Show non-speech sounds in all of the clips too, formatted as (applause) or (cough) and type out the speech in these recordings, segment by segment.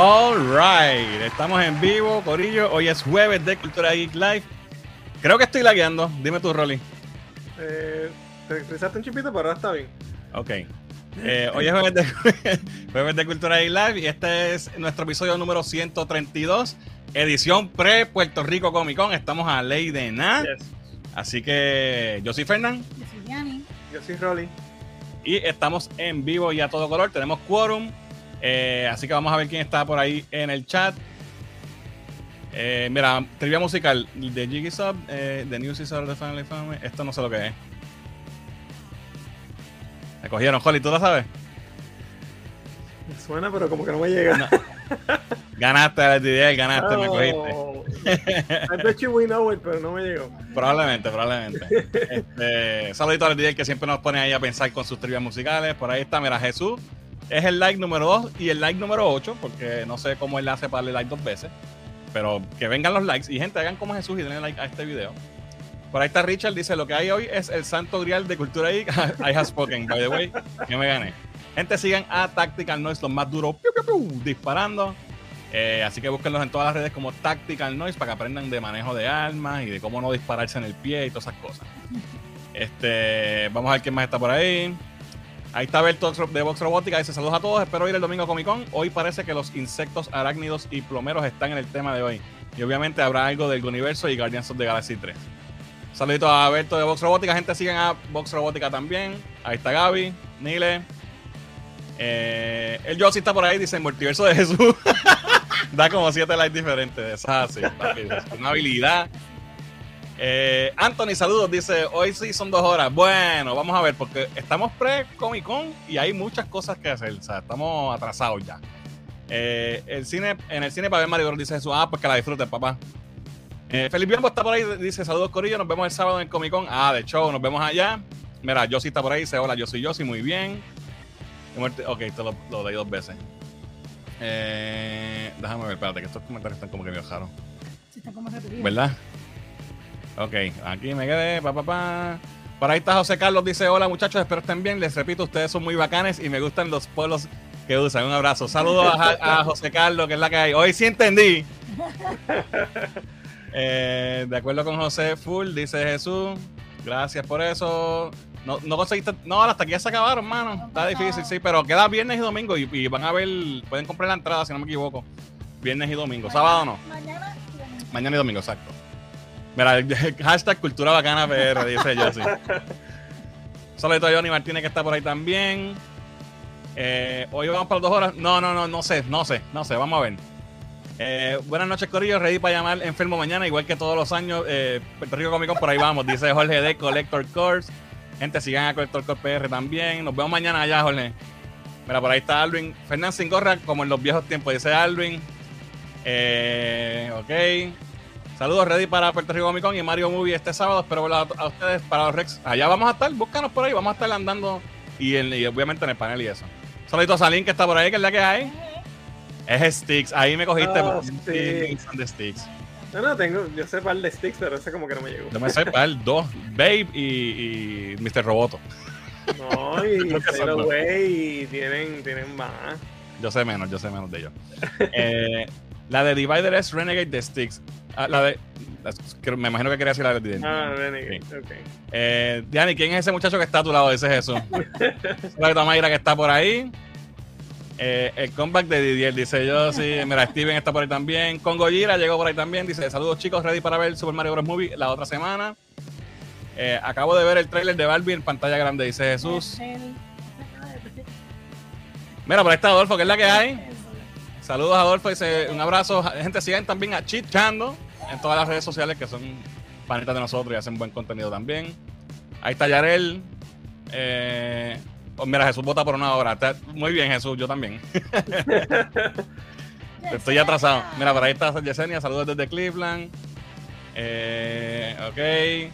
All right, estamos en vivo, Corillo. Hoy es jueves de Cultura Geek Live. Creo que estoy lagueando. Dime tú, Rolly. Eh, te expresaste un chipito, pero ahora está bien. Ok. Eh, hoy es jueves de, (laughs) jueves de Cultura Geek Live y este es nuestro episodio número 132, edición pre-Puerto Rico Comic Con. Estamos a ley de nada. Yes. Así que yo soy Fernán Yo soy Yanni. Yo soy Rolly. y estamos en vivo y a todo color. Tenemos quórum. Eh, así que vamos a ver quién está por ahí en el chat. Eh, mira, trivia musical de Jiggy Sub, eh, The News is of the Family Family. Esto no sé lo que es. Me cogieron, Holly, ¿tú lo sabes? Me suena, pero como que no me llega. No. Ganaste, LTDL, ganaste, me cogiste. Oh. I bet you we know it, pero no me llegó. Probablemente, probablemente. (laughs) Este, saludito a LTDL que siempre nos pone ahí a pensar con sus trivias musicales. Por ahí está, mira, Jesús. Es el like número 2 y el like número 8, porque no sé cómo él hace para darle like dos veces. Pero que vengan los likes y gente, hagan como Jesús y denle like a este video. Por ahí está Richard, dice, lo que hay hoy es el santo grial de cultura geek. (laughs) I have spoken, by the way, que me gané. Gente, sigan a Tactical Noise, los más duros, piu, piu, piu, disparando. Eh, así que búsquenlos en todas las redes como Tactical Noise para que aprendan de manejo de armas y de cómo no dispararse en el pie y todas esas cosas. Este, vamos a ver quién más está por ahí. Ahí está Berto de Vox Robótica. Dice saludos a todos. Espero ir el domingo a Comic Con. Hoy parece que los insectos arácnidos y plomeros están en el tema de hoy. Y obviamente habrá algo del universo y Guardians of the Galaxy 3. Saludito a Berto de Vox Robótica. Gente, sigan a Vox Robótica también. Ahí está Gaby, Nile. Eh, el Josie está por ahí. Dice multiverso de Jesús. (laughs) da como siete likes diferentes. Es así. es Una habilidad. Eh, Anthony, saludos, dice, hoy sí son dos horas. Bueno, vamos a ver, porque estamos pre-Comic Con y hay muchas cosas que hacer, o sea, estamos atrasados ya. Eh, el cine, en el cine para ver Mario dice eso, ah, pues que la disfruten, papá. Eh, Felipe Biombo está por ahí, dice, saludos Corillo, nos vemos el sábado en el Comic Con. Ah, de show, nos vemos allá. Mira, Josie está por ahí, dice, hola, yo soy Josie, muy bien. Ok, esto lo, lo leí dos veces. Eh, déjame ver, espérate, que estos comentarios están como que me bajaron. Si está como. ¿Verdad? Ok, aquí me quedé, pa, pa, pa. Por ahí está José Carlos, dice, hola muchachos, espero estén bien. Les repito, ustedes son muy bacanes y me gustan los pueblos que usan. Un abrazo. Saludos a, a José Carlos, que es la que hay. Hoy sí entendí. (laughs) Eh, de acuerdo con José Full, dice Jesús. Gracias por eso. No, no conseguiste. No, hasta aquí ya se acabaron, mano. Está difícil, sí, pero queda viernes y domingo y, y van a ver. Pueden comprar la entrada, si no me equivoco. Viernes y domingo. Sábado no. Mañana y domingo. Mañana y domingo, exacto. Mira, (laughs) hashtag cultura bacana PR, dice yo, sí. Saludito a Johnny Martínez que está por ahí también. Eh, hoy vamos para dos horas. No, no, no, no sé, no sé, no sé, vamos a ver. Eh, buenas noches, Corillo. Ready para llamar enfermo mañana, igual que todos los años. Eh, Puerto Rico Comic Con, por ahí vamos, dice Jorge de Collector Course. Gente, sigan a Collector Course PR también. Nos vemos mañana allá, Jorge. Mira, por ahí está Alvin. Fernán sin gorra, como en los viejos tiempos, dice Alvin. Eh, ok. Saludos, ready para Puerto Rico Comic Con y Mario Movie este sábado. Espero a, a ustedes para los Rex. Allá vamos a estar, búscanos por ahí, vamos a estar andando y, en- y obviamente en el panel y eso. Saludito a Salín que está por ahí, que es la que hay. Es Sticks, ahí me cogiste. Porque Sticks. son de Sticks. No, no, tengo, yo sé par de sticks, pero ese como que no me llegó. Yo me sé para el dos, Babe y, y Mr. Roboto. No, y (laughs) dos. Way tienen, tienen más. Yo sé menos, yo sé menos de ellos. Eh, la de Divider es Renegade de Sticks. Ah, la de. Me imagino que quería decir la de Divider. Ah, Renegade, ok. Eh, Diani, ¿quién es ese muchacho que está a tu lado? Ese (laughs) es Jesús. La Mayra que está por ahí. Eh, el comeback de Didier, dice yo, sí. Mira, Steven está por ahí también. Congo Gira llegó por ahí también. Dice, saludos chicos, ready para ver Super Mario Bros. Movie la otra semana. Eh, acabo de ver el trailer de Barbie en pantalla grande, dice Jesús. Mira, por ahí está Adolfo, que es la que hay. Saludos Adolfo, dice un abrazo. Gente, sigan también a Chichando en todas las redes sociales que son panitas de nosotros y hacen buen contenido también. Ahí está Yarel. Eh, oh, mira, Jesús vota por una hora. Está- Muy bien, Jesús, yo también. (laughs) Estoy atrasado. Mira, por ahí está Yesenia, saludos desde Cleveland. Eh, ok.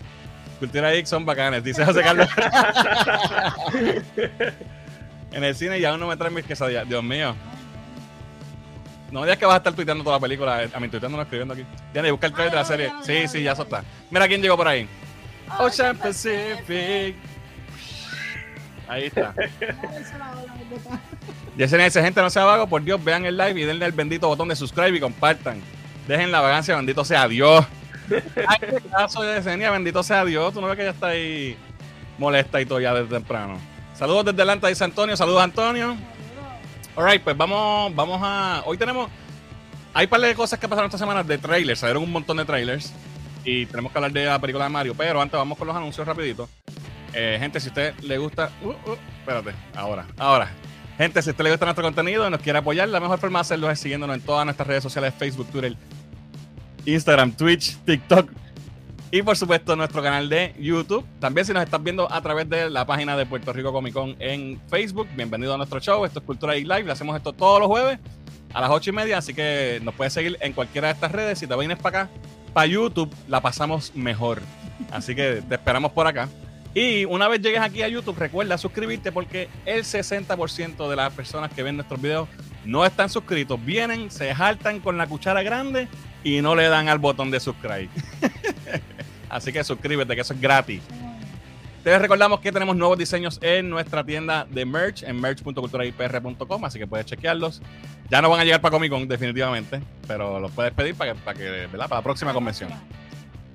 Cultura X son bacanes, dice José Carlos. (laughs) en el cine ya aún no me traen mis quesadillas. Dios mío. No me digas que vas a estar tuiteando toda la película. eh, A mí, tuiteando no escribiendo aquí. Diana, busca el trailer de la serie. Sí, sí, ya eso está. Mira quién llegó por ahí. Ocean Pacific. Ahí está. Yesenia dice, gente, no sea vago, por Dios, vean el live y denle el bendito botón de subscribe y compartan. Dejen la vagancia, bendito sea Dios. Ay, qué caso de Yesenia, bendito sea Dios. Tú no ves que ella está ahí molesta y todo ya desde temprano. Saludos desde Atlanta, dice Antonio. Saludos, Antonio. Alright, pues vamos, vamos a. Hoy tenemos. Hay un par de cosas que pasaron esta semana de trailers. Salieron un montón de trailers. Y tenemos que hablar de la película de Mario. Pero antes vamos con los anuncios rapidito. Eh, gente, si a usted le gusta. Uh, uh, espérate, ahora, ahora. Gente, si a usted le gusta nuestro contenido y nos quiere apoyar, la mejor forma de hacerlo es siguiéndonos en todas nuestras redes sociales: Facebook, Twitter, Instagram, Twitch, TikTok. Y por supuesto, nuestro canal de YouTube. También, si nos estás viendo a través de la página de Puerto Rico Comic Con en Facebook, bienvenido a nuestro show. Esto es Cultura y Live. Le hacemos esto todos los jueves a las 8 y media. Así que nos puedes seguir en cualquiera de estas redes. Si te vienes para acá, para YouTube, la pasamos mejor. Así que te esperamos por acá. Y una vez llegues aquí a YouTube, recuerda suscribirte porque el 60% de las personas que ven nuestros videos no están suscritos. Vienen, se jaltan con la cuchara grande y no le dan al botón de subscribe. (laughs) Así que suscríbete, que eso es gratis. Te recordamos que tenemos nuevos diseños en nuestra tienda de merch, en merch.culturaipr.com, así que puedes chequearlos. Ya no van a llegar para Comic Con, definitivamente, pero los puedes pedir para que, para que ¿verdad? Para la próxima convención.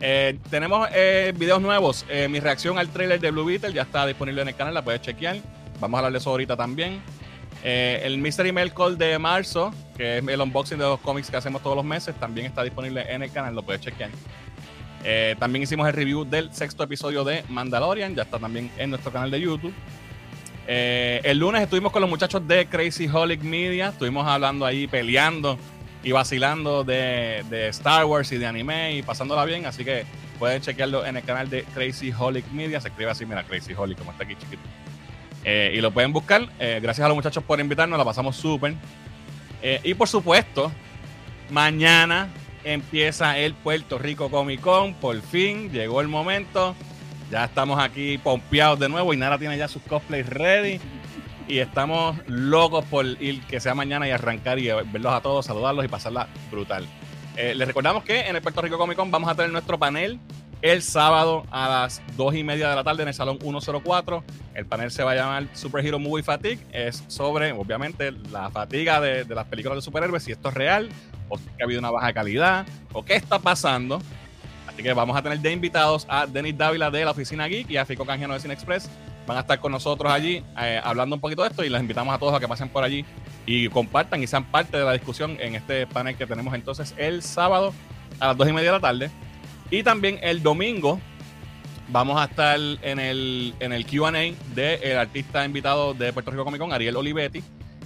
Eh, tenemos eh, videos nuevos. Eh, mi reacción al trailer de Blue Beetle ya está disponible en el canal, la puedes chequear. Vamos a hablar de eso ahorita también. El Mystery Mail Call de marzo, que es el unboxing de los cómics que hacemos todos los meses, también está disponible en el canal, lo puedes chequear. Eh, también hicimos el review del sexto episodio de Mandalorian, ya está también en nuestro canal de YouTube. Eh, el lunes estuvimos con los muchachos de Crazy Holic Media, estuvimos hablando ahí, peleando y vacilando de, de Star Wars y de anime y pasándola bien, así que pueden chequearlo en el canal de Crazy Holic Media, se escribe así, mira, Crazy Holic, como está aquí chiquito. Eh, y lo pueden buscar. Gracias a los muchachos por invitarnos, la pasamos súper. Y por supuesto, mañana empieza el Puerto Rico Comic Con. Por fin llegó el momento. Ya estamos aquí pompeados de nuevo. Y Nara tiene ya sus cosplays ready. Y estamos locos por ir que sea mañana y arrancar y verlos a todos, saludarlos y pasarla brutal. Eh, les recordamos que en el Puerto Rico Comic Con vamos a tener nuestro panel el sábado a las 2 y media de la tarde en el Salón 104. El panel se va a llamar Superhero Movie Fatigue. Es sobre, obviamente, la fatiga de, las películas de superhéroes, si esto es real, o si ha habido una baja calidad, o qué está pasando. Así que vamos a tener de invitados a Denis Dávila de la Oficina Geek y a Fico Canjiano de Cine Express. Van a estar con nosotros allí eh, hablando un poquito de esto y les invitamos a todos a que pasen por allí y compartan y sean parte de la discusión en este panel que tenemos entonces el sábado a las 2 y media de la tarde. Y también el domingo vamos a estar en el, en el QA del artista invitado de Puerto Rico Comic Con, Ariel Olivetti.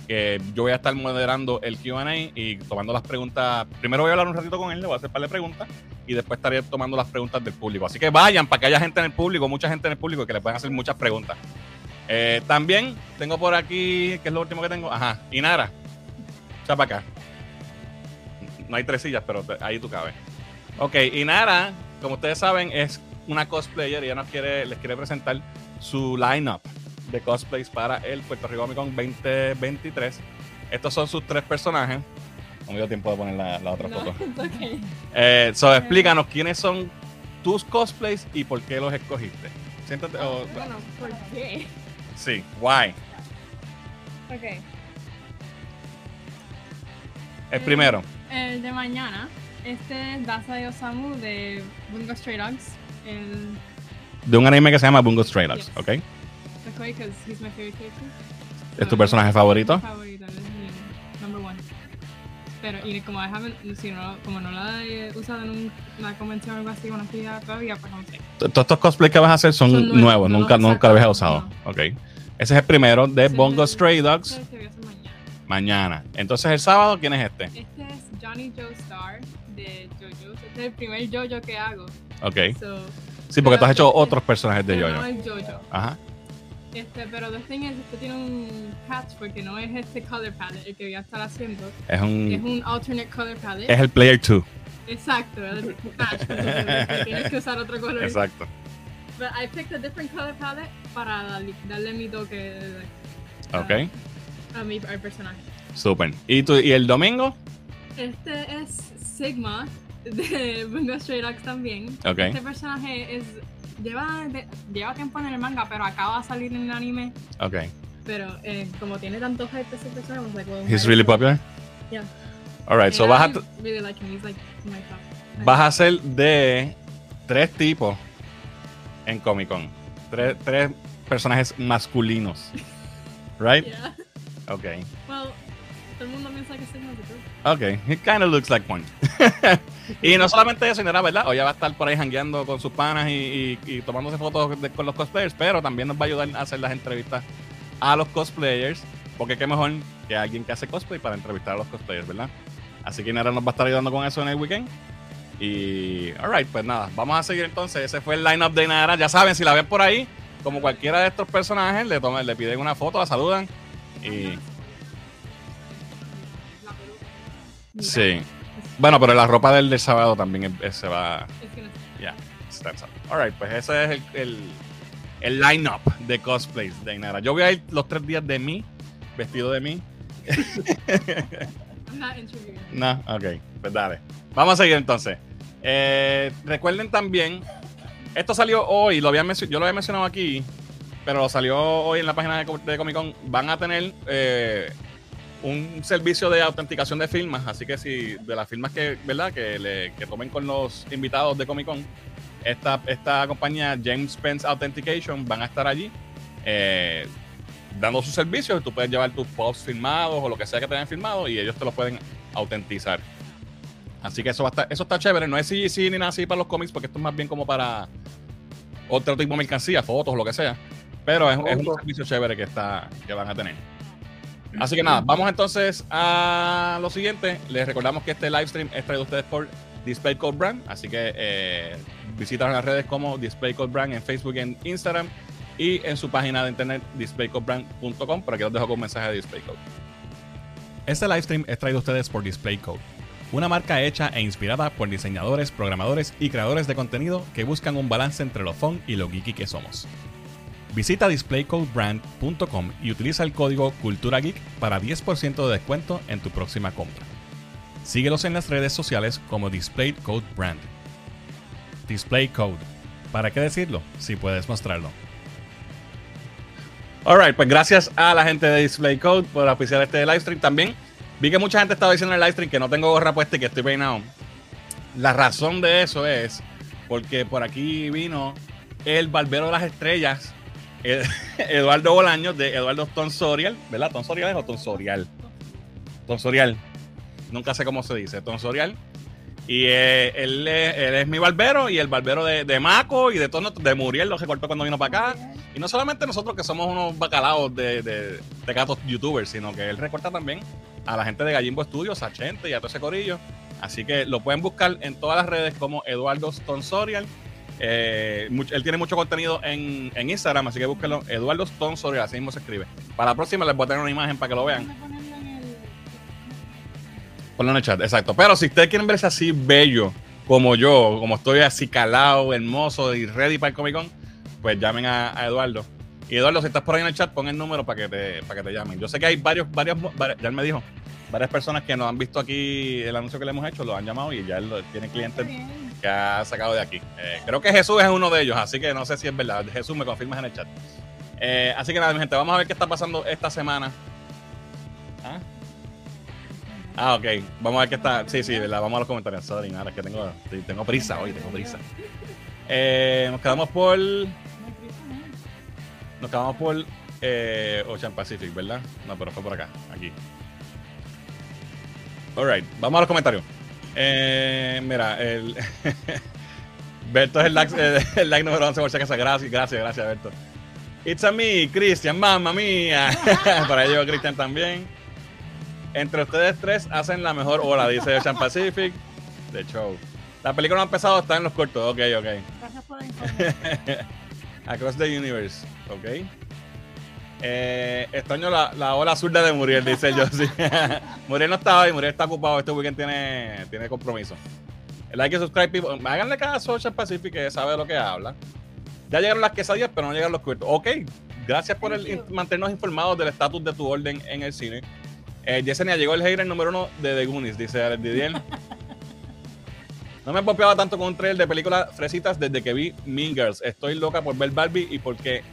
Que yo voy a estar moderando el QA y tomando las preguntas. Primero voy a hablar un ratito con él, le voy a hacer un par de preguntas y después estaré tomando las preguntas del público. Así que vayan para que haya gente en el público, mucha gente en el público que le puedan hacer muchas preguntas. Eh, también tengo por aquí, que es lo último que tengo. Ajá, Inara. Echa para acá. No hay tres sillas, pero ahí tú cabes. Ok, Inara, como ustedes saben, es una cosplayer y ella nos quiere, les quiere presentar su lineup de cosplays para el Puerto Rico Comic Con 2023. Estos son sus tres personajes. No me dio tiempo de poner la, la otra No, foto. (laughs) okay. Eh, so, explícanos quiénes son tus cosplays y por qué los escogiste. Siéntate. oh, Bueno, ¿por qué? sí, why. Ok. El primero. El de mañana. Este es Dasa Osamu de Bungo Stray Dogs. El De un anime que se llama Bungo Stray Dogs, Yes. ¿ok? the Koi, because he's my favorite character. ¿Es tu personaje favorito? Mi favorito, es number one. Pero, y como, I haven't, si no, como no la he usado en un- una convención o algo así, una actividad todavía, pues no sé. Todos estos cosplays que vas a hacer son, Son nuevos, nuevos, no nunca, los nunca los habías usado. Ok. Ese es el primero de el- Stray Dogs mañana. mañana. Entonces el sábado, ¿quién es este? Este es Johnny Joe Star de JoJo. Este es el primer JoJo que hago. Ok. So, Sí, porque tú has hecho otros personajes de Yoyo. No es JoJo. Ajá. Este, pero the thing is, este tiene un patch porque no es este color palette el que voy a estar haciendo. Es Es un. un alternate color palette. Es el Player 2. Exacto, el patch. entonces, Tienes que usar otro color. Exacto. But I picked a different color palette para darle, mi toque like, Ok. a mi al personaje. Super. ¿Y, tú, ¿Y el domingo? Este es Sigma de Bungo Stray Dogs también. Ok. Este personaje es lleva, de- lleva tiempo en el manga, pero acaba de salir en el anime. Ok. Pero eh, como tiene tantos hype ese personaje, like, well, He's really popular. Yeah. Alright, so vas a, really like him. He's like my top. vas a ser de tres tipos en Comic Con. Tres, tres personajes masculinos. Right? (laughs) Yeah. Ok. Well, todo el mundo piensa que tú. Ok, it kind of looks like one. (laughs) y no solamente eso, señora, ¿verdad? Hoy ya va a estar por ahí jangueando con sus panas y, y- y tomándose fotos de- con los cosplayers, pero también nos va a ayudar a hacer las entrevistas a los cosplayers, porque qué mejor que alguien que hace cosplay para entrevistar a los cosplayers, ¿verdad? Así que Nara nos va a estar ayudando con eso en el weekend. Y, alright, pues nada, vamos a seguir entonces. Ese fue el lineup de Nara. Ya saben, si la ven por ahí, como cualquiera de estos personajes, le, toman, le piden una foto, la saludan. Y sí. Bueno, pero la ropa del, del sábado también es- se va. Ya, stands up. Alright, pues ese es el, el, el line-up de cosplays de Inara. Yo voy a ir los tres días de mí, vestido de mí. (laughs) I'm not. No, ok, pues dale. Vamos a seguir entonces. Eh, recuerden también, esto salió hoy, lo había yo lo había mencionado aquí, pero salió hoy en la página de, de Comic Con. Van a tener eh, un servicio de autenticación de firmas, así que si de las firmas que, ¿verdad? Que, le, que tomen con los invitados de Comic Con, esta, esta compañía James Pence Authentication van a estar allí. eh, dando sus servicios, tú puedes llevar tus posts firmados o lo que sea que te hayan firmado y ellos te los pueden autentizar. Así que eso va a estar, eso está chévere. No es CGC ni nada así para los cómics, porque esto es más bien como para otro tipo de mercancía, fotos, lo que sea. Pero es, es un servicio chévere que está, que van a tener. Así que nada, vamos entonces a lo siguiente. Les recordamos que este live stream es traído a ustedes por Display Code Brand. Así que eh, visítanos en las redes como Display Code Brand en Facebook y en Instagram. Y en su página de internet displaycodebrand.com. Por aquí los dejo con un mensaje de Display Code. Este live stream es traído a ustedes por Display Code, una marca hecha e inspirada por diseñadores, programadores y creadores de contenido que buscan un balance entre lo fun y lo geeky que somos. Visita displaycodebrand.com y utiliza el código CulturaGeek para 10% de descuento en tu próxima compra. Síguelos en las redes sociales como Display Code Brand. Display Code. ¿Para qué decirlo si puedes mostrarlo? Alright, pues gracias a la gente de Display Code por auspiciar este live stream también. Vi que mucha gente estaba diciendo en el live stream que no tengo gorra puesta y que estoy peinado. La razón de eso es porque por aquí vino el barbero de las estrellas, (laughs) Eduardo Bolaños de Eduardo Tonsorial, ¿verdad? ¿Tonsorial o Tonsorial? Tonsorial. Nunca sé cómo se dice, Tonsorial. Y eh, él, es- mi barbero y el barbero de, de Maco y de todo, de Muriel, lo recortó cuando vino para acá. Y no solamente nosotros que somos unos bacalaos de, de, de gatos youtubers, sino que él recorta también a la gente de Gallimbo Studios, a Chente y a todo ese corillo. Así que lo pueden buscar en todas las redes como Eduardo Tonsorial. Eh, él tiene mucho contenido en, en Instagram, así que búsquenlo. Eduardo Tonsorial, así mismo se escribe. Para la próxima les voy a tener una imagen para que lo vean. Ponlo en el chat, exacto. Pero si ustedes quieren verse así bello como yo, como estoy así calado, hermoso y ready para el Comic Con, pues llamen a, a Eduardo. Y Eduardo, si estás por ahí en el chat, pon el número para que te, para que te llamen. Yo sé que hay varios, varios, ya él me dijo, varias personas que nos han visto aquí el anuncio que le hemos hecho, lo han llamado y ya él tiene clientes. Que ha sacado de aquí. Eh, creo que Jesús es uno de ellos, así que no sé si es verdad. Jesús, me confirmas en el chat. Eh, así que nada, mi gente, vamos a ver qué está pasando esta semana. ¿Ah? Ah, ok. Vamos a ver qué está. Sí, sí, ¿verdad? Vamos a los comentarios. Sorry, nada, es que tengo, tengo prisa hoy, tengo prisa. Eh, nos quedamos por. Nos quedamos por eh, Ocean Pacific, ¿verdad? No, pero fue por acá, aquí. Alright, vamos a los comentarios. Eh, mira, el. (laughs) Berto es el like, eh, el like número 11 por si acaso. Gracias, gracias, gracias, Berto. It's a me, Cristian, mamma mía. (laughs) Para ello, Cristian también. Entre ustedes tres hacen la mejor ola, dice Ocean Pacific. De show. La película no ha empezado, está en los cortos. Ok, ok. Gracias por la (laughs) información. Across the Universe, ok. Eh, extraño la, la ola zurda de Muriel, dice yo. Sí. (laughs) Muriel no estaba y Muriel está ocupado. Este weekend tiene, tiene compromiso. El like y subscribe, people. Háganle caso a Ocean Pacific que sabe de lo que habla. Ya llegaron las quesadillas, pero no llegan los cortos. Ok, gracias por el, mantenernos informados del estatus de tu orden en el cine. Eh, Yesenia, llegó el hater número uno de The Goonies, dice Alex Didier. (laughs) No me he pompeado tanto con un trailer de películas fresitas desde que vi Mean Girls. Estoy loca por ver Barbie y porque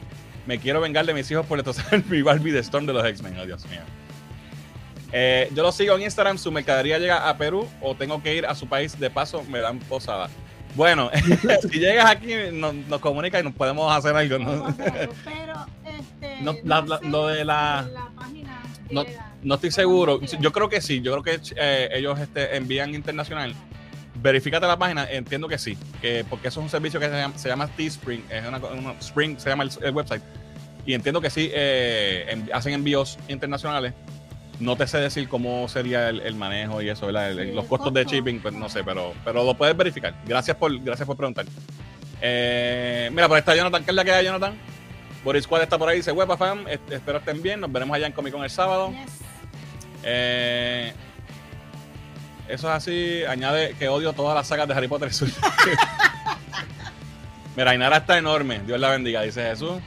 me quiero vengar de mis hijos por destrozar (laughs) mi Barbie de Storm de los X-Men. Oh, Dios mío. Eh, yo lo sigo en Instagram. Su mercadería llega a Perú o tengo que ir a su país de paso. Me dan posada. Bueno, (laughs) si llegas aquí, nos, nos comunica y nos podemos hacer algo. ¿no? Hacerlo, (laughs) Pero, este. No, la- la- lo de la- página no estoy seguro. Yo creo que sí. Yo creo que eh, ellos este, envían internacional. Verifícate la página. Entiendo que sí. Que, porque eso es un servicio que se llama, se llama Teespring. Es una, una- Spring se llama el, el website. Y entiendo que sí eh, en- hacen envíos internacionales. No te sé decir cómo sería el, el manejo y eso, ¿verdad? El- Sí, los costos de shipping, pues no sé, pero, pero lo puedes verificar. Gracias por, gracias por preguntar. Eh, mira, por ahí está Jonathan. ¿Qué es la que hay, Jonathan? Boris Squad está por ahí. Dice, Huepa fam, espero estén bien. Nos veremos allá en Comic Con el sábado. Yes. Eh, eso es así. Añade que odio todas las sagas de Harry Potter. (laughs) Mira, Ainara está enorme. Dios la bendiga, dice Jesús.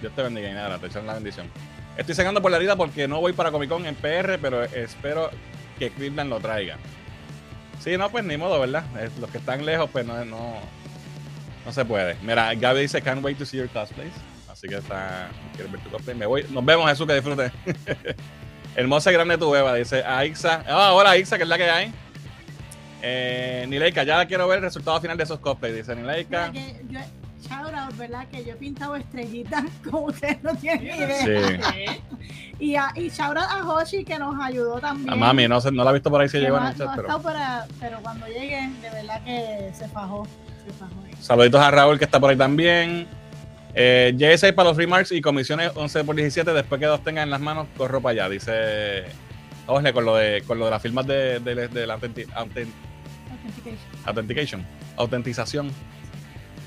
Dios te bendiga, Ainara. Te echan la bendición. Estoy sacando por la herida porque no voy para Comic Con en PR, pero espero que Cleveland lo traiga. Sí, no, pues ni modo, ¿verdad? Los que están lejos, pues no, no, no se puede. Mira, Gaby dice, can't wait to see your cosplays. Así que está, quieres ver tu cosplay. Me voy. Nos vemos, Jesús, que disfrute. (laughs) Hermosa y grande tu beba, dice Aixa. Ah, hola Aixa, que es la que hay. Eh, Nileika, ya quiero ver el resultado final de esos cosplays, dice Nileika. Yo, shout out, ¿verdad? Que yo he pintado estrellitas (laughs) como ustedes no tienen idea. Sí. (laughs) Y, a, y shout out a Hoshi que nos ayudó también. A mami, no, la he visto por ahí si llegó en el chat, no ha pero. estado para- pero cuando llegue, de verdad que se fajó. Se fajó. Saluditos a Raúl que está por ahí también. Eh, J6 para los remarks y comisiones 11 por 17. Después que los tengan en las manos, corro para allá. Dice Jorge con lo de, con lo de las firmas de, de- de la autenti- autent- Authentication. authentication, autentización.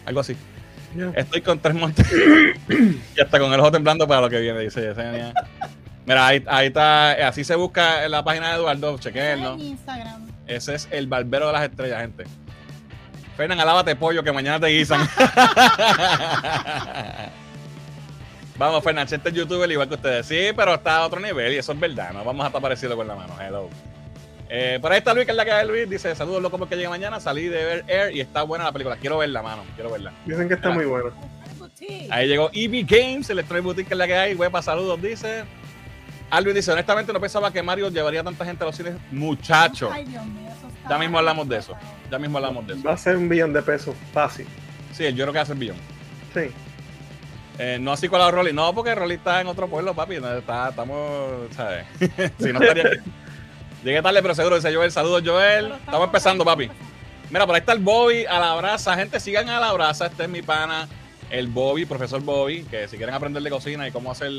Algo así. Estoy con tres montes y hasta con el ojo temblando para lo que viene, dice Yesenia. Mira, ahí, ahí está. Así se busca en la página de Eduardo. Chequenlo. En Instagram. Ese es el barbero de las estrellas, gente. Fernan, alábate pollo que mañana te guisan. (laughs) Vamos, Fernan, este es youtuber igual que ustedes. Sí, pero está a otro nivel y eso es verdad. No vamos a estar parecidos con la mano. Hello. Eh, por ahí está Luis, que es la que hay Luis. Dice: Saludos, loco, porque llega mañana. Salí de ver Air y está buena la película. Quiero verla, mano. Quiero verla. Dicen que está muy bueno. Boutique. Ahí llegó EV Games, Electronic Boutique, que es la que hay. Huepa, saludos, dice. Alvin dice: Honestamente, no pensaba que Mario llevaría tanta gente a los cines. Muchacho. Ay, Dios mío, eso está- Ya mismo hablamos de eso. Ya mismo hablamos de eso. Va a ser un billón de pesos fácil. Sí, yo creo que hace el billón. Sí. Eh, no así con la Rolly. No, porque Rolly está en otro pueblo, papi. No, está, estamos, ¿sabes? (laughs) si no estaría aquí. Llegué tarde, pero seguro, dice Joel. Saludos, Joel. Estamos empezando, papi. Mira, por ahí está el Bobby a la brasa. Gente, sigan a la brasa. Este es mi pana, el Bobby, profesor Bobby. Que si quieren aprender de cocina y cómo hacer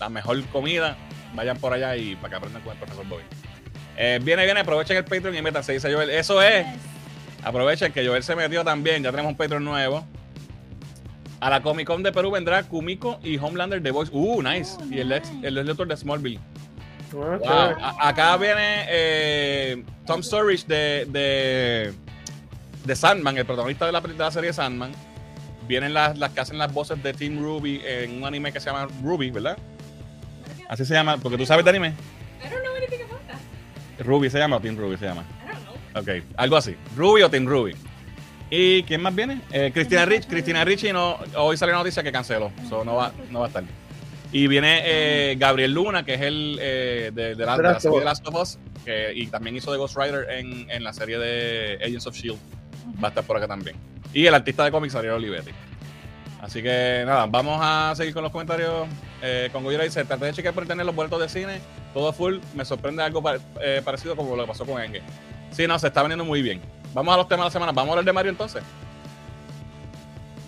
la mejor comida, vayan por allá y para que aprendan con el profesor Bobby. Eh, viene, viene, aprovechen el Patreon y métanse, dice Joel. Eso es. Aprovechen que Joel se metió también. Ya tenemos un Patreon nuevo. A la Comic Con de Perú vendrá Kumiko y Homelander The Voice. Uh, nice. Oh, y el ex, el doctor de Smallville. Wow. chévere. A- acá viene eh, Tom Sturridge de, de, de Sandman, el protagonista de la, de la serie Sandman. Vienen las, las que hacen las voces de Team Ruby en un anime que se llama Ruby, ¿verdad? Así se llama, porque tú sabes de anime. I don't know anything about that. Ruby se llama o Team Ruby se llama. I don't know. Ok, algo así. Ruby o Team Ruby. ¿Y quién más viene? Eh, Cristina Rich. Cristina Ricci no, hoy salió una noticia que canceló. So no, va, no va a estar. Y viene eh, Gabriel Luna, que es el eh, de, de la, de la serie de Last of Us, que, y también hizo de Ghost Rider en, en la serie de Agents of Shield. Va a estar por acá también. Y el artista de cómics, Ariel Olivetti. Así que nada, vamos a seguir con los comentarios. Eh, con Goyera dice: Traté de chequear por tener los boletos de cine, todo full. Me sorprende algo pa- eh, parecido como lo que pasó con Enge. Sí, no, se está vendiendo muy bien. Vamos a los temas de la semana. Vamos a hablar de Mario entonces.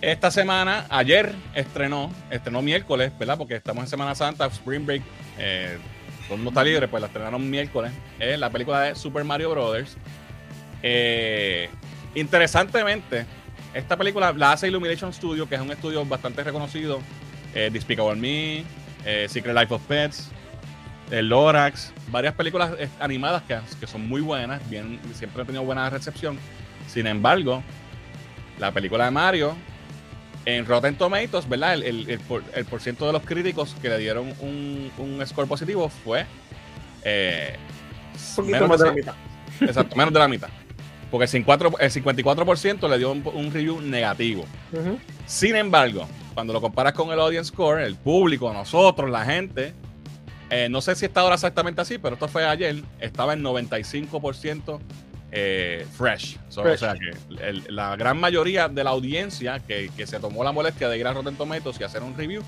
Esta semana, ayer estrenó, estrenó miércoles, ¿verdad? Porque estamos en Semana Santa, Spring Break. Eh, todo el mundo está libre, pues la estrenaron miércoles. eh, la película de Super Mario Brothers. Eh, interesantemente, esta película la hace Illumination Studio, que es un estudio bastante reconocido. Eh, Despicable Me, eh, Secret Life of Pets, el Lorax, varias películas animadas que, que son muy buenas, bien, siempre han tenido buena recepción. Sin embargo, la película de Mario, en Rotten Tomatoes, ¿verdad? El, el, el por, el por ciento de los críticos que le dieron un, un score positivo fue eh, menos más de la mitad. (laughs) Exacto, menos de la mitad. Porque el 54%, el 54 le dio un, un review negativo. Sin embargo, cuando lo comparas con el audience score, el público, nosotros, la gente, eh, no sé si está ahora exactamente así, pero esto fue ayer, estaba en 95% eh, fresh. So, Fresh. O sea que el- la gran mayoría de la audiencia que, que se tomó la molestia de ir a Rotten Tomatoes y hacer un review,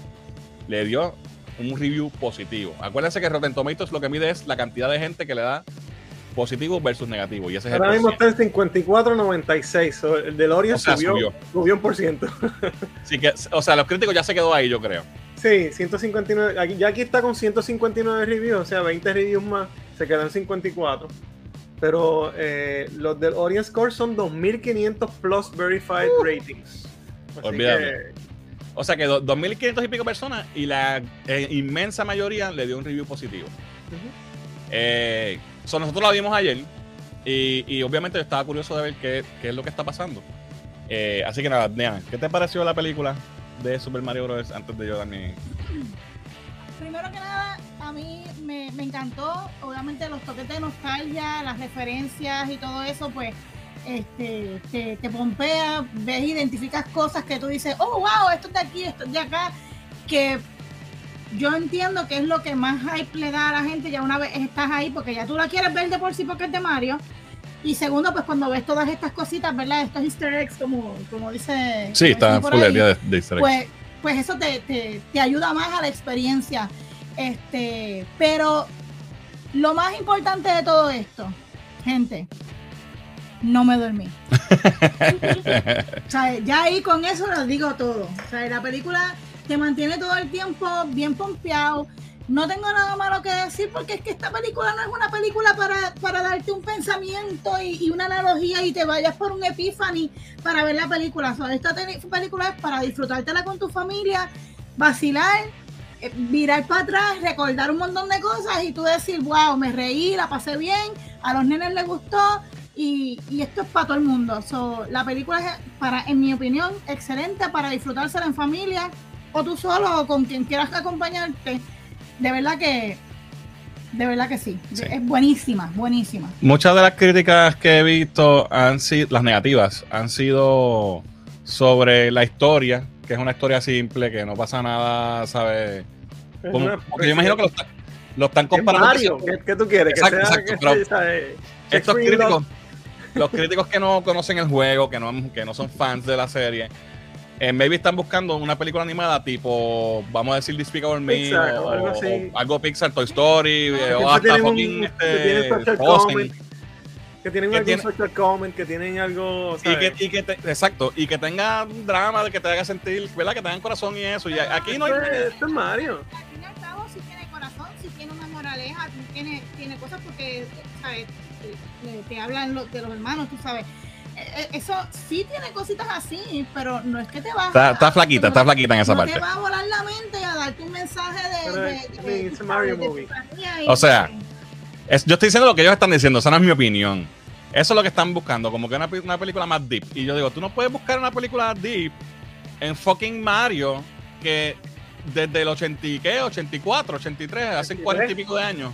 le dio un review positivo. Acuérdense que Rotten Tomatoes lo que mide es la cantidad de gente que le da positivo versus negativo. Y ese es el Ahora mismo está en 54.96. so, el DeLorean O sea, subió, subió. subió un por ciento. Así que, o sea, los críticos ya se quedó ahí, yo creo. Sí, 159. Aquí, ya aquí está con 159 reviews, o sea, 20 reviews más. Se quedan 54. Pero eh, los del Audience Score son 2500 plus verified ratings. Así Olvídate. que, O sea que do- 2.500 y pico personas y la eh, inmensa mayoría le dio un review positivo. Eh, so, nosotros la vimos ayer y, y obviamente yo estaba curioso de ver qué, qué es lo que está pasando. Eh, así que nada, Nean, ¿qué te pareció la película de Super Mario Bros. antes de yo dar mi... Primero que nada, a mí me, me encantó, obviamente los toques de nostalgia, las referencias y todo eso, pues este, te, te pompea, ves, identificas cosas que tú dices, oh, wow, esto es de aquí, esto es de acá, que yo entiendo que es lo que más hype le da a la gente ya una vez estás ahí, porque ya tú la quieres ver de por sí porque es de Mario. Y segundo, pues cuando ves todas estas cositas, ¿verdad? Estos easter eggs, como, como dice... Sí, como está full de, de easter eggs. pues, pues eso te, te- te ayuda más a la experiencia. Este, pero lo más importante de todo esto, gente, no me dormí. (laughs) O sea, ya ahí con eso lo digo todo. O sea, la película te mantiene todo el tiempo bien pompeado. No tengo nada malo que decir porque es que esta película no es una película para, para darte un pensamiento y, y una analogía y te vayas por un epiphany para ver la película. O sea, esta película es para disfrutártela con tu familia, vacilar, mirar para atrás, recordar un montón de cosas y tú decir, wow, me reí, la pasé bien, a los nenes les gustó y, y esto es para todo el mundo. So, la película es, para, en mi opinión, excelente para disfrutársela en familia o tú solo o con quien quieras acompañarte. De verdad que, de verdad que sí. Sí. Es buenísima, buenísima. Muchas de las críticas que he visto han sido, las negativas, han sido sobre la historia, que es una historia simple, que no pasa nada, ¿sabes? Como- porque yo imagino que lo, está- lo están es comparando. Mario, ¿qué, qué tú quieres? Exacto, que sea, exacto, que pero sea, ¿sabes? Estos críticos, los críticos que no conocen el juego, que no, que no son fans de la serie, eh, maybe están buscando una película animada tipo, vamos a decir, Despicable Me, o, algo así. o algo Pixar, Toy Story, eh, Que o hasta fucking este, Frozen. Que tienen que algún tiene- social comment, que tienen algo. Y que, y que te- exacto, y que tenga un drama de que te haga sentir, ¿verdad? Que tengan corazón y eso. Y aquí no hay. Esto es- Mario. al fin y al cabo sí tiene corazón, sí tiene una moraleja, tiene, tiene cosas porque, ¿sabes? Te, te hablan lo- de los hermanos, tú sabes. Eh, eh, Eso sí tiene cositas así, pero no es que te va Está, está flaquita, está flaquita en esa no parte. te va a volar la mente y a darte un mensaje de, de, de- ¿sabes? Mario de movie. O sea, Es- yo estoy diciendo lo que ellos están diciendo, esa no es mi opinión. Eso es lo que están buscando, como que una, pe- una película más deep. Y yo digo, tú no puedes buscar una película deep en fucking Mario que desde el 80 y qué, 84, 83, hace 40 y pico de años.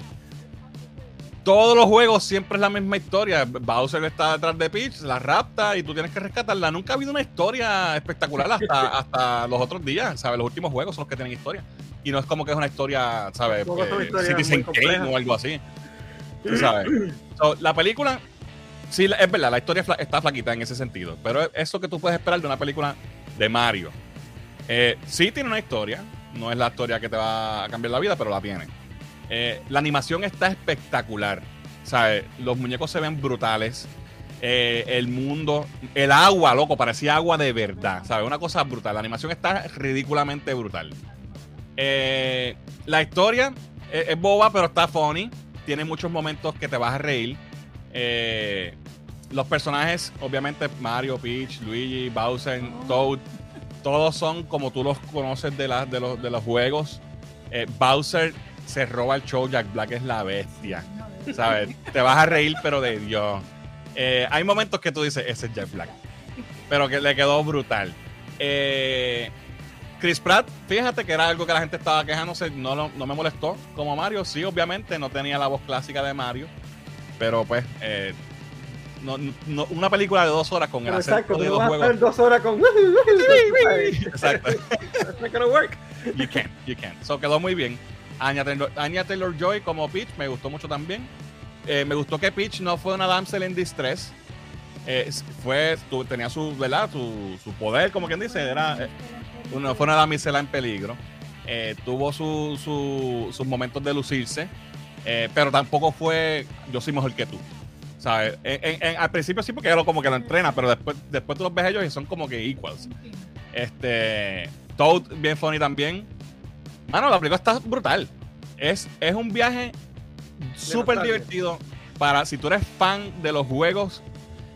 Todos los juegos siempre es la misma historia. Bowser está detrás de Peach, la rapta y tú tienes que rescatarla. Nunca ha habido una historia espectacular hasta, (laughs) hasta los otros días, ¿sabes? Los últimos juegos son los que tienen historia. Y no es como que es una historia, ¿sabes? Eh, Citizen. Kane o algo así. Tú sabes. La película, sí, es verdad, la historia está flaquita en ese sentido. Pero es eso que tú puedes esperar de una película de Mario. Eh, sí tiene una historia. No es la historia que te va a cambiar la vida, pero la tiene. Eh, la animación está espectacular. ¿sabes? Los muñecos se ven brutales. Eh, el mundo, el agua, loco, parecía agua de verdad. ¿Sabes? Una cosa brutal. La animación está ridículamente brutal. Eh, la historia es boba, pero está funny. Tiene muchos momentos que te vas a reír. Eh, los personajes, obviamente, Mario, Peach, Luigi, Bowser, Toad, todos son como tú los conoces de, la- de, los, de los juegos. Eh, Bowser se roba el show, Jack Black es la bestia. ¿Sabes? Te vas a reír, pero de Dios. Eh, hay momentos que tú dices, ese es Jack Black. Pero que le quedó brutal. Eh, Chris Pratt, fíjate que era algo que la gente estaba quejándose, no, lo- no me molestó. Como Mario, sí, obviamente, no tenía la voz clásica de Mario. Pero pues, eh, no, no- una película de dos horas con el Exacto, acento de dos juegos. dos horas con. Exacto. That's not gonna work. You can, you can. So quedó muy bien. Anya Taylor, Anya Taylor Joy como Peach me gustó mucho también. Eh, me gustó que Peach no fue una damsel en distress. Eh, fue, tu- tenía su, ¿verdad? Su, su poder, como quien dice, era eh, una, fue una damisela en peligro. Eh, tuvo su- su- sus momentos de lucirse, eh, pero tampoco fue yo soy mejor que tú. ¿Sabes? En- en- en- al principio sí, porque ella lo, como que lo entrena, pero después, después tú los ves ellos y son como que equals. Este. Toad, bien funny también. Mano, la película está brutal. Es, es un viaje súper divertido para si tú eres fan de los juegos,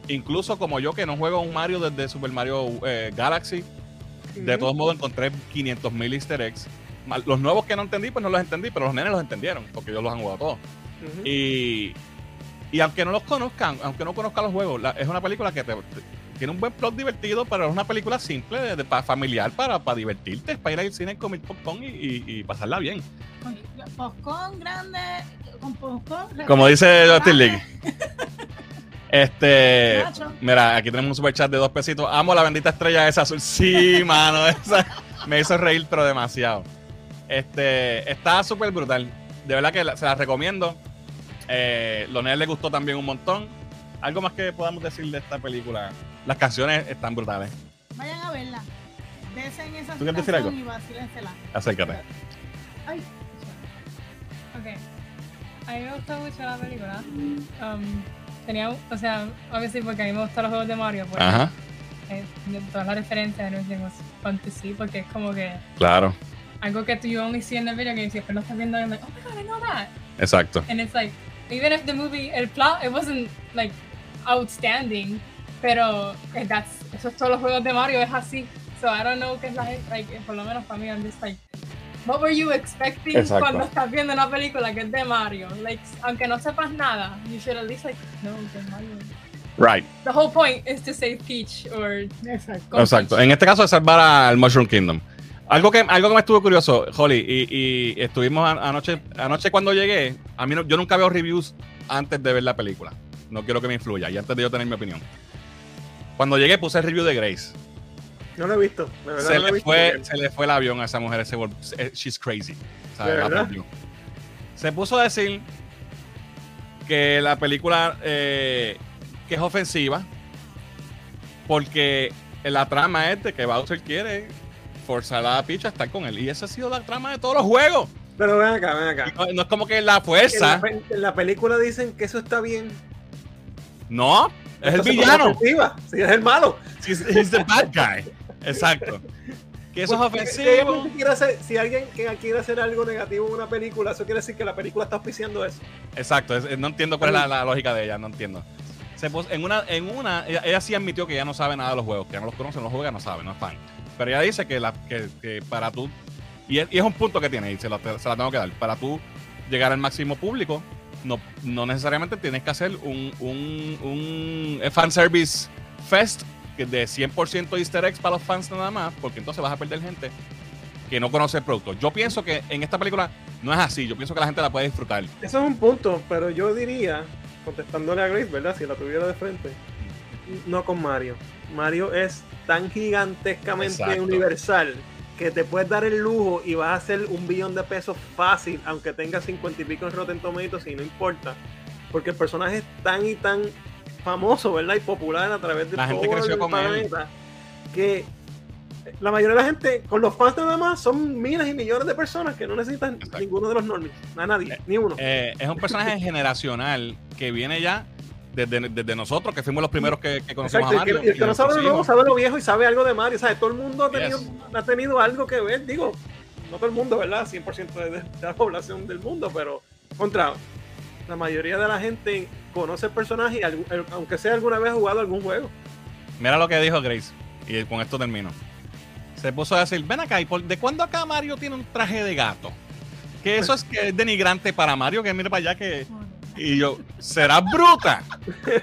incluso como yo que no juego un Mario desde Super Mario eh, Galaxy. De todos modos encontré 500 mil easter eggs. Los nuevos que no entendí, pues no los entendí, pero los nenes los entendieron, porque ellos los han jugado todos. Y, y aunque no los conozcan, aunque no conozcan los juegos, la- es una película que te, te- tiene un buen plot divertido, pero es una película simple, de, de- pa- familiar, para, para divertirte, para ir al cine, comer popcorn y, y- y pasarla bien. Con popcorn grande, con popcorn. Como dice Justin League. (laughs) Este. Mira, aquí tenemos un super chat de dos pesitos. Amo la bendita estrella esa azul. Sí, (laughs) mano, esa me hizo reír, pero demasiado. Este, está súper brutal. De verdad que la- se la recomiendo. Eh, los nenes les gustó también un montón. Algo más que podamos decir de esta película. Las canciones están brutales. Vayan a verla. Besen esa ¿Tú quieres decir algo? y. Acércate. Ay, Ok. A mí me gustó mucho la película. Um, tenía, o sea, obviamente porque a mí me gustan los juegos de Mario, pues Ajá, eh, de todas las referencias to see, porque es como que claro. algo que tú you only see in the video game, si después lo estás viendo, I'm like, oh my god, I know that. Exacto. And it's like, even if the movie, el plot, it wasn't like outstanding, pero eh, that's, eso es todos los juegos de Mario, es así. So I don't know qué es la gente, like, por lo menos para mí, I'm just like, what were you expecting Exacto. cuando estás viendo una película que es de Mario? Like, aunque no sepas nada, you should at least like, no, que es Mario. Right. The whole point is to save Peach or exacto. Exacto. Peach. En este caso es salvar al Mushroom Kingdom. Algo que, algo que me estuvo curioso, Holly, y, y estuvimos an- anoche, anoche cuando llegué, a mí no- yo nunca veo reviews antes de ver la película. No quiero que me influya y antes de yo tener mi opinión. Cuando llegué puse el review de Grace. No lo he visto. Verdad Se no le, visto. fue, se le fue el avión a esa mujer. Se vol- eh, she's crazy. ¿sabes? ¿De La verdad? Se puso a decir que la película eh, que es ofensiva porque la trama es de que Bowser quiere forzar a Peach a estar con él. Y esa ha sido la trama de todos los juegos. Pero ven acá, ven acá. no, no es como que la En la, fuerza. en la película dicen que eso está bien. No, es el villano. es el malo. He's, he's the bad guy. Exacto. (laughs) Que eso es Porque ofensivo. obviamente quiere hacer- si alguien que quiere hacer algo negativo en una película, eso quiere decir que la película está auspiciando eso. Exacto, es- no entiendo cuál es la, la lógica de ella, no entiendo. Se pos- en una, en una ella, ella sí admitió que ya no sabe nada de los juegos, que ya no los conoce, no los juega, no sabe, no es fan. Pero ella dice que, la, que, que para tú, y es, y es un punto que tiene, y se la, se la tengo que dar, para tú llegar al máximo público, no, no necesariamente tienes que hacer un, un, un fanservice fest que de 100% easter eggs para los fans nada más, porque entonces vas a perder gente que no conoce el producto. Yo pienso que en esta película no es así, yo pienso que la gente la puede disfrutar. Eso es un punto, pero yo diría, contestándole a Grace, ¿verdad? Si la tuviera de frente, no con Mario. Mario es tan gigantescamente Exacto. universal que te puedes dar el lujo y vas a hacer un billón de pesos fácil, aunque tenga 50 y pico en Rotten Tomatoes y no importa. Porque el personaje es tan y tan famoso, ¿verdad? Y popular a través de La gente todo creció el con él. planeta que la mayoría de la gente, con los fans nada más, son miles y millones de personas que no necesitan Exacto. ninguno de los normies. A nadie, ni uno. Eh, es un personaje (laughs) generacional que viene ya desde, desde nosotros, que fuimos los primeros que, que conocimos Exacto, a y que, Mario. y el que no sabe lo nuevo sabe lo viejo y sabe algo de Mario. ¿sabes? Todo el mundo ha tenido, Yes. ha tenido algo que ver. Digo, no todo el mundo, ¿verdad? 100% de, de la población del mundo, pero contra la mayoría de la gente conoce el personaje aunque sea alguna vez jugado algún juego. Mira lo que dijo Grace, y con esto termino. Se puso a decir, ven acá, ¿y por- ¿de cuándo acá Mario tiene un traje de gato? Que eso es que es denigrante para Mario, que mire para allá que... Y yo, será bruta.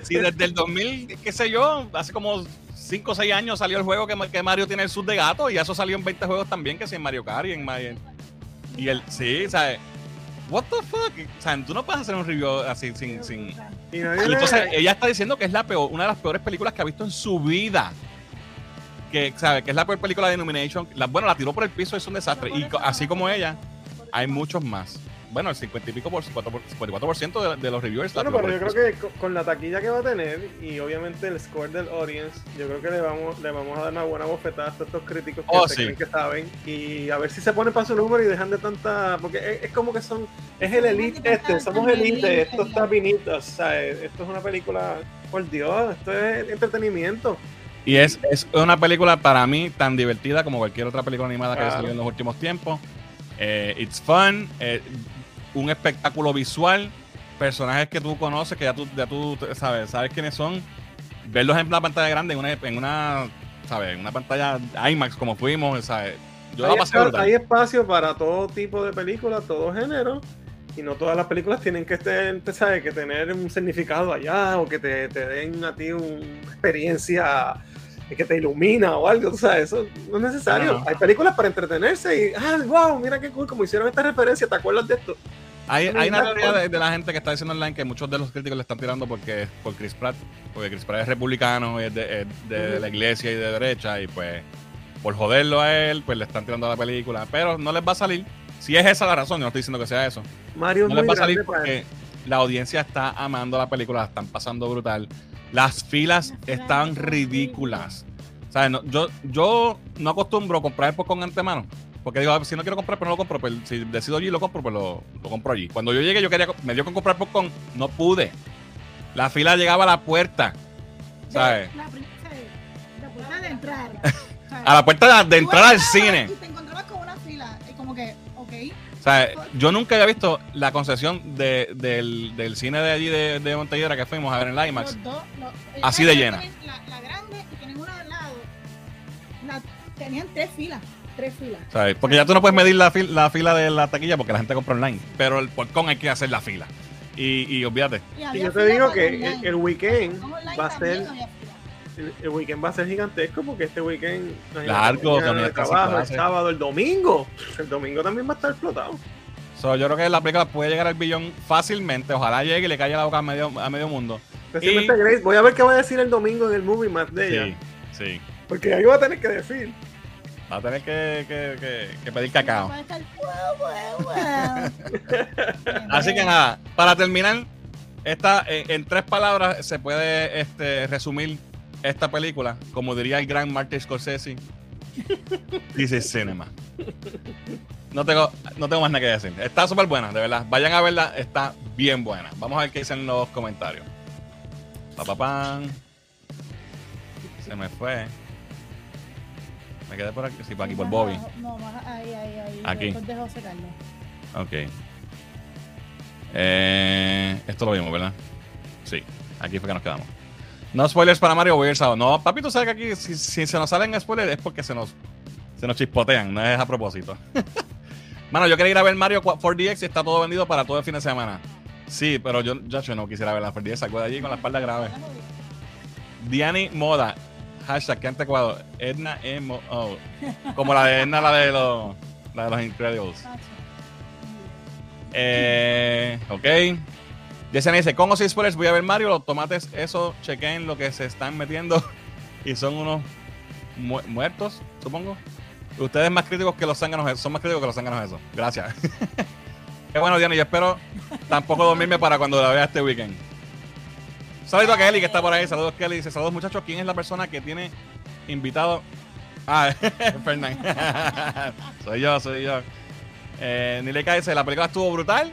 Si desde el 2000, qué sé yo, hace como 5 o 6 años salió el juego que, que Mario tiene el sud de gato y eso salió en 20 juegos también, que si en Mario Kart y en. Y el, sí, ¿sabes? What the fuck? O sea, tú no puedes hacer un review así sin. sin... Y, no Y viene- entonces ella está diciendo que es la peor, una de las peores películas que ha visto en su vida. Que, ¿sabe? Que es la peor película de Illumination. La, bueno, la tiró por el piso, es un desastre. Y así como ella, hay muchos más. Bueno, el 50 y pico por 54% de, de los reviewers. Bueno, pero yo creo que co- con la taquilla que va a tener y obviamente el score del audience, yo creo que le vamos, le vamos a dar una buena bofetada a todos estos críticos que Oh, sí. creen que saben y a ver si se ponen para su número y dejan de tanta, porque es, es como que son, es el elite este, somos elite, estos tapinitos, o sea, esto es una película, por Dios, esto es entretenimiento. Y es, es una película para mí tan divertida como cualquier otra película animada que haya salido en los últimos tiempos. Eh, it's fun, eh, un espectáculo visual, personajes que tú conoces, que ya tú, ya tú sabes, sabes quiénes son. Verlos en la pantalla grande, en una, en una, ¿sabes? En una pantalla IMAX como fuimos, ¿sabes? Yo la hay, pasé espa- hay espacio para todo tipo de películas, todo género. Y no todas las películas tienen que estar, te sabes, que tener un significado allá o que te, te den a ti una experiencia que te ilumina o algo, tú sabes, eso no es necesario. No, no. Hay películas para entretenerse y, ah, wow, mira qué cool, como hicieron esta referencia, ¿te acuerdas de esto? Hay, hay una teoría de, de la gente que está diciendo online que muchos de los críticos le están tirando porque por Chris Pratt, porque Chris Pratt es republicano, es de, es de la iglesia y de derecha, y pues por joderlo a él, pues le están tirando a la película. Pero no les va a salir. Si es esa la razón, yo no estoy diciendo que sea eso. Mario es No les va a salir porque la audiencia está amando la película, la están pasando brutal. Las filas son ridículas. ¿Sabes? No, yo, yo no acostumbro comprar por con antemano. Porque digo, ah, si no quiero comprar, pues no lo compro. Pues si decido allí lo compro, pues lo, lo compro allí. Cuando yo llegué, yo quería, me dio con comprar popcorn, no pude. La fila llegaba a la puerta. ¿Sabes? La, ¿sabes? la puerta de entrar. (laughs) A la puerta de, entrar al cine. Ok. ¿Sabes? Yo nunca había visto la concesión de- del, del cine de allí de, de Montelledra que fuimos a ver en el IMAX. Los dos, los- Así de llena. La, la grande y tienen una al lado. La- tenían tres filas. Tres filas. ¿Sabes? Porque ya tú no puedes medir la, fil- la fila de la taquilla porque la gente compra online. Pero el porcón hay que hacer la fila. Y, y olvídate. Y yo te fila digo que online. el, el weekend va a ser fila. El, el weekend va a ser gigantesco porque este weekend Largo, mañana también sin trabajo, el sábado, el domingo. El domingo también va a estar explotado. So, yo creo que la película puede llegar al billón fácilmente. Ojalá llegue y le caiga la boca a medio, a medio mundo. Y- Grace. Voy a ver qué va a decir el domingo en el movie más de ella. Sí, sí. Porque ahí va a tener que decir. Va a tener que, que- que- que pedir cacao. (laughs) Así que nada, para terminar, esta, en, en tres palabras se puede este, resumir esta película, como diría el gran Martin Scorsese. Is cinema. No tengo, no tengo más nada que decir. Está súper buena, de verdad. Vayan a verla, está bien buena. Vamos a ver qué dicen los comentarios. Pa, pa, pan. Se me fue. Me quedé por aquí. Sí, por aquí, por Bobby. No, más ahí, ahí, ahí. Aquí. De José Carlos. Ok. Eh, esto lo vimos, ¿verdad? Sí, aquí fue que nos quedamos. No spoilers para Mario voy a ir sábado. No, papi, tú sabes que aquí si, si se nos salen spoilers es porque se nos, se nos chispotean, no es a propósito. (laughs) Mano, yo quería ir a ver Mario 4DX y está todo vendido para todo el fin de semana. Sí, pero yo, yo, yo no quisiera ver la 4DX, salgo de allí con la espalda grave. Diani Moda, hashtag que anticuado. Edna Emo, oh, como la de Edna, la de los, la de los Incredibles. Eh, ok. Yesenia dice, con o sin voy a ver Mario, los tomates, eso, chequen lo que se están metiendo (laughs) y son unos mu- muertos, supongo. Ustedes más críticos que los zánganos, son más críticos que los zánganos eso. Gracias. (laughs) Qué bueno, Diana, yo espero tampoco dormirme para cuando la vea este weekend. Saludos a Kelly que está por ahí, saludos Kelly, dice, saludos muchachos, ¿quién es la persona que tiene invitado? Ah, (laughs) Fernán. soy yo, soy yo. Eh, Nileika dice, la película estuvo brutal.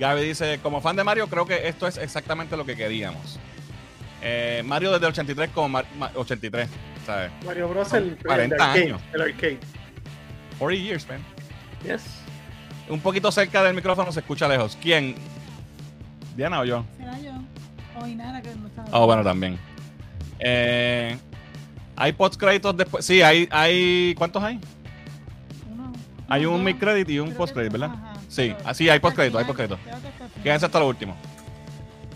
Gaby dice, como fan de Mario, creo que esto es exactamente lo que queríamos. Eh, Mario desde el 83 como Mar- Ma- 83, ¿sabes? Mario Bros. El, el 40 arcade, años. El arcade. 40 years, man. Yes. Un poquito cerca del micrófono se escucha lejos. ¿Quién? ¿Diana o yo? Será yo. O Inara que no estaba. Oh, bueno, también. Eh, ¿Hay post créditos después? Sí, hay, hay. ¿Cuántos hay? Uno- Hay uno, un dos. mid credit y un post credit, ¿verdad? ajá, Sí, así hay post crédito, hay al post crédito. final, creo que hasta el Quédense hasta lo último.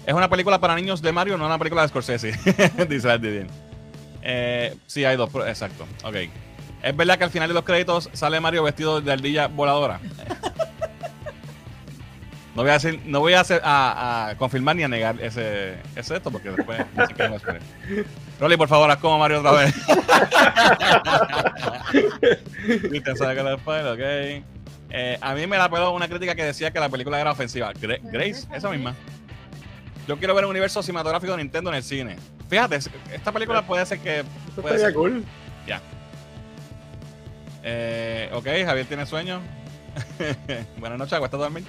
Es una película para niños de Mario, no una película de Scorsese. (laughs) Dice la Didier. Eh, sí, hay dos, exacto. Ok. ¿Es verdad que al final de los créditos sale Mario vestido de ardilla voladora? No voy a decir, no voy a, hacer, a, confirmar ni a negar ese, esto porque después no sé qué me espere. Rolly, por favor, haz como Mario otra vez. (laughs) Viste, sabe que spoil, ok. Eh, a mí me la peló una crítica que decía que la película era ofensiva. Gra- Grace, esa misma. Yo quiero ver un universo cinematográfico de Nintendo en el cine. Fíjate, esta película puede ser que. Puede estaría ser. cool. Ya. Eh, ok, Javier tiene sueño. (laughs) Buenas noches, acuesta a dormir.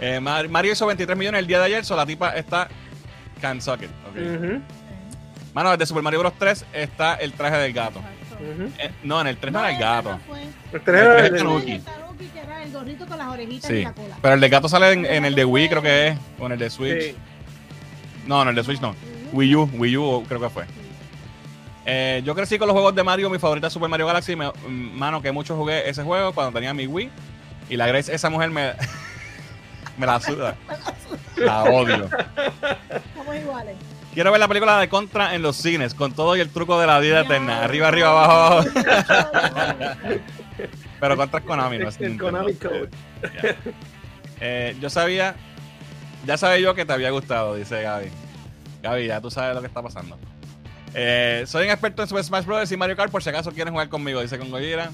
Eh, Mar- Mario hizo 23 millones el día de ayer, so la tipa está can suck it. Mano, desde Super Mario Bros. 3 está el traje del gato. Eh, no, en el 3 no era el gato. El tres El era tres el de-. El Tanuki, que era el gorrito con las orejitas y Sí. la cola. Pero el del gato sale en, en el de Wii, creo que es. O en el de Switch. Sí. No, no, el de Switch no. Wii U, Wii U creo que fue. Eh, yo crecí con los juegos de Mario, mi favorita es Super Mario Galaxy. Me- mano, que mucho jugué ese juego cuando tenía mi Wii. Y la Grace, esa mujer me, (laughs) me la suda. La odio. Somos iguales. Quiero ver la película de Contra en los cines, con todo y el truco de la vida eterna. Arriba, arriba, abajo, abajo. Pero Contra Konami, no es El (laughs) Nintendo. Konami Code. Eh, yo sabía, ya sabía yo que te había gustado, dice Gaby. Gaby, ya tú sabes lo que está pasando. Eh, soy un experto en Super Smash Bros. y Mario Kart, por si acaso quieren jugar conmigo, dice con Gojira.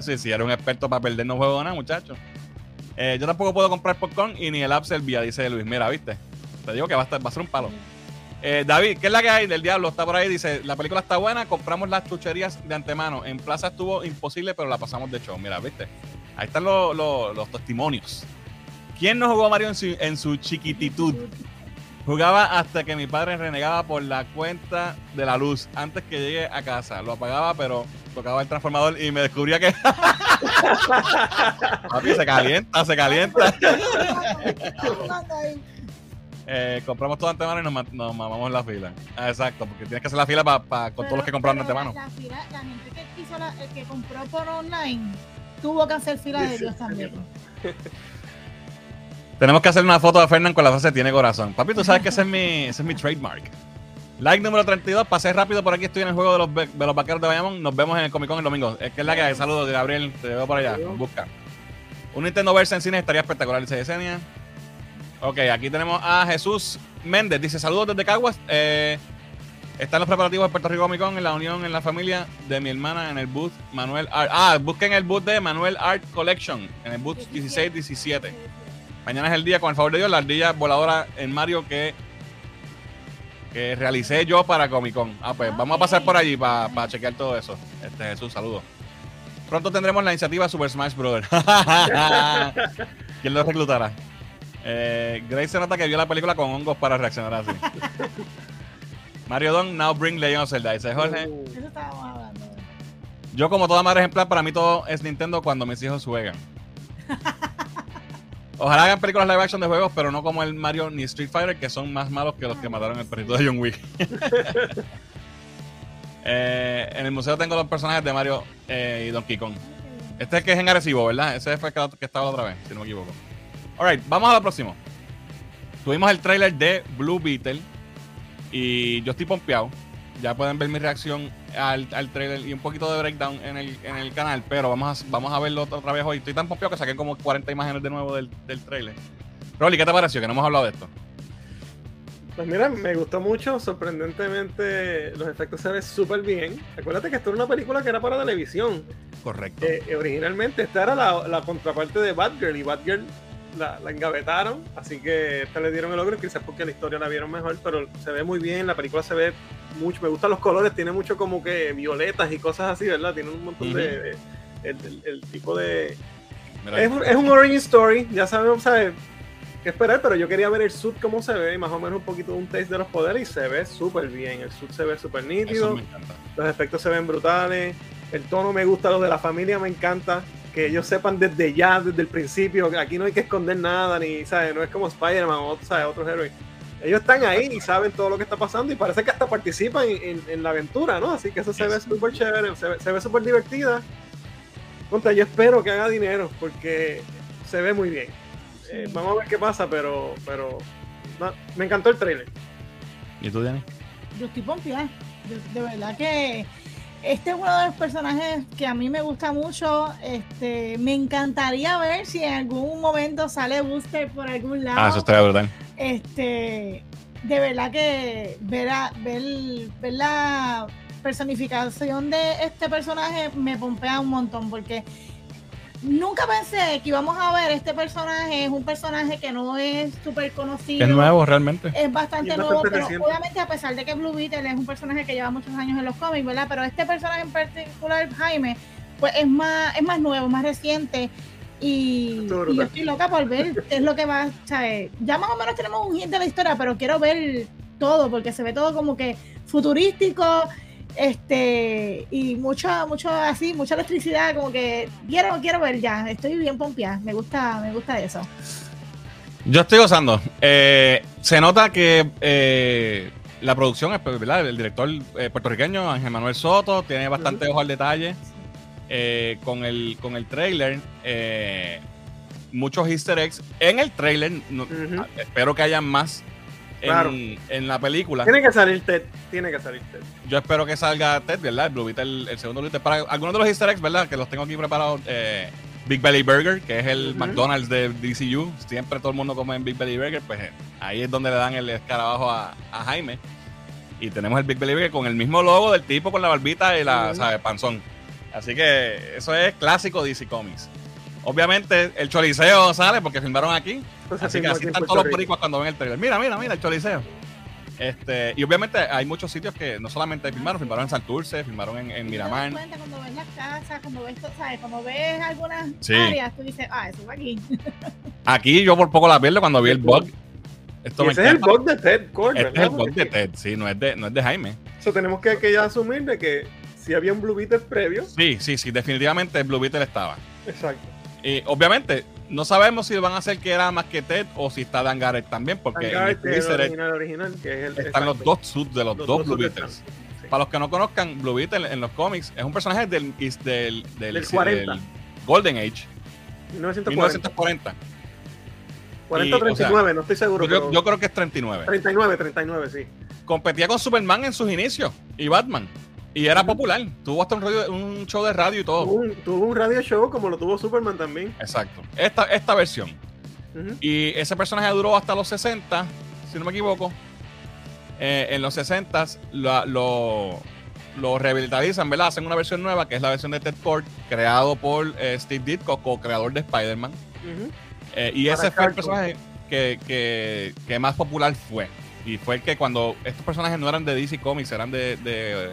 Sí, sí, eres un experto para perder, no juego nada, muchacho. Eh, yo tampoco puedo comprar popcorn y ni el app servía, dice Luis. Mira, viste. Te digo que va a, estar- va a ser un palo. Eh, David, ¿qué es la que hay del diablo? Está por ahí, dice, la película está buena, compramos las chucherías de antemano. En plaza estuvo imposible, pero la pasamos de show. Mira, ¿viste? Ahí están los, los- los testimonios. ¿Quién no jugó a Mario en su, en su chiquititud? Jugaba hasta que mi padre renegaba por la cuenta de la luz antes que llegue a casa. Lo apagaba, pero tocaba el transformador y me descubría que... (laughs) Papi, se calienta, se calienta. (laughs) (laughs) Eh, compramos todo de antemano y nos, nos mamamos la fila. Ah, exacto, porque tienes que hacer la fila pa- pa- con todos los que compraron antemano. La, fila- la gente que, hizo la, el que compró por online tuvo que hacer fila de Dios también. (laughs) Tenemos que hacer una foto de Fernán con la frase tiene corazón. Papi, tú sabes que ese es mi, ese es mi trademark. Like número 32, pasé rápido por aquí, estoy en el juego de los, de los vaqueros de Bayamón. Nos vemos en el Comic Con el domingo. Es que es la que hay. Saludos, Gabriel, te veo por allá. Busca. Un Nintendo Verse en cine estaría espectacular, dice Yesenia. Ok, aquí tenemos a Jesús Méndez. Dice: Saludos desde Caguas. Eh, están los preparativos de Puerto Rico Comic Con en la unión en la familia de mi hermana en el booth Manuel Art. Ah, busquen el booth de Manuel Art Collection en el booth 16-17. Mañana es el día, con el favor de Dios, la ardilla voladora en Mario que, que realicé yo para Comic Con. Ah, pues vamos a pasar por allí para chequear todo eso. Este Jesús, saludos. Pronto tendremos la iniciativa Super Smash Bros. (laughs) ¿Quién lo reclutará? Eh, Grace se nota que vio la película con hongos para reaccionar así. (laughs) Mario Don, now bring Legend of Zelda. Dice Jorge. Uh, Eso estábamos hablando. Yo, como toda madre ejemplar, para mí todo es Nintendo cuando mis hijos juegan. (laughs) Ojalá hagan películas live action de juegos, pero no como el Mario ni Street Fighter, que son más malos que los que mataron el perrito de John Wick. (laughs) Eh, en el museo tengo los personajes de Mario eh, y Donkey Kong. Este es el que es en agresivo, ¿verdad? Ese fue el que, que estaba la otra vez, si no me equivoco. Alright, vamos a lo próximo. Tuvimos el trailer de Blue Beetle y yo estoy pompeado. Ya pueden ver mi reacción al, al trailer y un poquito de breakdown en el, en el canal, pero vamos a, vamos a verlo otra vez hoy. Estoy tan pompeado que saqué como 40 imágenes de nuevo del, del trailer. Rolly, ¿qué te pareció? Que no hemos hablado de esto. Pues mira, me gustó mucho, sorprendentemente los efectos se ven súper bien. Acuérdate que esto era una película que era para televisión. Correcto. Eh, originalmente esta era la, la contraparte de Batgirl y Batgirl la, la engavetaron, así que esta le dieron el logro, quizás porque la historia la vieron mejor, pero se ve muy bien, la película se ve mucho, me gustan los colores, tiene mucho como que violetas y cosas así, ¿verdad? Tiene un montón de... de- el, el- el tipo de... Es un, es un origin story, ya sabemos, ¿sabes? qué esperar, pero yo quería ver el suit cómo se ve, y más o menos un poquito un taste de los poderes, y se ve súper bien, el suit se ve súper nítido, los efectos se ven brutales, el tono me gusta, lo de la familia me encanta, que ellos sepan desde ya, desde el principio, que aquí no hay que esconder nada, ni, ¿sabes? No es como Spider-Man o ¿sabes? otros héroes. Ellos están ahí y saben todo lo que está pasando y parece que hasta participan en, en- en la aventura, ¿no? Así que eso se ve súper chévere, se ve, se ve súper divertida. Contra, yo espero que haga dinero porque se ve muy bien. Eh, vamos a ver qué pasa, pero, pero no, me encantó el trailer. ¿Y tú, Diana? Yo estoy pompeada. De verdad que este es uno de los personajes que a mí me gusta mucho. Este, me encantaría ver si en algún momento sale Booster por algún lado. Ah, eso estaría brutal. Este, de verdad que ver, a- ver, ver la personificación de este personaje me pompea un montón porque nunca pensé que íbamos a ver este personaje. Es un personaje que no es súper conocido. Es nuevo realmente. Es bastante nuevo, pero obviamente a pesar de que Blue Beetle es un personaje que lleva muchos años en los cómics, ¿verdad? Pero este personaje en particular, Jaime, pues es más, es más nuevo, más reciente. Y, yo estoy loca por ver qué es lo que va, ¿sabes? Ya más o menos tenemos un hint de la historia, pero quiero ver todo, porque se ve todo como que futurístico, este, y mucha, mucho así, mucha electricidad, como que quiero, quiero ver ya, estoy bien pompeada, me gusta, me gusta eso. Yo estoy gozando. Eh, se nota que eh, la producción, es, ¿verdad? el director eh, puertorriqueño, Ángel Manuel Soto, tiene bastante ojo al detalle. Con, el, con el trailer, eh, muchos easter eggs. En el trailer, no- espero que haya más Claro. en la película. Tiene que salir Ted. Tiene que salir Ted. Yo espero que salga Ted, ¿verdad? El Blue el, el segundo Blue. Para algunos de los easter eggs, ¿verdad? Que los tengo aquí preparados. eh, Big Belly Burger, que es el. McDonald's de DCU. Siempre todo el mundo come en Big Belly Burger. Pues eh, ahí es donde le dan el escarabajo a, a Jaime. Y tenemos el Big Belly Burger con el mismo logo del tipo con la barbita y la. ¿sabes? Panzón. Así que eso es clásico DC Comics. Obviamente el choliseo sale porque filmaron aquí. Entonces, Así que así están todos los boricuas cuando ven el trailer. Mira, mira, mira, el choliseo. Este, y obviamente hay muchos sitios que no solamente filmaron, filmaron en Santurce, filmaron en, en Miramar. cuenta cuando ves las casas, cuando ves, ¿sabes? Cuando ves algunas Sí. áreas, tú dices, ah, eso va aquí. (laughs) Aquí yo por poco la pierdo cuando vi el bug. Esto Y me ese es el bug de Ted Core, Este es el bug de Ted, sí, no es de, no es de Jaime. So, tenemos que, que ya asumir de que si había un Blue Beetle previo. Sí, sí, sí, definitivamente Blue Beetle estaba. Exacto. Y obviamente no sabemos si van a hacer que era más que Ted o si está Dan Garrett también, porque en Vanguard, el es el original, original, que es el, están los dos suits de los, Los dos Blue suits Beetles. están. Sí. Para los que no conozcan, Blue Beetle en los cómics es un personaje del, del, del, Del 40. del Golden Age, 1940. 1940. 40 Y, o sea, 39, no estoy seguro. Yo, pero yo creo que es 39. 39, 39, sí. Competía con Superman en sus inicios y Batman. Y era popular. Tuvo hasta un, radio- un show de radio y todo. Tuvo un, tuvo un radio show como lo tuvo Superman también. Exacto. Esta, esta versión. Y ese personaje duró hasta los 60, si no me equivoco. Eh, en los 60 lo, lo, lo ¿verdad? Hacen una versión nueva que es la versión de Ted Kord, creado por eh, Steve Ditko, co-creador de Spider-Man. Eh, y Para ese fue el personaje que, que- que más popular fue. Y fue el que cuando estos personajes no eran de DC Comics, eran de, de-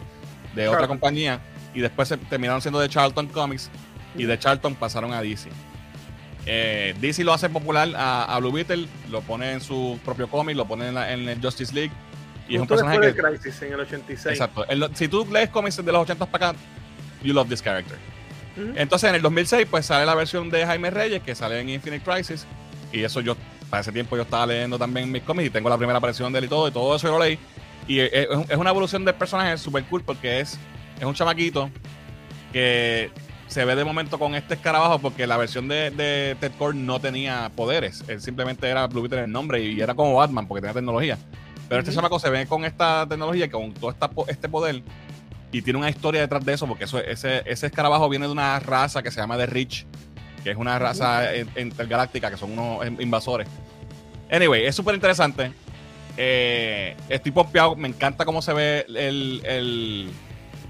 de otra compañía. Y después se terminaron siendo de Charlton Comics. Y de Charlton pasaron a DC. Eh, DC lo hace popular a, a Blue Beetle, lo pone en su propio cómic, lo pone en, la- en el Justice League. Y Justo es un personaje que. de Crisis en el 86. Exacto. El- si tú lees cómics de los 80 para acá, you love this character. Entonces en el 2006 pues sale la versión de Jaime Reyes que sale en Infinite Crisis y eso yo para ese tiempo yo estaba leyendo también mis cómics y tengo la primera aparición de él y todo y todo eso yo lo leí y es, es- es una evolución del personaje súper cool porque es, es un chamaquito que se ve de momento con este escarabajo porque la versión de, de Ted Core no tenía poderes él simplemente era Blue Beetle en el nombre y, era como Batman porque tenía tecnología pero este Ujú. chamaco se ve con esta tecnología con todo esta, este poder y tiene una historia detrás de eso, porque eso, ese, ese escarabajo viene de una raza que se llama The Rich, que es una raza in- intergaláctica, que son unos in- invasores. Anyway, es súper interesante. Eh, estoy pompeado, me encanta cómo se ve el, el,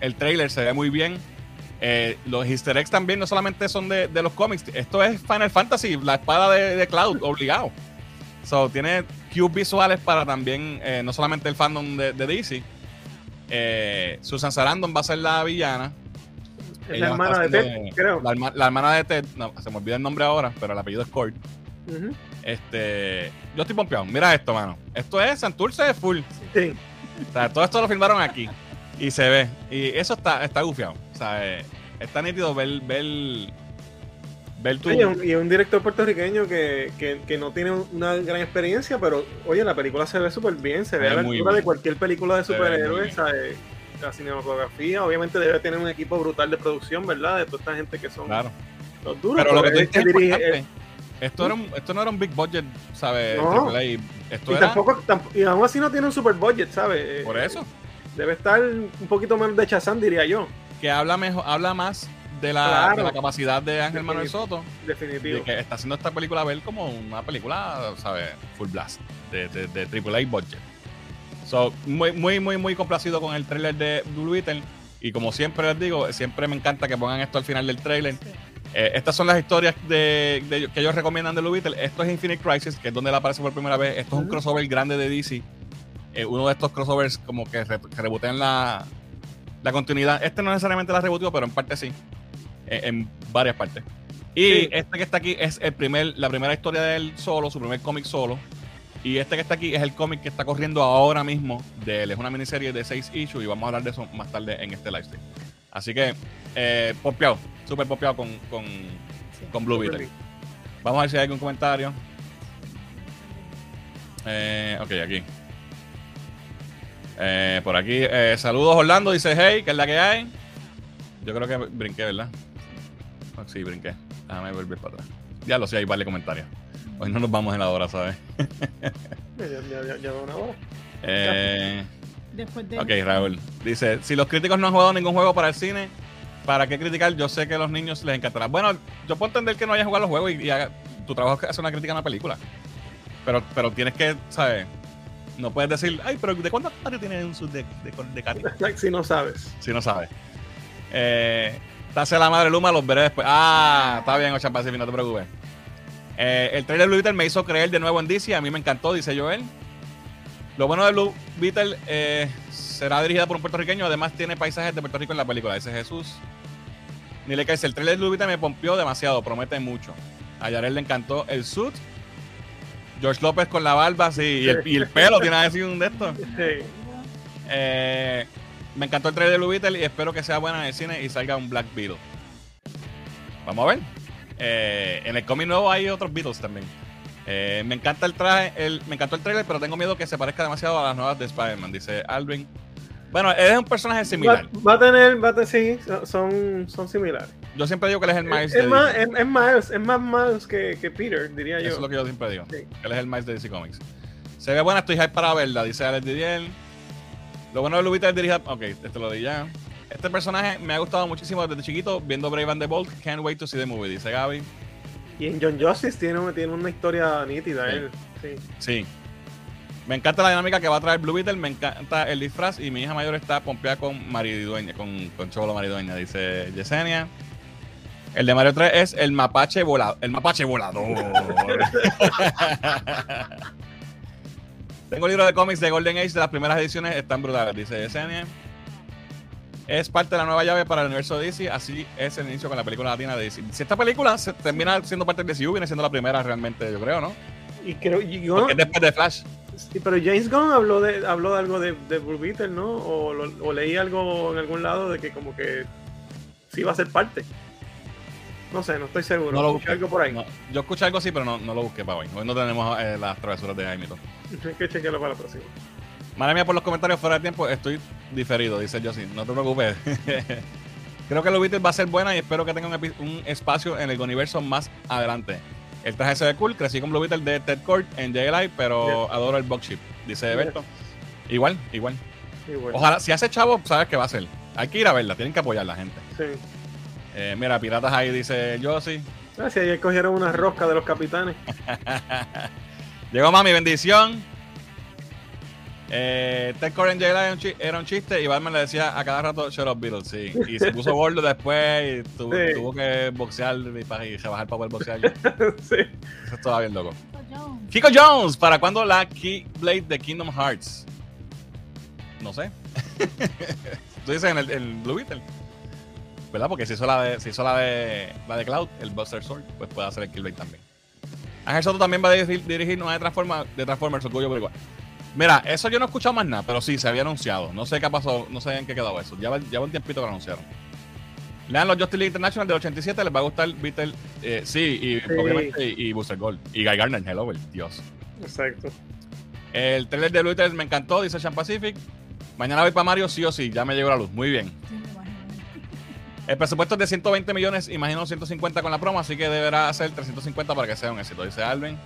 el trailer, se ve muy bien. Eh, los easter eggs también no solamente son de, de los cómics, esto es Final Fantasy, la espada de, de Cloud, obligado. So, tiene cues visuales para también, eh, no solamente el fandom de, de DC. Eh, Susan Sarandon va a ser la villana. Es la hermana de Ted, creo. La, herma- la hermana de Ted, no, se me olvida el nombre ahora, pero el apellido es Cord. Ujú. Este, yo estoy pompeado. Mira esto, mano. Esto es Santurce full. Sí. O sea, todo esto lo filmaron aquí. Y se ve. Y eso está, está gufiado. O sea, eh, está nítido ver, ver, ver tu. Oye, y un director puertorriqueño que, que, que no tiene una gran experiencia, pero oye, la película se ve súper bien, se ve a la altura bien. de cualquier película de superhéroes. La cinematografía, obviamente debe tener un equipo brutal de producción, ¿verdad? De toda esta gente que son Claro. los duros. Pero lo que tú es dices es. Esto, era un, esto no era un big budget, ¿sabes? No. Triple A. Esto y, era. tampoco, tamp- y aún así no tiene un super budget, ¿sabes? Por Eh, eso. Debe estar un poquito menos de Chazán, diría yo. que habla mejor, habla más de la, Claro. de la capacidad de Ángel Manuel. Soto, Definitivo. de que está haciendo esta película ver como una película, ¿sabes? Full blast, de, de, de AAA budget. So, muy, muy, muy, muy complacido con el trailer de Blue Beetle. Y como siempre les digo, siempre me encanta que pongan esto al final del trailer. Eh, estas son las historias de, de- que ellos recomiendan de Blue Beetle. Esto es Infinite Crisis, que es donde él aparece por primera vez. Esto es un crossover grande de DC. Eh, uno de estos crossovers como que, re- que rebotean la, la continuidad. Este no necesariamente la reboteó, pero en parte sí. Eh, en varias partes. Y Sí. este que está aquí es el primer, la primera historia de él solo, su primer cómic solo. Y este que está aquí es el cómic que está corriendo ahora mismo de él. Es una miniserie de seis issues y vamos a hablar de eso más tarde en este livestream. Así que, eh, popeado, súper popeado con, con, con Blue Beetle. Vamos a ver si hay algún comentario. Eh, ok, aquí. Eh, por aquí, eh, saludos Orlando, dice hey, que es la que hay. Yo creo que brinqué, ¿verdad? Sí, brinqué. Déjame volver para atrás. Ya lo sé, hay varios comentarios. Hoy no nos vamos en la hora, ¿sabes? (laughs) Ya, una hora. Eh, Después de ok, Raúl. Dice, si los críticos no han jugado ningún juego para el cine, ¿para qué criticar? Yo sé que a los niños les encantará. Bueno, yo puedo entender que no hayas jugado los juegos y, y haga- tu trabajo es hacer una crítica a una película. Pero, pero tienes que, ¿sabes? No puedes decir, ay, pero ¿de cuántos patios tiene un sub de, de, de Katy? (laughs) Si no sabes. Si no sabes. Eh, Tase la madre Luma, los veré después. Ah, está bien, Ocean Pacific, no te preocupes. Eh, el trailer de Blue Beetle me hizo creer de nuevo en DC. A mí me encantó, dice Joel. Lo bueno de Blue Beetle eh, será dirigida por un puertorriqueño. Además, tiene paisajes de Puerto Rico en la película. Dice Jesús. Ni le dice: el trailer de Blue Beetle me pompió demasiado. Promete mucho. A Yarel le encantó el suit. George López con la barba, sí. Y el, y el pelo tiene así un de estos. Sí. Eh, me encantó el trailer de Blue Beetle y espero que sea buena en el cine y salga un Black Beetle. Vamos a ver. Eh, en el cómic nuevo hay otros Beatles también. Eh, me encanta el traje, el, me encantó el trailer, pero tengo miedo que se parezca demasiado a las nuevas de Spider-Man, dice Alvin. Bueno, él es un personaje similar. va a tener, va a tener, sí, son, son similares. Yo siempre digo que él es el Miles Es, de más, es, es Miles, es más Miles que, que Peter, diría yo. Eso es lo que yo siempre digo. Sí. Él es el Miles de DC Comics. Se ve buena, estoy hype para verla, dice Alex Didier. Lo bueno de Beetle es dirigida. Ok, esto lo di ya. Este personaje me ha gustado muchísimo desde chiquito viendo Brave and the Bold. Can't wait to see the movie, dice Gaby. Y en John Justice tiene, tiene una historia nítida Sí. él. Sí. Sí. Me encanta la dinámica que va a traer Blue Beetle, me encanta el disfraz y mi hija mayor está pompeada con maridueña, con, con Cholo maridueña, dice Yesenia. El de Mario 3 es el mapache volador. El mapache volador. (laughs) Tengo el libro de cómics de Golden Age de las primeras ediciones, están brutales, dice Yesenia. Es parte de la nueva llave para el universo de DC, así es el inicio con la película latina de DC. Si esta película se termina siendo parte de DCU, viene siendo la primera realmente, yo creo, ¿no? Y creo, yo- Porque es después de Flash. sí, pero James Gunn habló de, habló de algo de, de Blue Beetle, ¿no? O, lo- o leí algo en algún lado de que como que sí va a ser parte. No sé, no estoy seguro. No lo busqué. algo por ahí. No, yo escuché algo así, pero no, no lo busqué para hoy. Hoy no tenemos eh, las travesuras de Jaime. Hay que chequearlo para la próxima. Madre mía, por los comentarios fuera de tiempo, estoy diferido, dice Josie. No te preocupes. (laughs) Creo que los Beatles va a ser buena y espero que tenga un, espacio en el universo más adelante. El traje se ve cool, crecí con Blue Beetle de Ted Kord en JLI, pero adoro el box ship, dice Yes. Berto. Igual, igual. Bueno, Ojalá, si hace chavo, sabes qué va a hacer. Hay que ir a verla, tienen que apoyar la gente. sí. Eh, mira, Piratas ahí dice Josie. Ah, sí, ayer cogieron una rosca de los capitanes. (laughs) Llegó mami, bendición. Eh, Ted Core en J-Line era un chi- era un chiste y Batman le decía a cada rato Shut up Beatles, sí. Y se puso (laughs) gordo después y tuvo, Sí. tuvo que boxear y, y rebajar para poder boxear. (laughs) sí. Eso estaba bien loco. Jones. Kiko Jones, ¿para cuándo la Keyblade de Kingdom Hearts? No sé. (laughs) Tú dices en el en Blue Beetle. ¿Verdad? Porque si hizo la de, si hizo la de la de Cloud, el Buster Sword, pues puede hacer el Keyblade también. Ángel Soto también va a dirigir, dirigir una de Transformers, de Transformers Orgullo por igual. Mira, eso yo no he escuchado más nada, pero sí, se había anunciado. No sé qué pasó, no sé en qué quedó eso. Ya va, ya va un tiempito que lo anunciaron. Lean los Justice League International del 87, les va a gustar Beetle, eh, sí, y Sí. obviamente, y, y Booster Gold. Y Guy Gardner, hello, el Dios. Exacto. El trailer de Beetle me encantó, dice Sean Pacific. Mañana voy para Mario, sí o sí, ya me llegó la luz. Muy bien. El presupuesto es de 120 millones, imagino 150 con la promo, así que deberá ser 350 para que sea un éxito, dice Alvin.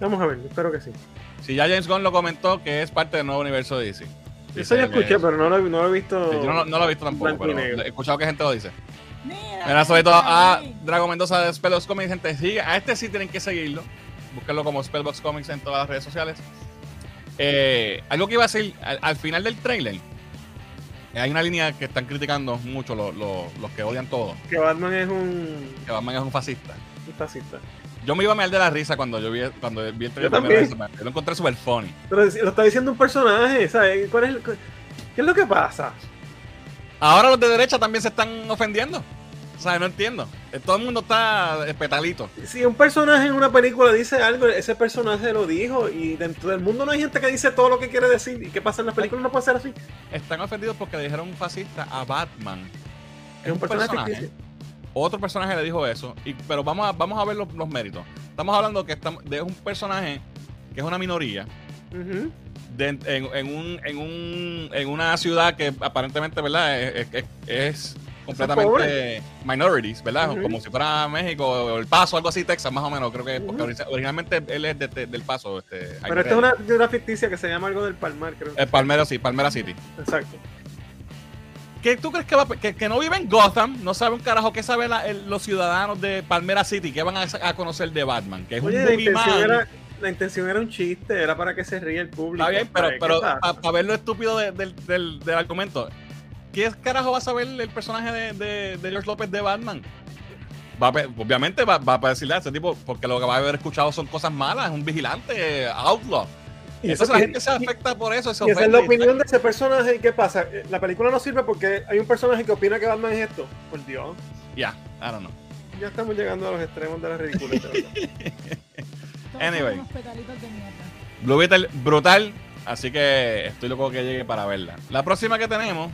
Vamos a ver, espero que sí. Si ya James Gunn lo comentó, que es parte del nuevo universo de DC. Eso ya escuché, pero no lo, no lo he visto. Yo no, no lo he visto tampoco, pero he escuchado que gente lo dice. Mira, Mira, sobre todo a ahí. Dragon Mendoza de Spellbox Comics, gente, sigue. A este sí tienen que seguirlo. Búsquenlo como Spellbox Comics en todas las redes sociales. Eh, algo que iba a decir, al, al final del trailer, hay una línea que están criticando mucho los, los- los que odian todo, Que Batman es un, que Batman es un fascista. un fascista. Yo me iba a mear de la risa cuando yo vi, cuando vi el trailer Yo también. vez. Yo lo encontré super funny. Pero lo está diciendo un personaje, ¿sabes? ¿Cuál es el- ¿Qué es lo que pasa? Ahora los de derecha también se están ofendiendo. O sea, no entiendo. Eh, Todo el mundo está petalito. Si un personaje en una película dice algo, ese personaje lo dijo y dentro del mundo no hay gente que dice todo lo que quiere decir. ¿Y qué pasa en las películas? No puede ser así. Están ofendidos porque le dijeron fascista a Batman. Es un personaje ficticio. Otro personaje le dijo eso. Y, pero vamos a, vamos a ver los, los méritos. Estamos hablando que estamos, de un personaje que es una minoría. De- en, en un, en, un, en una ciudad que aparentemente, ¿verdad? Es, es- es completamente minorities, ¿verdad? Como si fuera México o El Paso, algo así, Texas, más o menos. Creo que porque originalmente él es de- de- del Paso. Este, Pero esta es una, una ficticia que se llama algo del Palmar, creo. Eh, Palmera, sí, Palmera City. Exacto. ¿Qué tú crees que, va, que, que no vive en Gotham? No sabe un carajo qué saben los ciudadanos de Palmera City, qué van a, a conocer de Batman, que es Oye, un la intención, era, la intención era un chiste, era para que se ría el público. Está bien, pero, pero para ver lo estúpido de- del, del- del argumento, ¿qué carajo va a saber el personaje de, de- de George López de Batman? Va a pe- obviamente va, va a decirle a ese tipo, porque lo que va a haber escuchado son cosas malas, es un vigilante, outlaw. Y Entonces eso la que- gente se afecta por eso. Se Y esa es la opinión de ese personaje. ¿Y qué pasa? La película no sirve porque hay un personaje que opina que Batman es esto. Por Dios. Ya, I don't know. Ya estamos llegando a los extremos de la. Todos (laughs) Anyway. Blue Beetle, brutal. Así que estoy loco que llegue para verla. La próxima que tenemos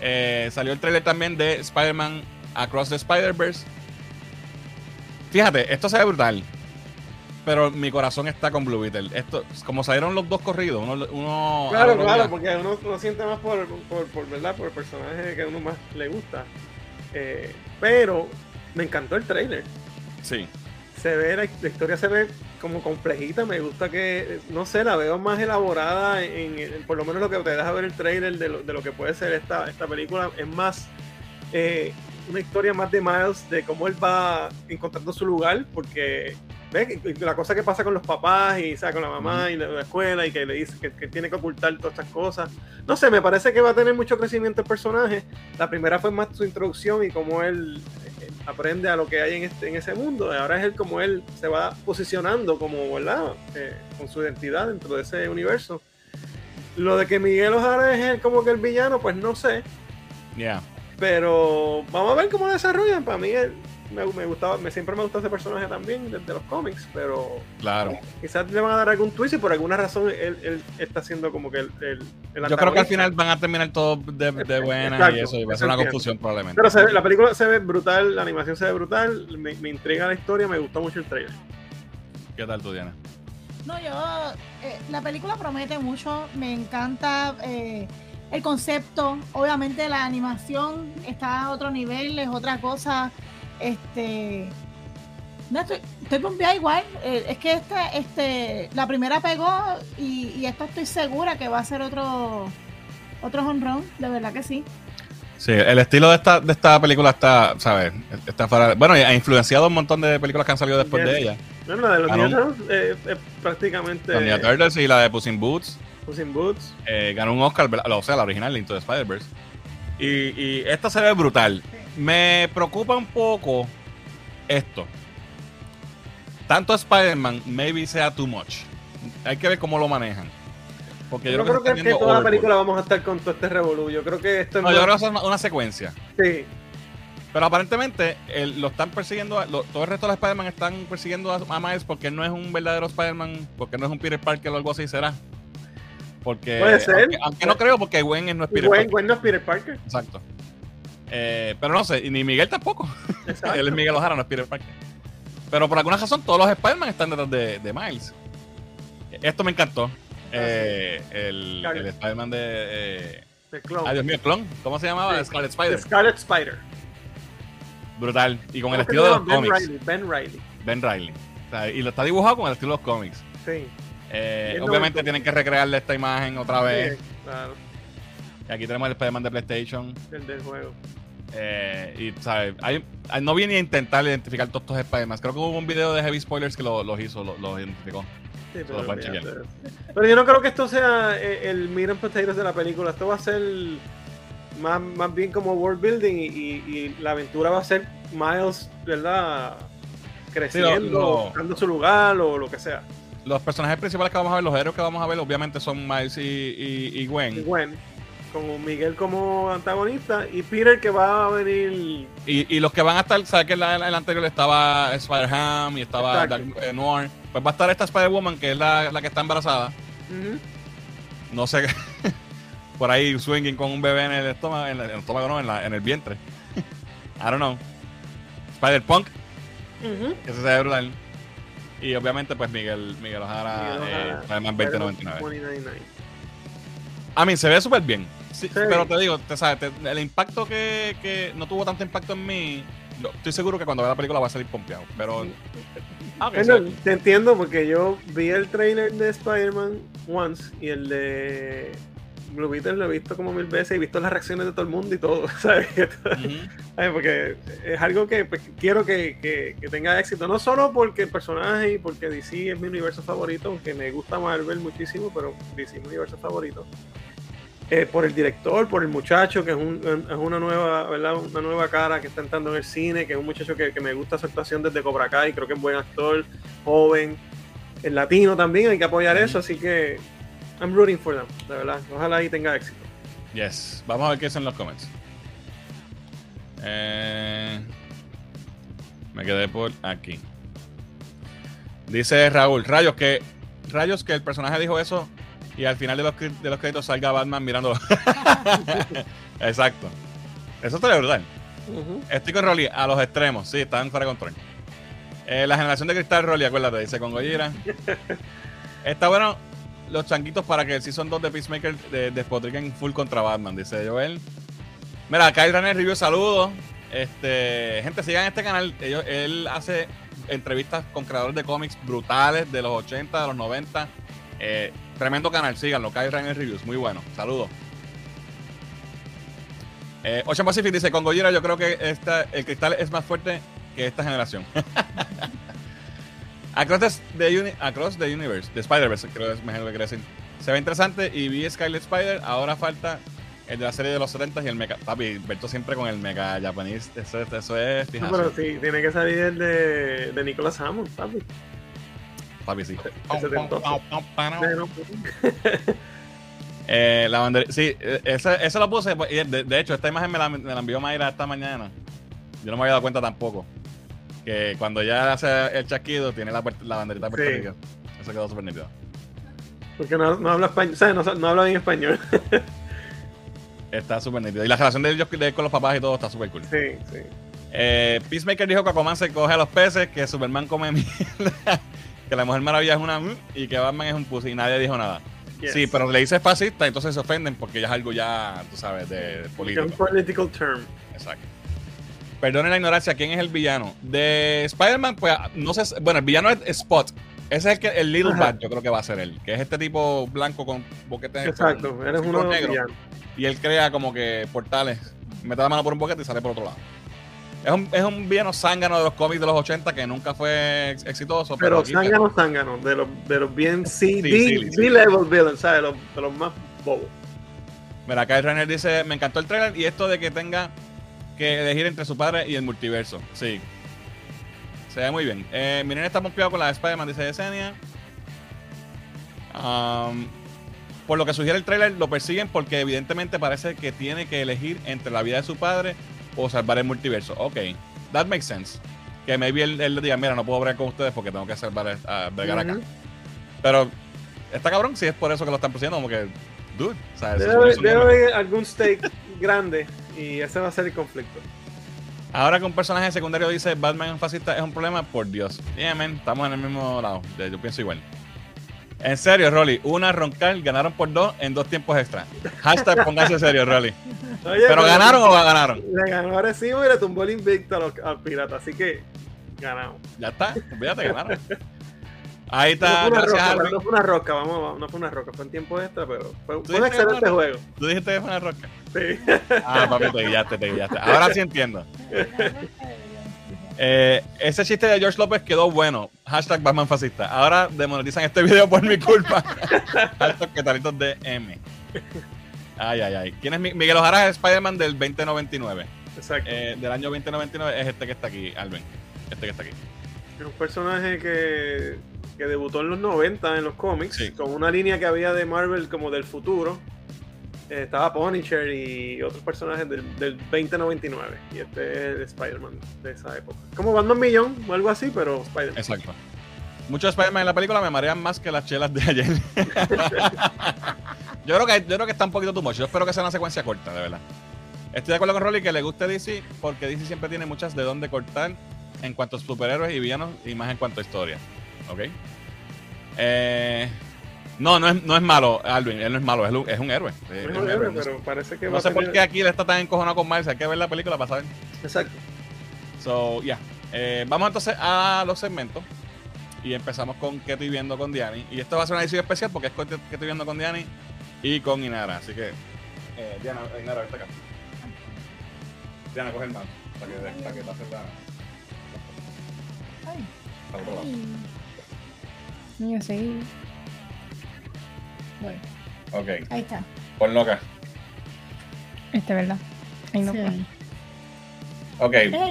eh, salió el trailer también de Spider-Man Across the Spider-Verse. Fíjate, esto se ve brutal. Pero mi corazón está con Blue Beetle. Esto, como salieron los dos corridos, uno, uno claro, claro, porque uno, uno siente más por, por, por, ¿verdad? por el personaje que a uno más le gusta. Eh, pero me encantó el trailer. Sí. Se ve, la, la historia se ve como complejita. Me gusta que, no sé, la veo más elaborada. En, en- por lo menos lo que te deja ver el trailer de lo, de lo que puede ser esta, esta película. Es más eh, una historia más de Miles, de cómo él va encontrando su lugar. Porque la cosa que pasa con los papás y ¿sabes? con la mamá y la, la escuela y que le dice que, que tiene que ocultar todas estas cosas. No sé, me parece que va a tener mucho crecimiento el personaje. La primera fue más su introducción y cómo él eh, aprende a lo que hay en, este, en ese mundo. Ahora es él como él se va posicionando como, ¿verdad? Eh, con su identidad dentro de ese universo. Lo de que Miguel Ojara es el- como que el villano, pues no sé. Yeah. Pero vamos a ver cómo lo desarrollan. Para mí él- me, me gustaba, me, siempre me gustó ese personaje también desde los cómics, pero Claro. quizás le van a dar algún twist y por alguna razón él, él está siendo como que el, el, el Yo creo que al final van a terminar todo de, de buena Exacto, y eso, y va a ser una confusión probablemente. Pero se ve- la película se ve brutal, la animación se ve brutal, me, me intriga la historia, me gustó mucho el trailer. ¿Qué tal tú, Diana? No, yo. eh, la película promete mucho. Me encanta eh, el concepto. Obviamente, la animación está a otro nivel, es otra cosa. Este. No, estoy, estoy pompeada igual. eh, es que esta, este, la primera pegó y, y esta estoy segura que va a ser otro otro home run. De verdad que sí. Sí, el estilo de esta, de esta película está, ¿sabes? Está fuera. Bueno, ha influenciado un montón de películas que han salido después Yes. de ella. Bueno, la de los no. Ninja Turtles, eh, es prácticamente La Ninja Turtles y la de Puss in Boots. Puss in Boots. eh, ganó un Oscar, o sea, la original, Into the Spider-Verse. Y, y esta se ve brutal. Me preocupa un poco esto. Tanto Spider-Man, maybe sea too much. Hay que ver cómo lo manejan. Porque yo, Yo, creo creo que, que, toda la película vamos a estar con todo este revolú. Yo creo que esto es. No, yo creo que es una, una secuencia. sí, Pero aparentemente el- lo están persiguiendo, a- lo- todo el resto de los Spider-Man están persiguiendo a, a Miles porque no es un verdadero Spider-Man, porque no es un Peter Parker o algo así, será. Porque, Puede ser. Aunque, aunque no creo, porque Gwen no es Peter Gwen, Parker. Gwen no es Peter Parker. Exacto. Eh, pero no sé, ni Miguel tampoco. (laughs) Él es Miguel Ojara, no es Peter Parker. Pero por alguna razón todos los Spider-Man están detrás de, de Miles. Esto me encantó. Eh, el, Scarlet. el Spider-Man de... Eh, The Clone. ay, Dios mío, clon. ¿Cómo se llamaba? Scarlet The Spider. Scarlet Spider. Brutal. Y con el ¿Cómo que estilo de los ben cómics. Riley, Ben Riley. Ben Riley. O sea, y lo está dibujado con el estilo de los cómics. Sí. Eh, no obviamente me- tienen que recrearle esta imagen otra vez. Sí, Claro, Y aquí tenemos el Spider-Man de PlayStation. el del juego. Eh, y, ¿sabes? Hay- no viene a intentar identificar todos estos Spider-Man. Creo que hubo un video de Heavy Spoilers que lo- los hizo, lo- los identificó. Sí, lo. Pero yo no creo que esto sea eh, el meat and potatoes de la película. Esto va a ser más, más bien como world building y, y- y la aventura va a ser Miles, ¿verdad? Creciendo, Sí, buscando su lugar o lo que sea. Los personajes principales que vamos a ver, los héroes que vamos a ver, obviamente son Miles y, y- y Gwen. Y Gwen, con Miguel como antagonista y Peter que va a venir. Y, y los que van a estar, ¿sabes que en la- en anterior estaba Spider-Ham y estaba. Dark- eh, Noir? Pues va a estar esta Spider-Woman, que es la, la que está embarazada. No sé, (laughs) por ahí swinging con un bebé en el estómago, en, el- estómago no, en, la- en el vientre. (laughs) I don't know. Spider-Punk, Ujú. que se brutal. Y obviamente, pues Miguel, Miguel Ojara, Miguel Ojara, 2099. 2099. A mí se ve súper bien. Sí, Sí. Pero te digo, te, sabes, te- el impacto que, que no tuvo tanto impacto en mí, lo- estoy seguro que cuando vea la película va a salir pompeado. Pero. Ah, Bueno, te entiendo porque yo vi el trailer de Spider-Man once y el de Blue Beetle lo he visto como mil veces y he visto las reacciones de todo el mundo y todo, (laughs) ¿sabes? Porque es algo que pues, quiero que, que- que tenga éxito, no solo porque el personaje y porque DC es mi universo favorito, aunque me gusta Marvel muchísimo, pero DC es mi universo favorito. Eh, por el director, por el muchacho, que es, un- es una nueva, ¿verdad? Una nueva cara que está entrando en el cine, que es un muchacho que, que me gusta su actuación desde Cobra Kai, creo que es buen actor, joven, el latino también, hay que apoyar eso, así que I'm rooting for them, de verdad. Ojalá ahí tenga éxito. Yes. Vamos a ver qué dicen los comments. Eh, me quedé por aquí. Dice Raúl, rayos que rayos que el personaje dijo eso y al final de los, de los créditos salga Batman mirándolo. (laughs) Exacto. Eso estaría brutal. Estoy con Rolly a los extremos. Sí, están fuera de control. Eh, la generación de cristal, Rolly, acuérdate, dice con Gojira. (laughs) Está bueno los changuitos para que el Season 2 de Peacemaker de- despotriquen full contra Batman, dice Joel. Mira, Kyle Runner Review, saludos. Este, gente, sigan este canal. Ellos- él hace entrevistas con creadores de cómics brutales de los 80, de los 90. Eh, tremendo canal, síganlo. Kyle Runner Reviews, muy bueno. Saludos. Eh, Ocean Pacific dice, con Gojira yo creo que esta, el cristal es más fuerte que esta generación. (laughs) Across the, uni- Across the Universe, de Spider-Verse, creo que es mejor lo que quiere decir. Se ve interesante y vi Scarlet Spider, ahora falta el de la serie de los 70 y el mecha. Papi, Berto siempre con el mecha japonés, eso, eso es No, pero sí, tiene que salir el de, de Nicholas Hammond, papi. Papi, sí. (laughs) Eh, la bandera, sí, eh, ese, ese lo puse. pues, y De, de hecho, esta imagen me la, me la envió Mayra esta mañana. Yo no me había dado cuenta tampoco. Que cuando ya hace el chasquido, tiene la, la banderita de Puerto Sí. Rico. Eso quedó súper nítido. Porque no, no habla español, o sea, no, no habla bien español. (laughs) Está súper nítido. Y la relación de ellos con los papás y todo está súper cool. Sí, sí. Eh, Peacemaker dijo que Aquaman se coge a los peces, que Superman come (laughs) mierda, que la Mujer Maravilla es una mm, y que Batman es un pussy y nadie dijo nada. Yes. Sí, pero le dices fascista, entonces se ofenden porque ya es algo ya, tú sabes, de, de un político. political term. Exacto. Perdonen la ignorancia, ¿quién es el villano? De Spider-Man, pues no sé, bueno, el villano es Spot. Ese es el, que, el Little Ajá. Bat, yo creo que va a ser él, que es este tipo blanco con boquetes. Exacto, eres uno negros. villanos. Y él crea como que portales, mete la mano por un boquete y sale por otro lado. Es un, es un villano zángano de los cómics de los 80 que nunca fue ex- exitoso. Pero aquí- zángano, zángano, de los, de los bien Sí, sí, sí. D-level villains, ¿sabes? De los, de los más bobos. Mira, Kyle Renner dice, me encantó el trailer y esto de que tenga que elegir entre su padre y el multiverso. Sí. Se ve muy bien. Eh, miren, está pompeado con la de Spider-Man, dice Yesenia. Um, por lo que sugiere el trailer, lo persiguen porque evidentemente parece que tiene que elegir entre la vida de su padre o salvar el multiverso. Ok, that makes sense. Que maybe él, él le diga, mira, no puedo bregar con ustedes porque tengo que salvar, a bregar acá. Pero está cabrón si es por eso que lo están persiguiendo, como que, dude, es un debe haber algún stake (laughs) grande y ese va a ser el conflicto. Ahora que un personaje secundario dice Batman es un fascista es un problema, por Dios. Yeah, man, estamos en el mismo lado. Yo pienso igual. En serio, Rolly, una roncal ganaron por dos en dos tiempos extra. Hashtag póngase serio, Rolly. Oye, ¿Pero ganaron o ganaron? Le ganó Arecibo y le tumbó el invicto a los, al pirata, así que ganamos. Ya está, olvídate, ganaron. Ahí No está, fue, una gracias roca, no fue una roca, vamos, vamos, no fue una roca, fue en tiempo extra, pero fue, fue un excelente juego. Tú dijiste que fue una roca. Sí. Ah, papi, te guiaste, te guiaste. Ahora sí entiendo. Eh, ese chiste de George López quedó bueno. Hashtag Batman fascista. Ahora demonetizan este video por mi culpa. (laughs) Hashtag Petalitos de M. Ay, ay, ay. ¿Quién es Mi- Miguel Ojara? Es Spider-Man del 2099. Exacto. Eh, del año 2099 es este que está aquí, Alvin. Este que está aquí. Es un personaje que, que debutó en los 90 en los cómics, Sí. con una línea que había de Marvel como del futuro. Eh, estaba Punisher y otros personajes del, del 2099. Y este es el Spider-Man de esa época. Como Batman Millón o algo así, pero Spider-Man. Exacto. Muchos Spider-Man en la película me marean más que las chelas de ayer. (laughs) yo, creo que, yo creo que está un poquito too much. Yo espero que sea una secuencia corta, de verdad. Estoy de acuerdo con Rolly que le guste DC porque DC siempre tiene muchas de dónde cortar en cuanto a superhéroes y villanos y más en cuanto a historia. ¿Ok? Eh, no, no es, no es malo, Alvin. Él no es malo, es un, es un héroe. Es Es un un héroe. héroe, No sé- pero parece que va No a sé por qué aquí le está tan encojonado con Miles. Hay que ver la película para saber. Exacto. So, ya. Eh, vamos entonces a los segmentos. Y empezamos con qué estoy viendo con Diani. Y esto va a ser una edición especial porque es con qué estoy viendo con Diani y con Inara. Así que, eh, Diana, Inara, vete acá. Diana, coge el mouse para que, para que pase la. Ay. lado. Niño, sí. Bueno, Ok, ahí está. ponlo acá. Este, ¿verdad? Ay, no. Sí. Ok, Hey.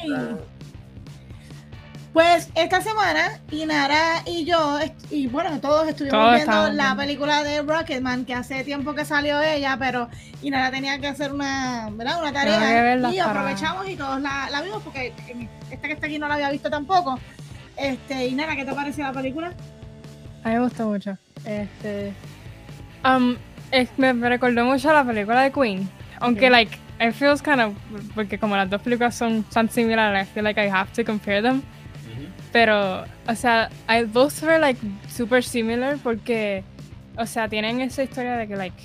Pues esta semana, Inara y yo, y bueno, todos estuvimos Todos viendo la película de Rocketman, que hace tiempo que salió ella, pero Inara tenía que hacer una, ¿verdad? una tarea. verla Y para- aprovechamos y todos la, la vimos, porque esta que está aquí no la había visto tampoco. Este, Inara, ¿qué te pareció la película? A mí me gustó mucho. Este. Um, es- me, me recordó mucho a la película de Queen. Aunque, like, it feels kind of. Porque como las dos películas son tan similares, I feel like I have to compare them. Pero, o sea, I, both were, like, super similar porque, o sea, tienen esa historia de que, like,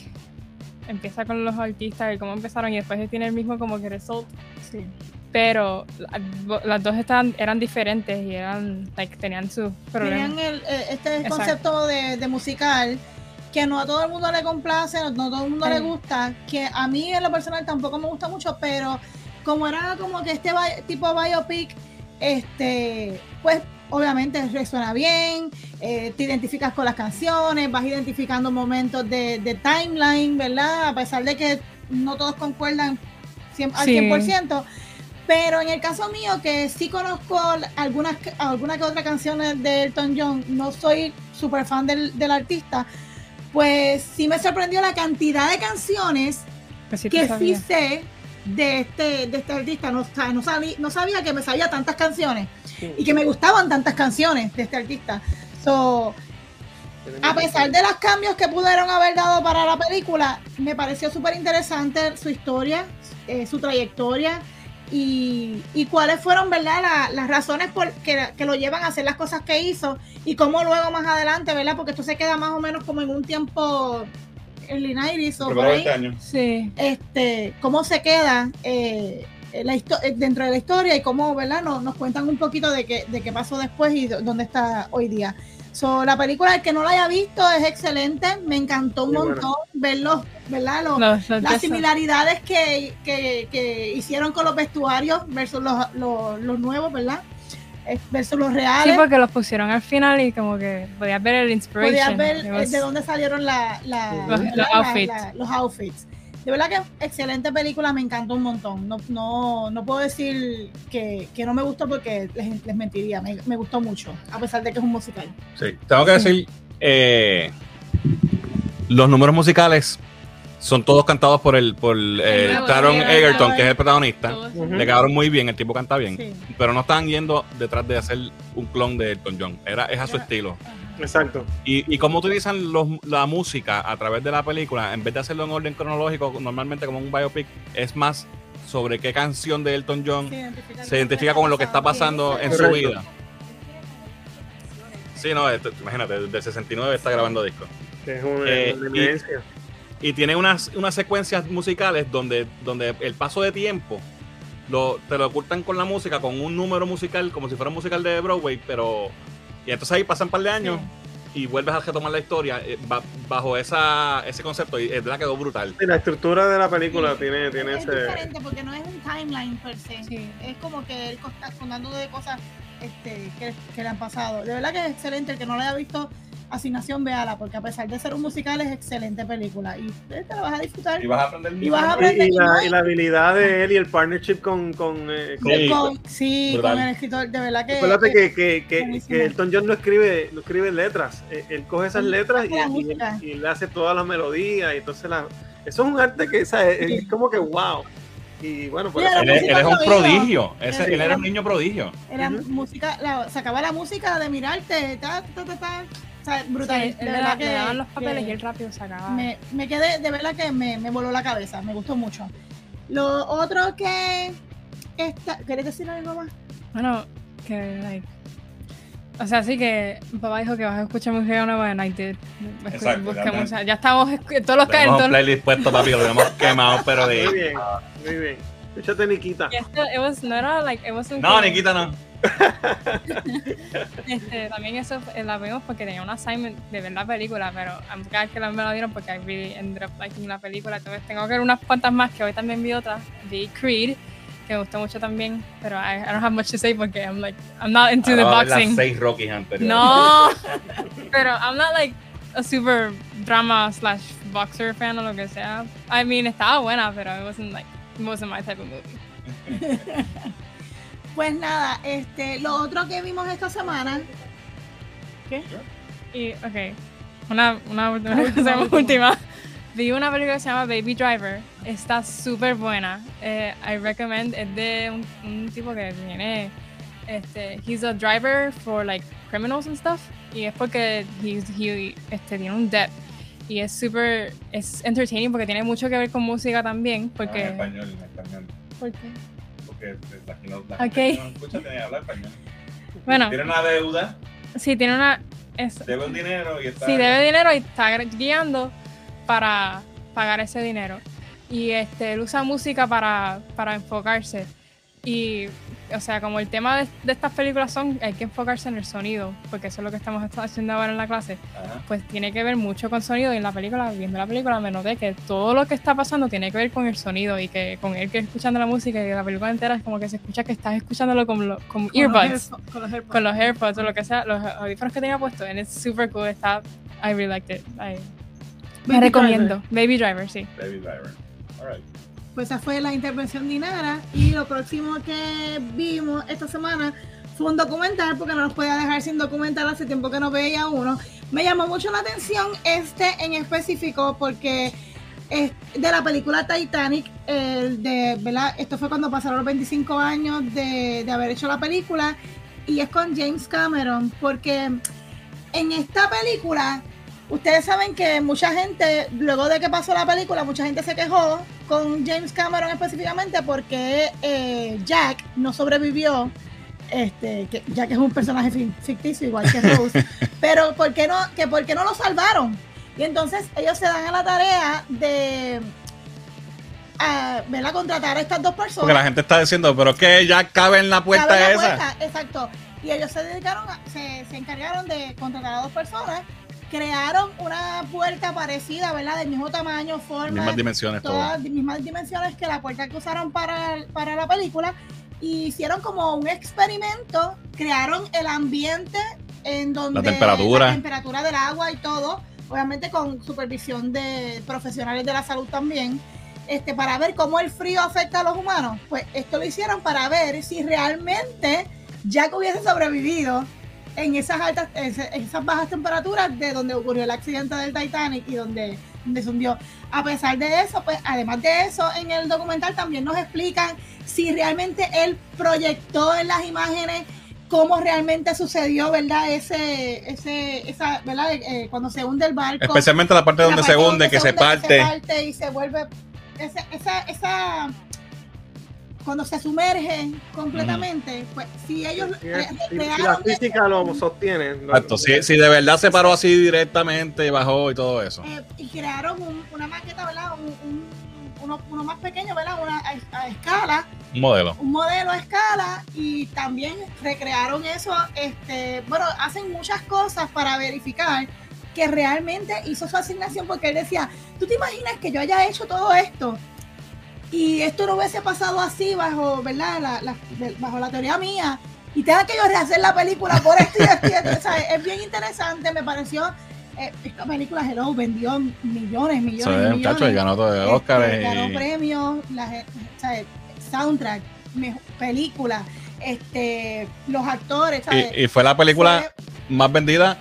empieza con los artistas y cómo empezaron y después tiene el mismo como que result. Sí. Pero la- las dos estaban, eran diferentes y eran, like, tenían sus problemas. Tenían el, eh, este Exacto. concepto de, de musical que no a todo el mundo le complace, no, a todo el mundo le gusta, que a mí en lo personal tampoco me gusta mucho, pero como era como que este tipo biopic, este, pues obviamente resuena bien, eh, te identificas con las canciones, vas identificando momentos de, de timeline, ¿verdad? A pesar de que no todos concuerdan cien- al Sí. 100%. Pero en el caso mío, que sí conozco algunas alguna que otra canciones de Elton John, no soy súper fan del, del artista, pues sí me sorprendió la cantidad de canciones Pues sí, que sí sé de este, de este artista. No, no, sabía, no sabía que me sabía tantas canciones y que me gustaban tantas canciones de este artista. So, a pesar de los cambios que pudieron haber dado para la película, me pareció súper interesante su historia, eh, su trayectoria y, y cuáles fueron, ¿verdad?, la- las razones por que, que lo llevan a hacer las cosas que hizo y cómo luego más adelante, ¿verdad? Porque esto se queda más o menos como en un tiempo en Linairis o por ahí este año. Sí. este, cómo se queda eh, la eh, dentro de la historia y cómo ¿verdad? Nos, nos cuentan un poquito de qué, de qué pasó después y dónde está hoy día. So, la película, el que no la haya visto, es excelente. Me encantó un Muy montón verlos, ¿verdad? Los- Los- los las de- similaridades que, que- que hicieron con los vestuarios versus los, los, los nuevos, ¿verdad? Versus los Sí, reales. porque los pusieron al final y como que podías ver el inspiration. Podías ver eh, was- de dónde salieron la- la- Los- ¿verdad? los La- outfits. la- los outfits. De verdad que excelente película, me encantó un montón. No, no, no puedo decir que, que no me gustó porque les, les mentiría. Me, me gustó mucho, a pesar de que es un musical. Sí, tengo que decir, eh, los números musicales son todos cantados por el por eh, nuevo, Taron sí, Egerton, el- que es el protagonista. Le quedaron muy bien, el tipo canta bien, Sí. pero no están yendo detrás de hacer un clon de Elton John. Era, es a su Era- estilo. Exacto. Y, y cómo utilizan los- la música a través de la película, en vez de hacerlo en orden cronológico, normalmente como un biopic, es más sobre qué canción de Elton John identifica, se identifica con lo que está pasando en su vida. Sí, no, esto- imagínate, desde el 69 está grabando disco. Es una, Eh, una y- eminencia. Y tiene unas, unas secuencias musicales donde, donde el paso de tiempo lo, te lo ocultan con la música, con un número musical, como si fuera un musical de Broadway, pero Y entonces ahí pasan un par de años y vuelves a retomar la historia eh, ba- bajo esa, ese concepto y es verdad quedó brutal. Sí, la estructura de la película Sí, tiene, tiene es ese. diferente porque no es un timeline per se. Sí. Es como que él está contando de cosas este, que, que le han pasado. De verdad que es excelente. El que no le haya visto Asignación, véala, porque a pesar de ser un musical, es excelente película. Y eh, te la vas a disfrutar. vas a aprender Y vas a aprender. y y la, no- y la habilidad de él y el partnership con, con, eh, con- Sí. con, sí, brutal. con el escritor. De verdad que. Acuérdate que, que, que, Elton John no escribe, no escribe letras. Eh, Él coge esas letras y, y- y le hace todas las melodías. Y entonces la, eso es un arte que ¿sabes? es, Sí. como que wow. Y bueno, eso- Él es, él es un prodigio. Ese- Sí. él era un niño prodigio. Era Ujú. música, la, sacaba la música de mirarte, ta, ta, ta, ta. O sea, brutal. Sí, de él le, verdad da- que, le daban los papeles que y él rápido sacaba. me, me quedé, de verdad que me, me voló la cabeza, me gustó mucho. Lo otro que está, ¿quieres decir algo más? Bueno, que, like. O sea, sí que mi papá dijo que vas a escuchar música nueva I did. Escu- Exacto, ya- estamos todos los Tenemos un cantos. playlist puesto, papi, lo tenemos quemado, pero Muy de. bien, muy bien. Escúchate, Nikita. Y esto, it was, no era like, it wasn't No, Nikita, no. (laughs) Este, también eso eh, la vimos porque tenía un assignment de ver la película, pero I'm glad que la me la dieron porque I really ended up liking la película. Entonces tengo que ver unas cuantas más que hoy también vi otra. Vi Creed, que me gustó mucho también, pero I, I don't have much to say porque I'm like, I'm not into the Ahora va a ver boxing. Las seis Rockies anteriores. No, (laughs) pero I'm not like a super drama slash boxer fan o lo que sea. I mean, estaba buena, pero it wasn't like, wasn't my type of movie. (laughs) Pues nada, este, lo otro que vimos esta semana, Y, ok, una, una, última, (laughs) última, cosa (laughs) última. Vi una película que se llama Baby Driver. Está súper buena. Eh, I recommend. Es de un, un tipo que tiene. Este, he's a driver for like criminals and stuff. Y es porque he's, he este, tiene un debt. Y es súper. Es entertaining porque tiene mucho que ver con música también. Porque. en español, en español. ¿por qué? Porque la que no, la Ok. gente no escucha tiene que hablar español. Bueno, Tiene una deuda, sí, tiene una. es- debe un dinero y está. Sí, debe dinero y está guiando para pagar ese dinero. Y este, él usa música para, para enfocarse. Y, o sea, como el tema de, de estas películas son, hay que enfocarse en el sonido, porque eso es lo que estamos haciendo ahora en la clase. Ajá. Pues tiene que ver mucho con sonido y en la película, viendo la película, me noté que todo lo que está pasando tiene que ver con el sonido y que con él que escuchando la música y la película entera es como que se escucha que estás escuchándolo con, lo- con con los earbuds con los AirPods. con los AirPods o lo que sea, los audífonos que tenía puesto, and it's super cool, está, I really liked it. I- me Baby recomiendo. Baby Driver, sí. David Driver. Alright. Pues esa fue la intervención de Inara. Y lo próximo que vimos esta semana fue un documental, porque no nos podía dejar sin documental hace tiempo que no veía uno. Me llamó mucho la atención este en específico, porque es de la película Titanic, el de, ¿verdad? Esto fue cuando pasaron los 25 años de, de haber hecho la película, y es con James Cameron, porque en esta película Ustedes saben que mucha gente, luego de que pasó la película, mucha gente se quejó con James Cameron específicamente porque eh, Jack no sobrevivió. Este, que Jack es un personaje fi- ficticio igual que Rose, (laughs) pero ¿por qué no, que por qué no lo salvaron? Y entonces ellos se dan a la tarea de ah, ¿verdad? contratar a estas dos personas. Porque la gente está diciendo, pero que ya cabe en la puerta Cabe la esa. puerta, exacto. Y ellos se dedicaron, a- se, se encargaron de contratar a dos personas, crearon una puerta parecida, ¿verdad? Del mismo tamaño, forma, Mismas dimensiones, todo. todas las mismas dimensiones que la puerta que usaron para, para la película. Y hicieron como un experimento, crearon el ambiente en donde temperatura. la temperatura del agua y todo, obviamente con supervisión de profesionales de la salud también, este, para ver cómo el frío afecta a los humanos. Pues esto lo hicieron para ver si realmente Jack hubiese sobrevivido en esas altas, ese- esas bajas temperaturas de donde ocurrió el accidente del Titanic y donde, donde se hundió. A pesar de eso, pues además de eso, en el documental también nos explican si realmente él proyectó en las imágenes cómo realmente sucedió, ¿verdad? Ese, ese, esa, ¿verdad? Eh, cuando se hunde el barco. Especialmente la parte la donde parte se hunde, que se hunde, parte. y se vuelve esa, esa, esa cuando se sumerge completamente, pues si ellos Si, la eso, física lo sostiene. lo- Exacto, si, si de verdad se paró así directamente y bajó y todo eso. eh, y crearon un- una maqueta, ¿verdad? Un, un- uno, uno más pequeño, ¿verdad? Una, a, a escala Un modelo. un modelo a escala y también recrearon eso. Este, bueno, hacen muchas cosas para verificar que realmente hizo su asignación porque él decía, ¿tú te imaginas que yo haya hecho todo esto? Y esto no hubiese pasado así bajo, ¿verdad? La, bajo la teoría mía. Y tenga que yo rehacer la película por esto y esto y esto. O sea, es bien interesante, me pareció. eh, esta película Hello vendió millones, millones, millones. muchacho, y ganó todo de Este, Oscar. ganó y- premios, la o sea, soundtrack, película, este, los actores. ¿sabes? y, y fue la película Fue- más vendida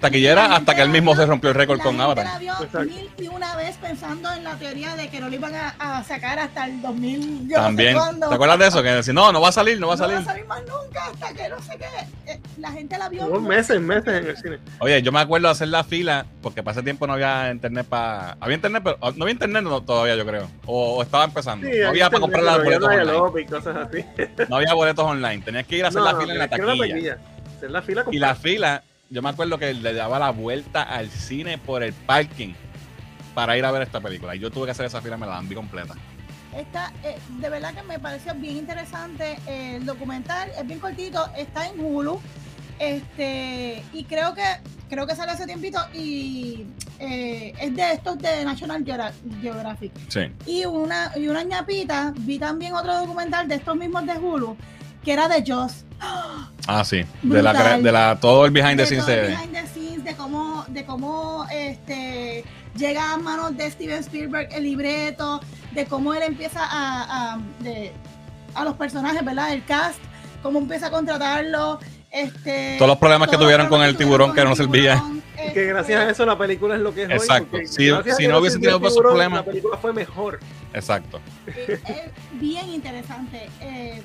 taquillera hasta que él mismo se rompió el récord con Avatar. la vio mil y una vez pensando en la teoría de que no lo iban a, a sacar hasta el 2000. Yo También. No sé. ¿Te acuerdas de eso? Que decía, no, no va a salir, no va a No salir. va a salir más nunca hasta que no sé qué. Eh, La gente la vio. Hubo meses, meses en el cine. Oye, yo me acuerdo de hacer la fila porque para ese tiempo no había internet para. Había internet, pero no había internet no, todavía, yo creo. O, o estaba empezando. Sí, no había para comprar las boletos no online. Lobby y cosas así. No había boletos online. Tenías que ir a hacer la fila en la taquilla. Hacer la fila Y la fila, yo me acuerdo que le daba la vuelta al cine por el parking para ir a ver esta película. Y yo tuve que hacer esa fila, me la vi completa. Esta, eh, de verdad que me pareció bien interesante eh, el documental, es bien cortito, está en Hulu, este, y creo que creo que sale hace tiempito y eh, es de estos de National Geographic. Sí. Y una, y una ñapita, vi también otro documental de estos mismos de Hulu, que era de Joss. Ah, sí. De la, de la, todo el behind the de scenes de. behind the scenes, de cómo, de cómo este, llega a manos de Steven Spielberg el libreto, de cómo él empieza a, a, de- a los personajes, ¿verdad? El cast, cómo empieza a contratarlo. Este, Todos los problemas que todos tuvieron con el tiburón que no servía. Que este, gracias a eso la película es lo que es hoy. Exacto. porque Si- si no hubiese tenido esos problemas. La película fue mejor. Exacto. es, es bien interesante. Eh,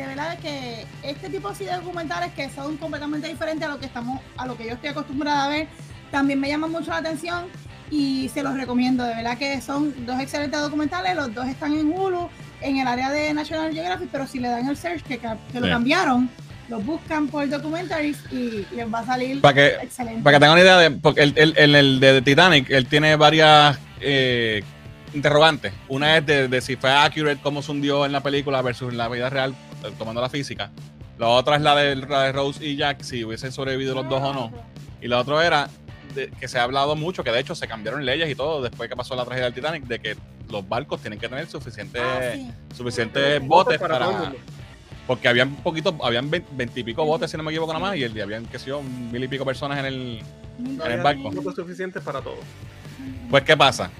de verdad que este tipo así de documentales que son completamente diferentes a lo que estamos, a lo que yo estoy acostumbrada a ver, también me llaman mucho la atención y se los recomiendo. De verdad que son dos excelentes documentales, los dos están en Hulu, en el área de National Geographic, pero si le dan el search que, que lo Sí. cambiaron, los buscan por documentaries y les va a salir Para que, excelente. para que tengan una idea de. Porque el, el- el de Titanic, él tiene varias eh, interrogantes. Una es de, de si fue accurate cómo se hundió en la película versus en la vida real, tomando la física. La otra es la de, la de Rose y Jack, si hubiesen sobrevivido los dos o no. Y la otra era de- que se ha hablado mucho, que de hecho se cambiaron leyes y todo después que pasó la tragedia del Titanic, de que los barcos tienen que tener suficientes Ah, sí. suficientes botes para, porque habían poquito, habían veintipico botes si no me equivoco nada más, y el día habían que sé yo, mil y pico personas en el, No en el barco. suficientes para todo. Pues, ¿qué pasa?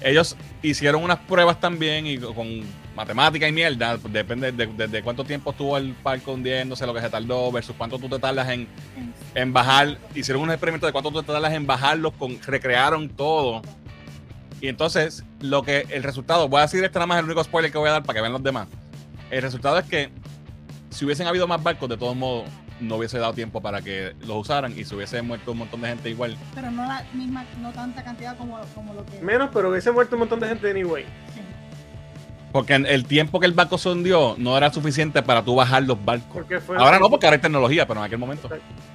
Ellos hicieron unas pruebas también y con matemática y mierda, depende de, de- de cuánto tiempo estuvo el barco hundiéndose, lo que se tardó, versus cuánto tú te tardas en, en bajar. Hicieron un experimento de cuánto tú te tardas en bajarlos, con, recrearon todo. Y entonces, lo que el resultado, voy a decir este nada más el único spoiler que voy a dar para que vean los demás. El resultado es que si hubiesen habido más barcos, de todos modos, no hubiese dado tiempo para que los usaran y se hubiese muerto un montón de gente igual. Pero no la misma, no tanta cantidad como, como lo que. Menos, pero hubiese muerto un montón de gente anyway. Sí. Porque el tiempo que el barco se hundió no era suficiente para tú bajar los barcos. Ahora no, porque ahora hay tecnología, pero en aquel momento.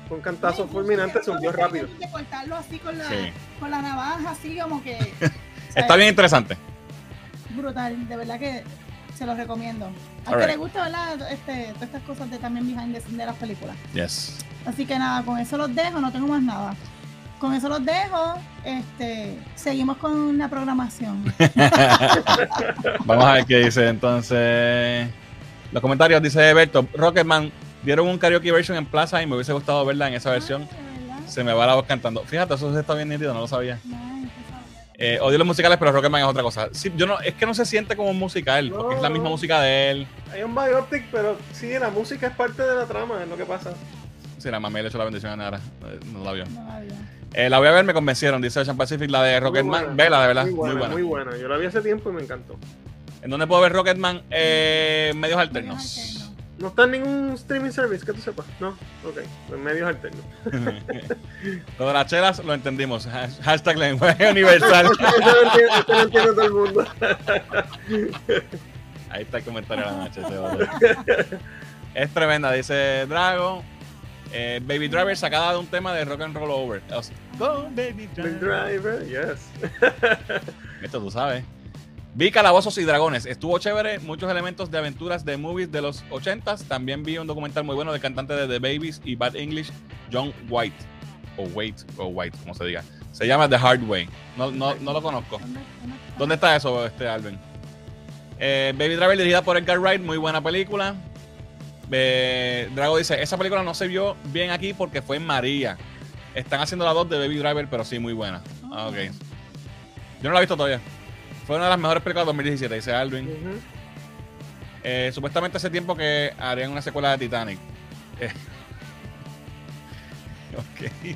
fue un cantazo Sí, fulminante, se hundió rápido. que cortarlo así con la, Sí. con la navaja, así como que. (laughs) Está bien interesante. Brutal, de verdad que se los recomiendo. A Alright. que le gusta, ¿verdad? Este, todas estas cosas de también behind the scenes de las películas. Yes. Así que nada, con eso los dejo, no tengo más nada. Con eso los dejo. Este, seguimos con la programación. (laughs) Vamos a ver qué dice entonces. Los comentarios dice Berto, Rocketman dieron un karaoke version en Plaza y me hubiese gustado verla en esa versión. Ah, ¿de verdad? Se me va la voz cantando. Fíjate, eso está bien nítido, no lo sabía. Eh, odio los musicales, pero Rocketman es otra cosa. Sí, yo no, es que no se siente como un musical, porque es la misma música de él. Hay un biopic, pero sí, la música es parte de la trama, es lo que pasa. Sí, la mamá le echó la bendición a Nara. Eh, No la vio. No la vi. Eh, la voy a ver, me convencieron, dice Ocean Pacific, la de Rocketman. Vela, de verdad, Muy muy buena, muy buena. Yo la vi hace tiempo y me encantó. ¿En dónde puedo ver Rocketman? Eh, medios alternos. Medios alternos. No está en ningún streaming service, que tú sepas. No, ok, en medios alternos. (laughs) Lo de las chelas lo entendimos. Has- (laughs) Hashtag lenguaje universal. (laughs) Esto lo entiende, esto lo entiende todo el mundo. Ahí está el comentario de la noche. es tremenda, dice Drago. Eh, Baby Driver sacada de un tema de Rock and Roll Over. O sea, Go, Baby Big Driver. Driver, yes. (laughs) Esto tú sabes. Vi Calabozos y Dragones. Estuvo chévere. Muchos elementos de aventuras de movies de los 80s. También vi un documental muy bueno del cantante de The Babies y Bad English, John White. O White, o White, como se diga. Se llama The Hard Way. No, no, no lo conozco. ¿Dónde- dónde está? ¿Dónde está eso, este Alvin? Eh, Baby Driver dirigida por Edgar Wright, muy buena película. Eh, Drago dice, esa película no se vio bien aquí porque fue en María. Están haciendo la 2 de Baby Driver, pero sí, muy buena. Ah, ok. Yo no la he visto todavía. Fue una de las mejores películas de 2017, dice Alvin. Eh, supuestamente hace tiempo que harían una secuela de Titanic. (laughs) Eh, ok.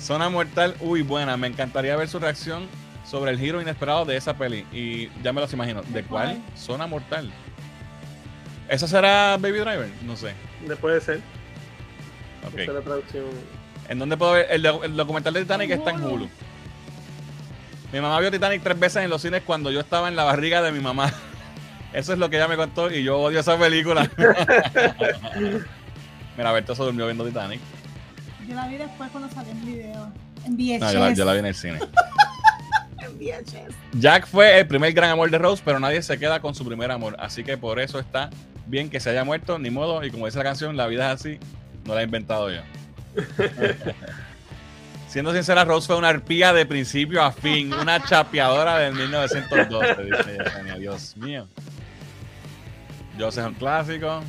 Zona Mortal, uy, buena. Me encantaría ver su reacción sobre el giro inesperado de esa peli. Y ya me los imagino. ¿De cuál? Zona Mortal. ¿Esa será Baby Driver? No sé. Después de ser. Ok. Esta es la traducción. ¿En dónde puedo ver? El, doc- el documental de Titanic está en Hulu. Mi mamá vio Titanic tres veces en los cines cuando yo estaba en la barriga de mi mamá. (laughs) Eso es lo que ella me contó y yo odio esa película. (laughs) Mira, Berto se durmió viendo Titanic. Yo la vi después cuando salió en video. En VHS. No, yo la, yo la vi en el cine. (laughs) En VHS. Jack fue el primer gran amor de Rose, pero nadie se queda con su primer amor. Así que por eso está bien que se haya muerto, ni modo. Y como dice la canción, la vida es así, no la he inventado yo. (laughs) Siendo sincera, Rose fue una arpía de principio a fin, una chapeadora del 1912, dice Yesenia. Dios mío. Joseph es un clásico.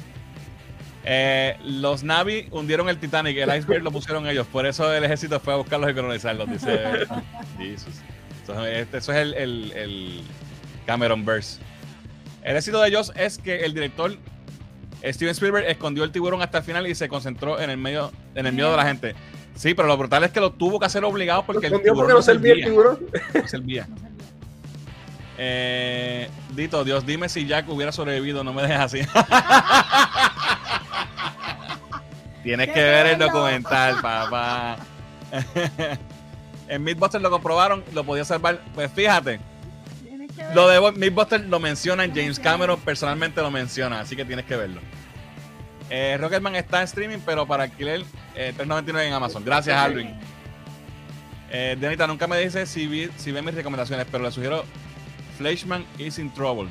Eh, los Navi hundieron el Titanic, el iceberg lo pusieron ellos, por eso el ejército fue a buscarlos y colonizarlos, dice (laughs) Jesus. Eso, es- este- eso es el, el- el Cameron Verse. El éxito de ellos es que el director Steven Spielberg escondió el tiburón hasta el final y se concentró en el medio, en el miedo de la gente. Sí, pero lo brutal es que lo tuvo que hacer obligado porque el Escondió tiburón porque no servía el tiburón. no servía. No. Eh, Dito, Dios, dime si Jack hubiera sobrevivido, no me dejes así. (laughs) Tienes ¡Qué que ver el documental, papá. (laughs) (laughs) en Mythbusters lo comprobaron, lo podía salvar. Pues fíjate. Lo de Mythbusters lo mencionan, James Cameron personalmente lo menciona, así que tienes que verlo. Eh, Rocketman está en streaming, pero para alquiler eh, 3.99 en Amazon. Gracias, Alvin. Eh, Denita, nunca me dice si, vi, si ve mis recomendaciones, pero le sugiero Fleshman is in Trouble.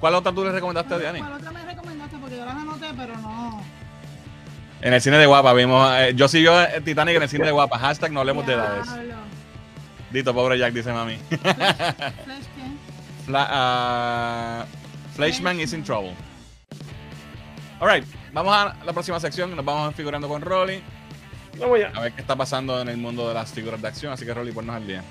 ¿Cuál otra tú le recomendaste a Diani? ¿Cuál otra me recomendaste? Porque yo las anoté, pero no. En el cine de Guapa vimos. eh, yo sí yo eh, Titanic en el cine de Guapa. Hashtag no hablemos de edades. Diablo. Dito, pobre Jack, dice mami. Flash, Flash, ¿qué? Fla- ah, Fleshman is in Trouble. Alright, vamos a la próxima sección. Nos vamos figurando con Rolly. Vamos ya. A ver qué está pasando en el mundo de las figuras de acción. Así que Rolly, ponnos al día.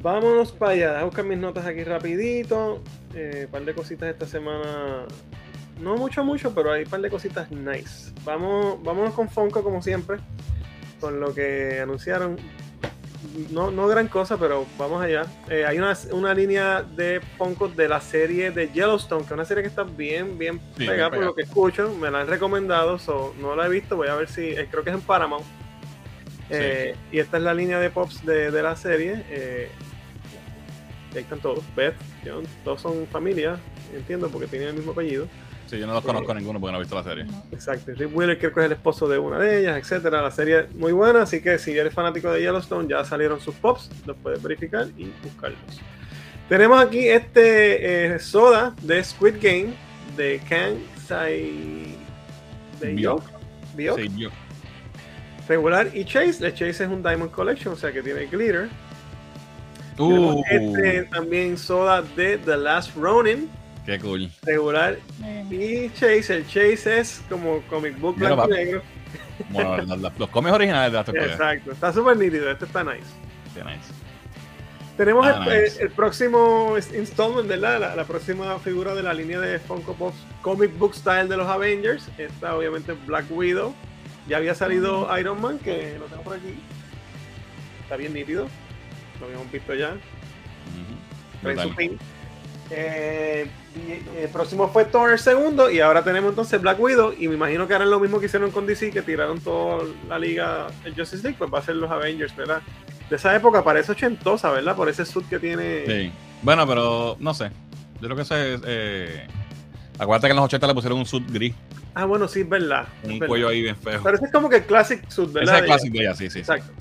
Vámonos para allá. Voy a buscar mis notas aquí rapidito. Un par de cositas esta semana. No mucho, mucho, pero hay un par de cositas nice. Vamos, vámonos con Funko como siempre. Con lo que anunciaron. No, no gran cosa, pero vamos allá. Eh, hay una, una línea de Funko de la serie de Yellowstone, que es una serie que está bien, bien Sí, pegada por lo que escucho. Me la han recomendado, so, no la he visto. Voy a ver si. eh, creo que es en Paramount. Eh, y esta es la línea de pops de, de la serie. Eh, ahí están todos. Beth, John, todos son familia, entiendo, porque tienen el mismo apellido. Sí, yo no los conozco ninguno porque no he visto la serie. Exacto. Rick Wheeler creo que es el esposo de una de ellas, etcétera. La serie es muy buena, así que si eres fanático de Yellowstone, ya salieron sus pops, los puedes verificar y buscarlos. Tenemos aquí este eh, soda de Squid Game de Kansai de Biok. Biok. Sí. Regular y Chase. El Chase es un Diamond Collection, o sea que tiene glitter. Uh, este también soda de The Last Ronin, qué cool. regular Eh, y Chase. El Chase es como comic book Mira, blanco y negro. Bueno, los, los- los cómics originales de las. Exacto, está súper nítido. Este está nice. Tenemos Ah, el, nice. el próximo installment, ¿verdad? La, la próxima figura de la línea de Funko Pops Comic Book Style de los Avengers. Esta, obviamente, Black Widow. Ya había salido Iron Man, que lo tengo por aquí. Está bien nítido. Lo habíamos visto ya. Ujú. Trae su pin. Eh, el próximo fue Thor el segundo y ahora tenemos entonces Black Widow y me imagino que harán lo mismo que hicieron con DC que tiraron toda la liga el Justice League pues va a ser los Avengers ¿verdad? de esa época parece ochentosa ¿verdad? por ese suit que tiene Sí. Bueno, pero no sé. Yo creo que eso es. Eh... Acuérdate que en los 80 le pusieron un suit gris. ah bueno sí es verdad, Un verdad. cuello ahí bien feo. pero ese es como que el classic suit Ese ¿verdad? es el clásico de ella, sí, sí. exacto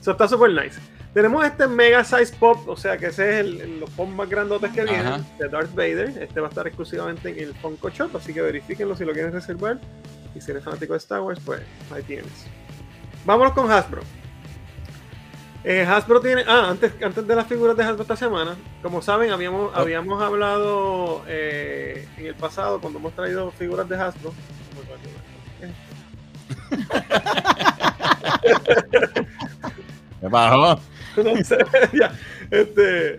eso está súper nice Tenemos este Mega Size Pop, o sea que ese es el, el- los pop más grandotes que vienen Ajá. de Darth Vader. Este va a estar exclusivamente en el Funko Shop, así que verifíquenlo si lo quieren reservar. Y si eres fanático de Star Wars, pues ahí tienes. Vámonos con Hasbro. Eh, Hasbro tiene. Ah, antes, antes de las figuras de Hasbro esta semana, como saben, habíamos, Oh. habíamos hablado eh, en el pasado cuando hemos traído figuras de Hasbro. (laughs) ¿Qué pasó? Ya, (laughs) este, de,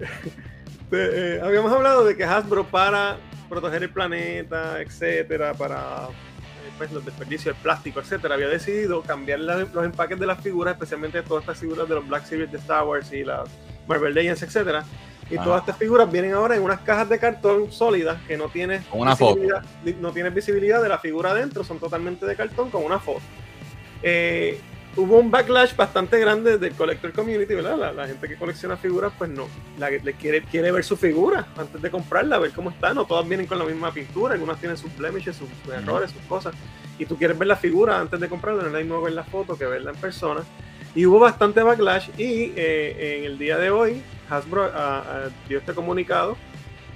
eh, habíamos hablado de que Hasbro para proteger el planeta, etcétera, para eh, pues, los desperdicios del plástico, etcétera, había decidido cambiar la- los empaques de las figuras, especialmente todas estas figuras de los Black Series de Star Wars y las Marvel Legends, etcétera. Y Ah. todas estas figuras vienen ahora en unas cajas de cartón sólidas que no tienen foto. visibilidad, no tienen visibilidad de la figura adentro, son totalmente de cartón con una foto. Eh, hubo un backlash bastante grande del collector community, ¿verdad? La, la gente que colecciona figuras, pues no, la, le quiere, quiere ver su figura antes de comprarla, ver cómo está. No todas vienen con la misma pintura, algunas tienen sus blemishes, sus, sus errores, sus cosas. Y tú quieres ver la figura antes de comprarla, no es lo mismo ver la foto que verla en persona. Y hubo bastante backlash y eh, en el día de hoy Hasbro ah, ah, dio este comunicado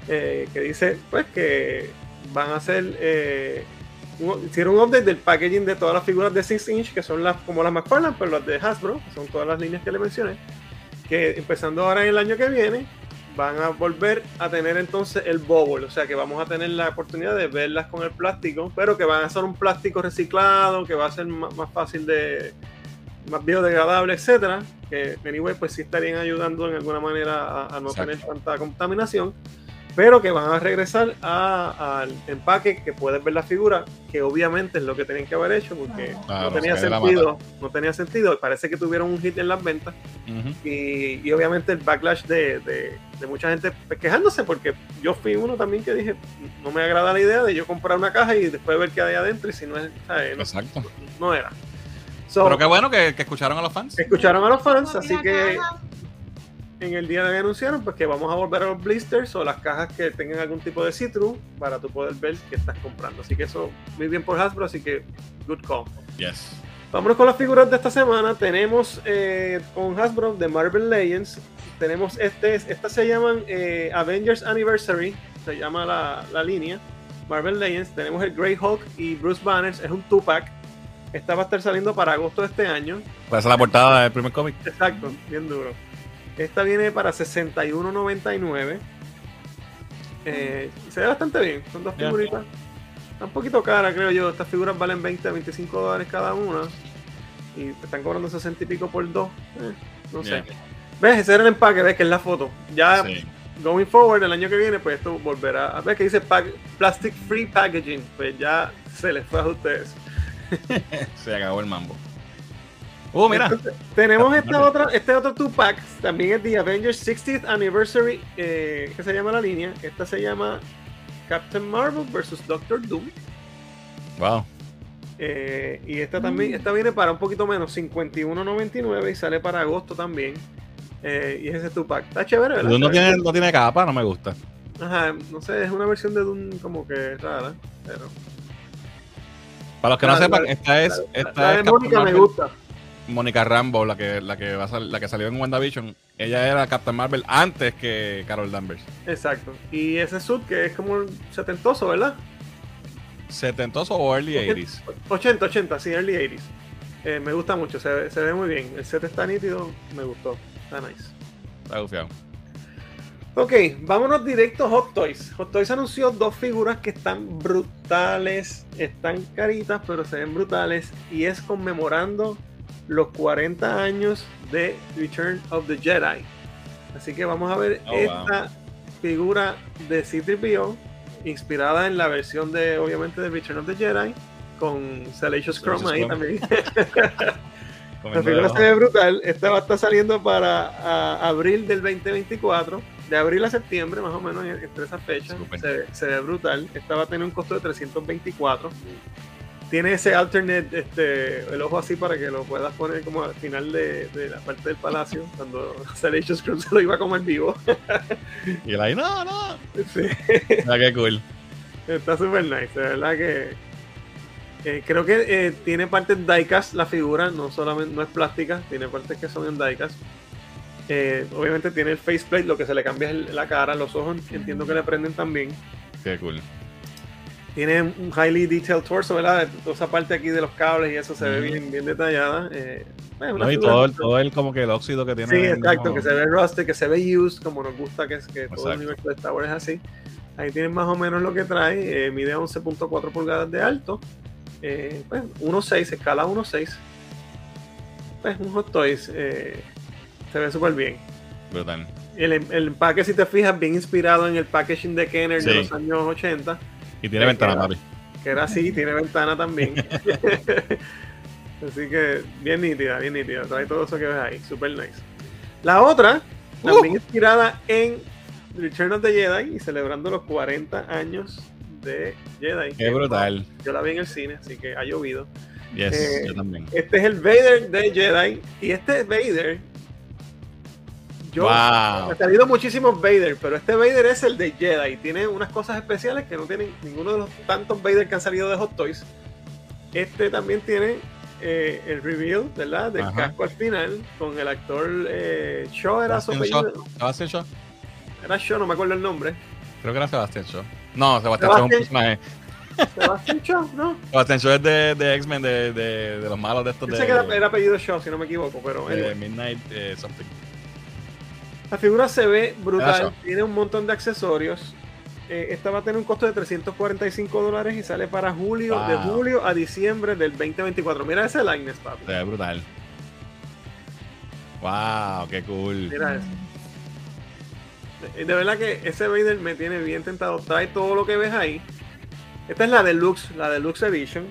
eh, que dice pues que van a hacer eh, un- hicieron un update del packaging de todas las figuras de 6 inch que son las como las McFarlane pero las de Hasbro que son todas las líneas que le mencioné que empezando ahora en el año que viene van a volver a tener entonces el bubble, o sea que vamos a tener la oportunidad de verlas con el plástico, pero que van a ser un plástico reciclado, que va a ser más, más fácil de, más biodegradable, etcétera, que anyway pues sí estarían ayudando en alguna manera a, a no Exacto. tener tanta contaminación, pero que van a regresar a- al empaque que puedes ver la figura, que obviamente es lo que tenían que haber hecho porque Claro, no tenía sentido, no tenía sentido, parece que tuvieron un hit en las ventas y, y obviamente el backlash de, de- de mucha gente pues, quejándose porque yo fui uno también que dije no me agrada la idea de yo comprar una caja y después ver qué hay adentro y si no es ¿sabes? no, Exacto. no era So, Pero qué bueno que, que escucharon a los fans. escucharon a los fans así que caja. En el día de hoy anunciaron pues que vamos a volver a los blisters o las cajas que tengan algún tipo de see-through para tú poder ver qué estás comprando así que eso muy bien por Hasbro así que good call Yes. Vámonos con las figuras de esta semana. Tenemos eh, con Hasbro de Marvel Legends. Tenemos este, estas se llaman eh, Avengers Anniversary, se llama la, la línea. Marvel Legends. Tenemos el Grey Hulk y Bruce Banners, es un two-pack. Esta va a estar saliendo para agosto de este año. Pues esa es la portada del primer cómic. Exacto, bien duro. Esta viene para 61.99. Eh, se ve bastante bien, son dos figuritas. Está un poquito cara, creo yo. Estas figuras valen 20 a 25 dólares cada una. Y te están cobrando 60 y pico por dos. Eh, no sé. ¿Ves? Ese era el empaque, ves que es la foto. Ya Sí. going forward, el año que viene, pues esto volverá. A ver que dice pack- plastic free packaging. Pues ya se les fue a ustedes. (laughs) Se acabó el mambo. Uh, mira. Entonces, tenemos esta otra, este otro two pack, también es The Avengers 60th Anniversary, eh, que se llama la línea. Esta se llama Captain Marvel versus Doctor Doom. Wow. Eh, y esta también, esta viene para un poquito menos, 51.99 y sale para agosto también. Eh, y es ese two pack. Está chévere, ¿verdad? No tiene, no tiene capa, no me gusta. Ajá, no sé, es una versión de Doom como que rara, pero. Para los que no sepan, esta es, La, esta la es de Mónica me gusta. Mónica Rambo, la que, la, que va a sal- la que salió en WandaVision. Ella era Captain Marvel antes que Carol Danvers. Exacto. Y ese suit que es como setentoso, ¿verdad? ¿Setentoso o early 80s? 80, 80, sí, early 80s. Eh, me gusta mucho, se ve, se ve muy bien. El set está nítido, me gustó. Está nice. Está gufiado. Ok, vámonos directo a Hot Toys. Hot Toys anunció dos figuras que están brutales. Están caritas, pero se ven brutales. Y es conmemorando los 40 años de Return of the Jedi. Así que vamos a ver Oh, esta figura de C-3PO, inspirada en la versión de, obviamente, de Return of the Jedi, con Salacious Chrome ahí también. (laughs) La figura se ve brutal. Esta va a estar saliendo para a- abril del 2024. De abril a septiembre, más o menos, entre esas fechas. Se, se ve brutal. Esta va a tener un costo de 324. Tiene ese alternate, este, el ojo así para que lo puedas poner como al final de, de la parte del palacio, (laughs) cuando Salacious Cruz se lo iba a comer vivo. (laughs) Y él ahí, no, no. Sí. Mira qué cool. Está súper nice, de verdad que. eh, creo que eh, tiene partes diecast la figura, no solamente no es plástica, tiene partes que son en diecast. Eh, obviamente tiene el faceplate, lo que se le cambia es el- la cara, los ojos entiendo que le prenden también. Qué cool. Tiene un highly detailed torso, ¿verdad? Toda esa parte aquí de los cables y eso se ve bien, bien detallada. Eh, No, y todo el, todo el como que el óxido que tiene. Sí, exacto, mismo- que se ve rusted, que se ve used, como nos gusta que todo el universo de Star Wars es así. Ahí tienen más o menos lo que trae, eh, mide 11.4 pulgadas de alto, eh, pues 1.6, escala 1.6. Pues un Hot Toys, eh, se ve súper bien. Brutal. El, el empaque, si te fijas, bien inspirado en el packaging de Kenner de los años 80, Y tiene ventana, papi. que era así, tiene ventana también. (laughs) Así que bien nítida, bien nítida. Trae todo eso que ves ahí, super nice. La otra, también inspirada en Return of the Jedi y celebrando los 40 años de Jedi. Qué brutal. Yo la vi en el cine, así que ha llovido. Yes, Eh, yo también. Este es el Vader de Jedi. Y este Vader. Yo wow. han salido muchísimos Vader, pero este Vader es el de Jedi. Tiene unas cosas especiales que no tienen ninguno de los tantos Vader que han salido de Hot Toys. Este también tiene eh, el reveal, ¿verdad? Del Ajá. casco al final, con el actor eh, Shaw, era su Sebastian Shaw. Era Shaw, no me acuerdo el nombre. Creo que era Sebastian Shaw. No, Sebastian Shaw es un personaje. Sebastian Shaw, ¿no? (laughs) Sebastian Shaw es de, de X-Men, de, de, de los malos de estos Yo de, sé que era, era apellido Shaw, si no me equivoco, pero de anyway. Midnight eh, something. La figura se ve brutal, tiene un montón de accesorios. Eh, esta va a tener un costo de 345 dólares y sale para julio, de julio a diciembre del 2024. Mira ese likeness, papi. Se ve brutal. Wow, qué cool. Mira eso. De, de verdad que ese Vader me tiene bien tentado. Trae todo lo que ves ahí. Esta es la Deluxe, la Deluxe Edition.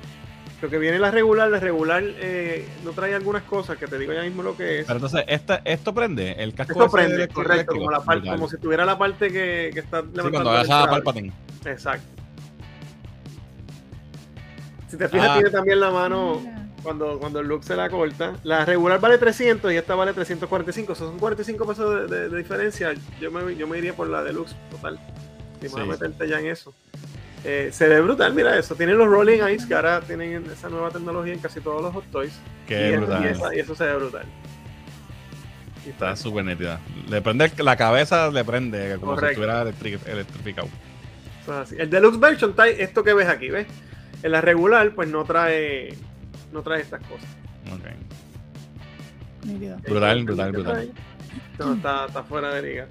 Lo que viene la regular, la regular eh, no trae algunas cosas que te digo ya mismo lo que es. Pero entonces, esta, esto prende, el casco Esto prende, correcto, eléctrico. como, la parte, Brutal. como si tuviera la parte que, que está Sí, levantando cuando el vayas a. Palpatine. Exacto. Si te fijas, Ah. tiene también la mano cuando, cuando el look se la corta. La regular vale 300 y esta vale 345. Esos son 45 pesos de, de- de diferencia. Yo me, yo me iría por la deluxe total. Si me voy a Sí. meterte ya en eso. Eh, se ve brutal, mira eso. Tienen los Rolling Eyes que ahora tienen esa nueva tecnología en casi todos los Hot Toys. Qué y, brutal. y esa- y eso se ve brutal. Y Está súper nítida. Le prende la cabeza, le prende como Correcto. si estuviera electri- electrificado. Eso es así. El Deluxe Version trae esto que ves aquí, ¿ves? En la regular, pues no trae no trae estas cosas. Ok. Brutal, brutal, brutal. No, está, está fuera de liga.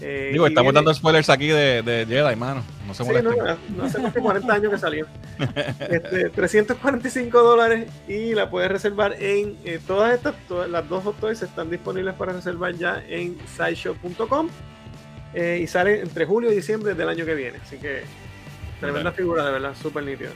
Eh, Digo, estamos viene- dando spoilers aquí de, de Jedi, mano. No se Sí, molesten. no, no hace más que 40 años que salió. (laughs) Este, 345 dólares y la puedes reservar en eh, todas estas, todas las dos Hot Toys están disponibles para reservar ya en sideshow.com eh, y sale entre julio y diciembre del año que viene. Así que tremenda figura, de verdad, súper nítida.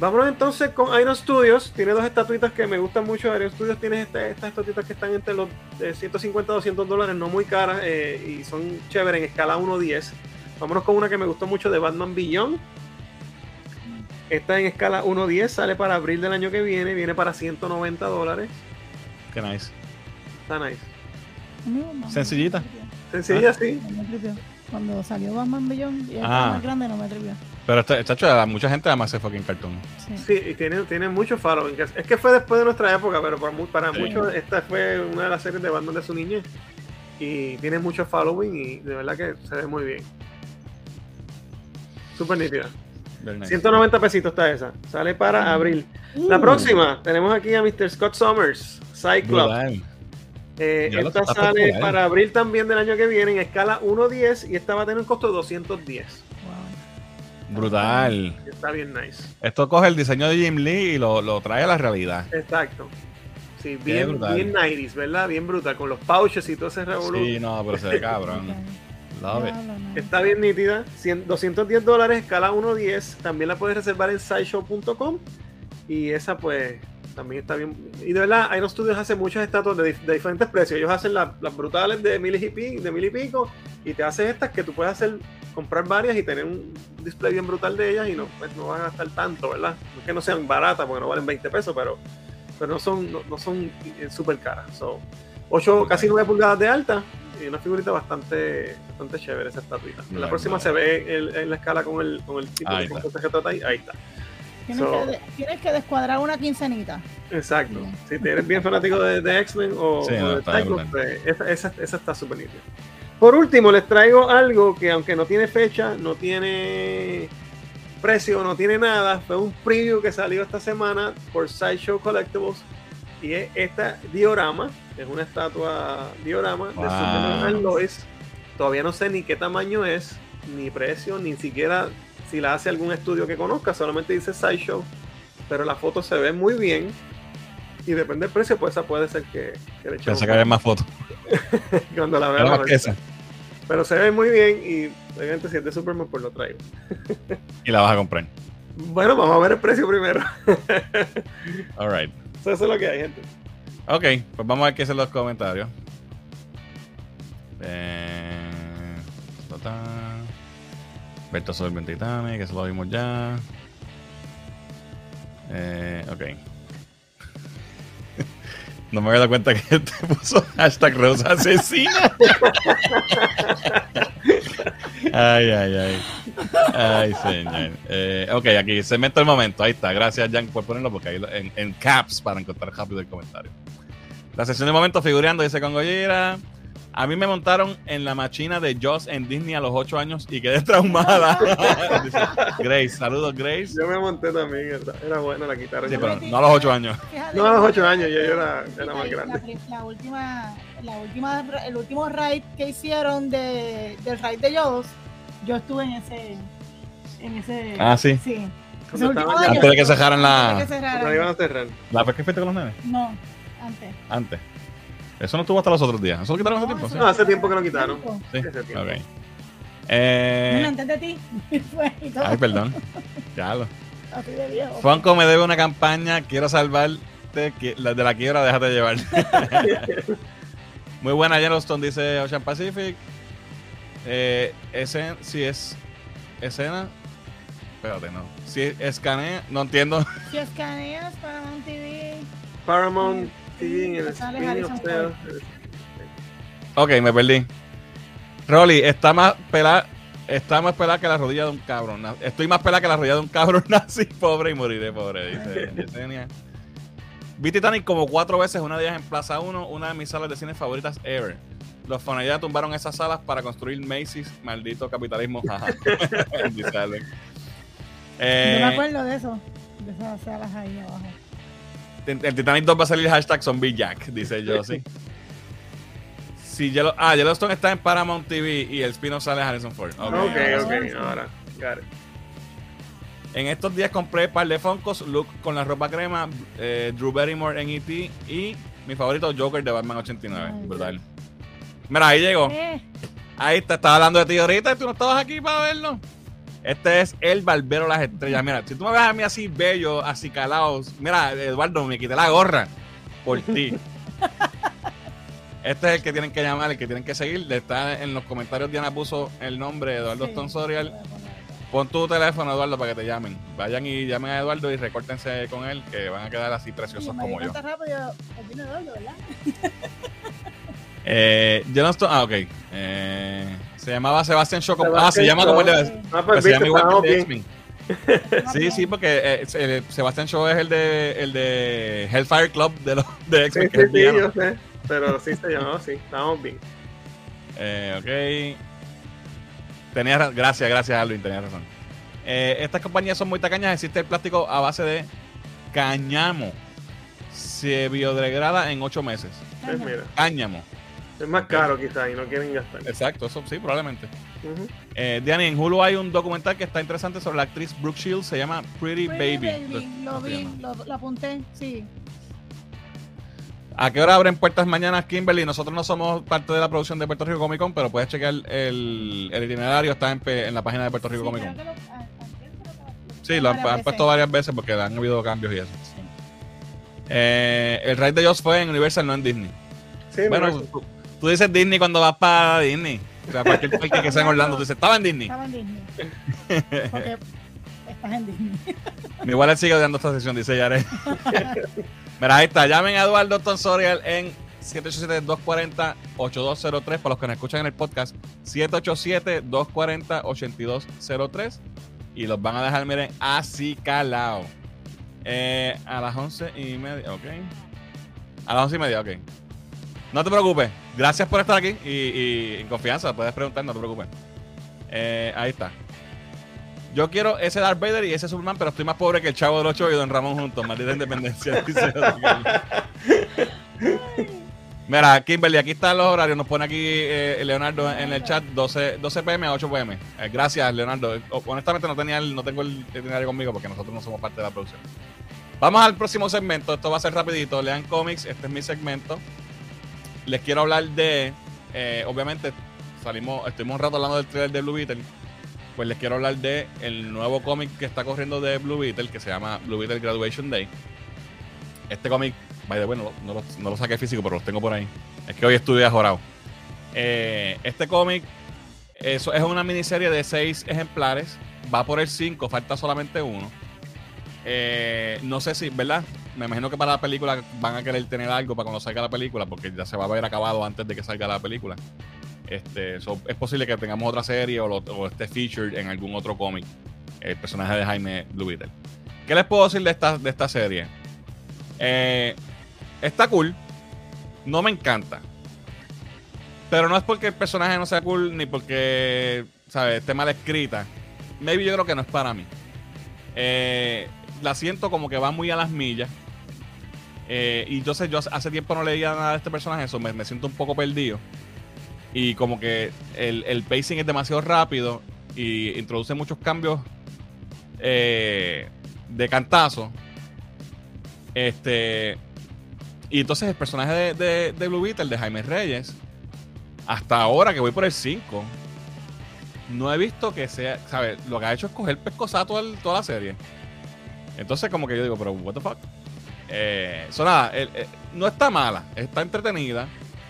Vámonos entonces con Iron Studios. Tiene dos estatuitas que me gustan mucho. Iron Studios tiene este- estas estatuitas que están entre los de 150 a 200 dólares, no muy caras eh, y son chéveres en escala 1-10. Vámonos con una que me gustó mucho de Batman Beyond. Esta en escala 1-10 sale para abril del año que viene. Viene para 190 dólares. Qué nice. Está nice. No Sencillita. Sencilla, sí. no me tripió. Cuando salió Batman Beyond y Ah. más grande, no me tripió. Pero este, chacho, a mucha gente además se fucking cartoon. Sí. Sí, y tiene, tiene mucho following. Es que fue después de nuestra época, pero para, para Sí. muchos esta fue una de las series de Batman de su niñez. Y tiene mucho following y de verdad que se ve muy bien. Súper nítida. Very nice. 190 pesitos está esa. Sale para abril. La Uh, próxima, tenemos aquí a Mr. Scott Summers, Cyclops. Eh, esta está sale espectacular. para abril también del año que viene en escala 1.10 y esta va a tener un costo de 210. Brutal. Está bien nice. Esto coge el diseño de Jim Lee y lo, lo trae a la realidad. Exacto. Sí, bien, bien 90s, ¿verdad? Bien brutal, con los pouches y todo ese revolú. Sí, no, pero se ve cabrón. (laughs) Love it. Está bien nítida. 100 210 dólares, escala 1.10. También la puedes reservar en sideshow.com. Y esa, pues, también está bien. Y de verdad, Iron Studios hace muchas estatuas de, de diferentes precios. Ellos hacen la- las brutales de mil, y pi- de mil y pico. Y te hace estas que tú puedes hacer, comprar varias y tener un display bien brutal de ellas. Y no, pues, no vas a gastar tanto, ¿verdad? No es que no sean baratas, porque no valen 20 pesos, pero, pero no son, no, no son eh, súper caras. So, 8, casi 9 pulgadas de alta. Y una figurita bastante, bastante chévere esa estatuita. En la próxima se ve el- en la escala con el, con el tipo Ahí de que trata ahí. Ahí está. Tienes, So- que, tienes que descuadrar una quincenita. Exacto. Si eres bien fanático de, de X-Men o, Sí, o no, de brutal. pues, esa, esa, esa está súper nítida. Por último, les traigo algo que aunque no tiene fecha, no tiene precio, no tiene nada, fue un preview que salió esta semana por Sideshow Collectibles y es esta diorama, es una estatua diorama de. Superman Lois. Todavía no sé ni qué tamaño es, ni precio, ni siquiera si la hace algún estudio que conozca, solamente dice Sideshow, pero la foto se ve muy bien y depende del precio, pues esa puede ser que, que le echemos Pensé que había más fotos. (laughs) cuando la vea. Pero se ve muy bien y obviamente si es de Superman, pues lo traigo. Y la vas a comprar. Bueno, vamos a ver el precio primero. Alright. Eso es lo que hay, gente. Ok, pues vamos a ver qué dicen los comentarios. Eh, ta, ta. Berto sobre el Titanic, que eso lo vimos ya. Eh, ok. No me había dado cuenta que te puso hashtag Rosa Asesina. ay, ay, ay. Ay, señor. Eh, ok, aquí se mete el momento. Ahí está. Gracias, Jan, por ponerlo porque ahí en, en caps para encontrar rápido el comentario. La sesión de momento figureando, dice con Gojira. A mí me montaron en la machina de Joss en Disney a los 8 años y quedé traumada. (laughs) Dice Grace, saludos Grace. Yo me monté también, era, buena la guitarra. Sí, pero no a los 8 años. No a los que- 8 años, ya yo era, más grande. La, última, la última, el último raid que hicieron de, del raid de Jodos, yo estuve en ese, en ese. Ah, sí. Sí. Antes de que cerraran la- Antes de que cerraran. Cuando iban a cerrar. ¿La vez que fuiste con los nenes? No, antes. Antes. Eso no estuvo hasta los otros días. ¿Eso lo quitaron hace tiempo? No, hace tiempo que lo quitaron. Sí. Ese tiempo. Bueno, Eh, antes de ti. (laughs) Ay, perdón. Ya lo. Así de viejo. Fonco me debe una campaña. Quiero salvarte. la de la quiebra, déjate llevar. (laughs) Muy buena Yellowstone, dice Ocean Pacific. Eh, ese, si es escena. Espérate, no. Si escanea, no entiendo. Si escaneas para un TV. Paramount El spin of. Ok, me perdí. Rolly, está más pelada. Está más pelada que la rodilla de un cabrón. Estoy más pelada que la rodilla de un cabrón (laughs) nazi, pobre y moriré pobre, dice (laughs) Yesenia. Vi Titanic como cuatro veces, una de ellas en Plaza 1, una de mis salas de cine favoritas ever. Los Fonallá tumbaron esas salas para construir Macy's, maldito capitalismo, (laughs) jaja. Alex. Eh, Yo me acuerdo de eso. De esas salas ahí abajo. El Titanic 2 va a salir hashtag Zombie Jack, dice Josie. (laughs) Si Yellow- ah, Yellowstone está en Paramount TV y el spin-off sale Harrison Ford. Ok. Ok, ahora ok, sí. ahora. got it. En estos días compré un par de Funkos, Luke con la ropa crema, eh, Drew Barrymore en E.T. y mi favorito Joker de Batman 89. Ay, Brutal. Mira, ahí llegó. Eh, Ahí te estaba hablando de ti ahorita y tú no estabas aquí para verlo. Este es el barbero de las estrellas. Mira, si tú me ves a mí así bello, así calado, mira, Eduardo, me quité la gorra por ti. Este es el que tienen que llamar, el que tienen que seguir. Está en los comentarios. Diana puso el nombre de Eduardo sí, Stonsorial. Pon tu teléfono, Eduardo, para que te llamen. Vayan y llamen a Eduardo y recórtense con él, que van a quedar así preciosos como yo. rápido, Eduardo, ¿verdad? Eh, yo no estoy. Ah, ok. Eh, se llamaba Sebastian Show. como- Ah, se llama como el de. Shaw. Ah, Pues pues se llama igual estamos que el de bien. X-Men. Sí, sí, porque eh, el- Sebastian Shaw es el de, el de Hellfire Club de los de X-Men. sí, yo sé. Pero sí se llamaba así. Estamos bien. Eh, ok. Tenías ra- gracias, gracias, Alvin, tenías razón. Eh, estas compañías son muy tacañas. Existe el plástico a base de cáñamo. Se biodegrada en ocho meses. Pues mira, Cáñamo. Es más caro quizás y no quieren gastar. Exacto, eso sí, probablemente. Ujú. Eh, Diane, en Hulu hay un documental que está interesante sobre la actriz Brooke Shields. Se llama Pretty, Pretty Baby. Lo ¿Cómo se vi, lo, lo apunté, sí. ¿A qué hora abren puertas mañana, Kimberly? Nosotros no somos parte de la producción de Puerto Rico Comic Con, pero puedes chequear el, el itinerario, está en, en la página de Puerto Rico Sí, Comic Con. lo- a- creo que lo- Sí, lo han, puesto varias veces porque han habido cambios y eso. Sí. Eh, el raid de Joss fue en Universal, no en Disney. Sí, Bueno, tú, dices Disney cuando vas para Disney. O sea, cualquier parque que sea en Orlando, tú dices, estaba en Disney. Estaba en Disney. (laughs) Porque estás en Disney. Mi igual sigue odiando esta sesión, dice Yare. (laughs) Mira, ahí está. Llamen a Eduardo Tonsorial en 787-240-8203 para los que nos escuchan en el podcast. 787-240-8203. Y los van a dejar, miren, así calado. Eh, a las once y media, ok. A las once y media, ok. No te preocupes. Gracias por estar aquí y, en confianza. Puedes preguntar, no te preocupes. Eh, ahí está. Yo quiero ese Darth Vader y ese Superman, pero estoy más pobre que el Chavo del 8 y Don Ramón juntos. Maldita independencia. (laughs) Mira, Kimberly, aquí están los horarios. Nos pone aquí eh, Leonardo en el chat 12, 12 pm a 8 pm. Eh, gracias, Leonardo. Honestamente no tenía el- no tengo el itinerario conmigo porque nosotros no somos parte de la producción. Vamos al próximo segmento. Esto va a ser rapidito. Lean cómics. Este es mi segmento. Les quiero hablar de... eh, obviamente, salimos, estuvimos un rato hablando del trailer de Blue Beetle. Pues les quiero hablar de el nuevo cómic que está corriendo de Blue Beetle, que se llama Blue Beetle Graduation Day. Este cómic, by the way, no, lo- saqué físico, pero los tengo por ahí. Es que hoy estudié jorado. Eh, este cómic eso es una miniserie de seis ejemplares. Va por el 5, falta solamente uno. Eh, no sé si, ¿verdad? Me imagino que para la película van a querer tener algo para cuando salga la película, porque ya se va a haber acabado antes de que salga la película. Este, so, es posible que tengamos otra serie o, lo, o esté featured en algún otro cómic. El personaje de Jaime Beetle. ¿Qué les puedo decir de esta, de esta serie? Eh, está cool. No me encanta. Pero no es porque el personaje no sea cool ni porque, ¿sabes? Esté mal escrita. Maybe yo creo que no es para mí. Eh, la siento como que va muy a las millas. Eh, y entonces yo hace- tiempo no leía nada de este personaje, eso me, me siento un poco perdido. Y como que el, el pacing es demasiado rápido y introduce muchos cambios eh, de cantazo. Este. Y entonces el personaje de, de, de Blue Beetle, de Jaime Reyes, hasta ahora que voy por el 5, no he visto que sea, ¿sabes? Lo que ha hecho es coger pescosa toda, toda la serie. Entonces, como que yo digo, pero, ¿what the fuck? Eh, nada, eh, no está mala, está entretenida.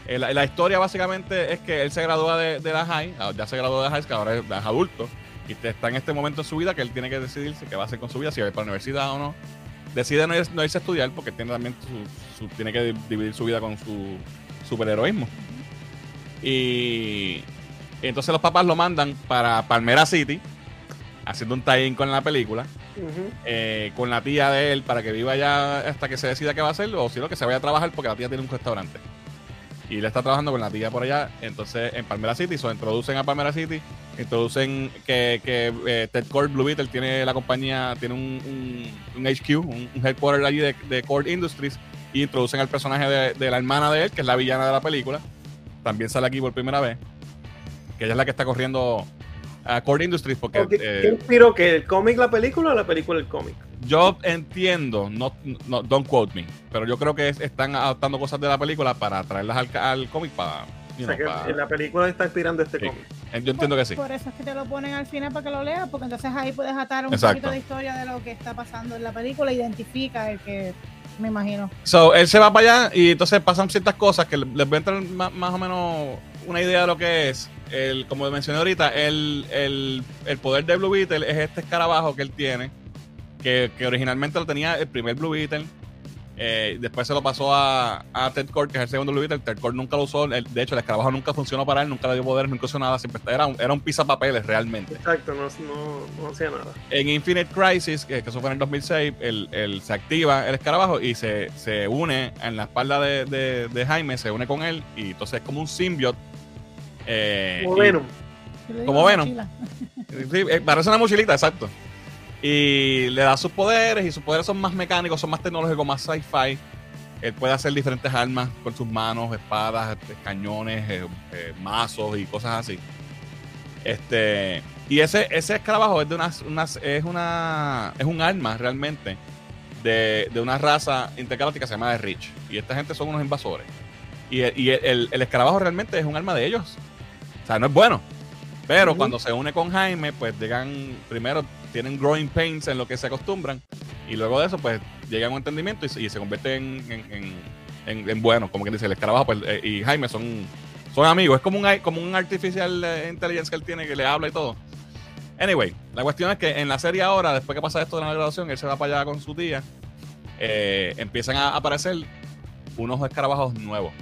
Eh, la, historia básicamente es que él se gradúa de, de la high, ah, ya se graduó de la high, que ahora es, adulto, y está en este momento en su vida que él tiene que decidirse qué va a hacer con su vida, si va a ir para la universidad o no. Decide no, ir- no irse a estudiar porque tiene también tiene que di- dividir su vida con su superheroísmo. Y entonces los papás lo mandan para Palmera City, haciendo un tie-in con la película, Eh, con la tía de él para que viva allá hasta que se decida qué va a hacer, o si no, que se vaya a trabajar porque la tía tiene un restaurante. Y él está trabajando con la tía por allá, entonces en Palmera City, se introducen a Palmera City, introducen que, que eh, Ted Core Blue Beetle tiene la compañía, tiene un, un- HQ, un, un headquarter allí de, Core Industries, y introducen al personaje de, de la hermana de él, que es la villana de la película. También sale aquí por primera vez, que ella es la que está corriendo a Core Industries, porque... ¿Qué, eh, qué inspiró que el cómic la película o la película el cómic? yo entiendo, no, no, don't quote me, pero yo creo que es- están adaptando cosas de la película para traerlas al, al cómic para. o sea que para- la película está inspirando este Sí. cómic. eh, yo entiendo que sí. Por eso es que te lo ponen al final para que lo leas, porque entonces ahí puedes atar un Exacto. poquito de historia de lo que está pasando en la película, identifica el que me imagino. So, él se va para allá y entonces pasan ciertas cosas que les voy a entrar ma- más, o menos una idea de lo que es. El, como mencioné ahorita, el, el, el poder de Blue Beetle es este escarabajo que él tiene, que, que originalmente lo tenía el primer Blue Beetle. eh, después se lo pasó a, a Ted Cord, que es el segundo Blue Beetle. Ted Cord nunca lo usó. él- de hecho, el escarabajo nunca funcionó para él, nunca le dio poderes, nunca hizo nada. Siempre era un, era un pisapapeles realmente. Exacto, no, no, no hacía nada. En Infinite Crisis, que, que eso fue en el 2006, el, el- se activa el escarabajo y se, se une en la espalda de, de- de Jaime, se une con él y entonces es como un symbiote. Eh, Como y- Venom. Como Venom. Sí, eh, parece una mochilita, exacto. Y le da sus poderes y sus poderes son más mecánicos, son más tecnológicos, más sci-fi. Él puede hacer diferentes armas con sus manos, espadas, este, cañones, eh, eh, mazos y cosas así. Este y ese ese escarabajo es de unas, unas es una es un arma realmente de, de una raza intergaláctica que se llama The Rich y esta gente son unos invasores. Y, el- y el, el escarabajo realmente es un arma de ellos. Sea, no es bueno. Pero cuando se une con Jaime, pues llegan, primero tienen growing pains en lo que se acostumbran, y luego de eso, pues llegan a un entendimiento y, se- y se convierten en, en, en, en buenos, como quien dice, el escarabajo pues, eh, y Jaime son, son amigos, es como un, como un artificial eh, intelligence que él tiene que le habla y todo. Anyway, la cuestión es que en la serie ahora, después que pasa esto de la graduación, él se va para allá con su tía, eh, empiezan a aparecer unos escarabajos nuevos,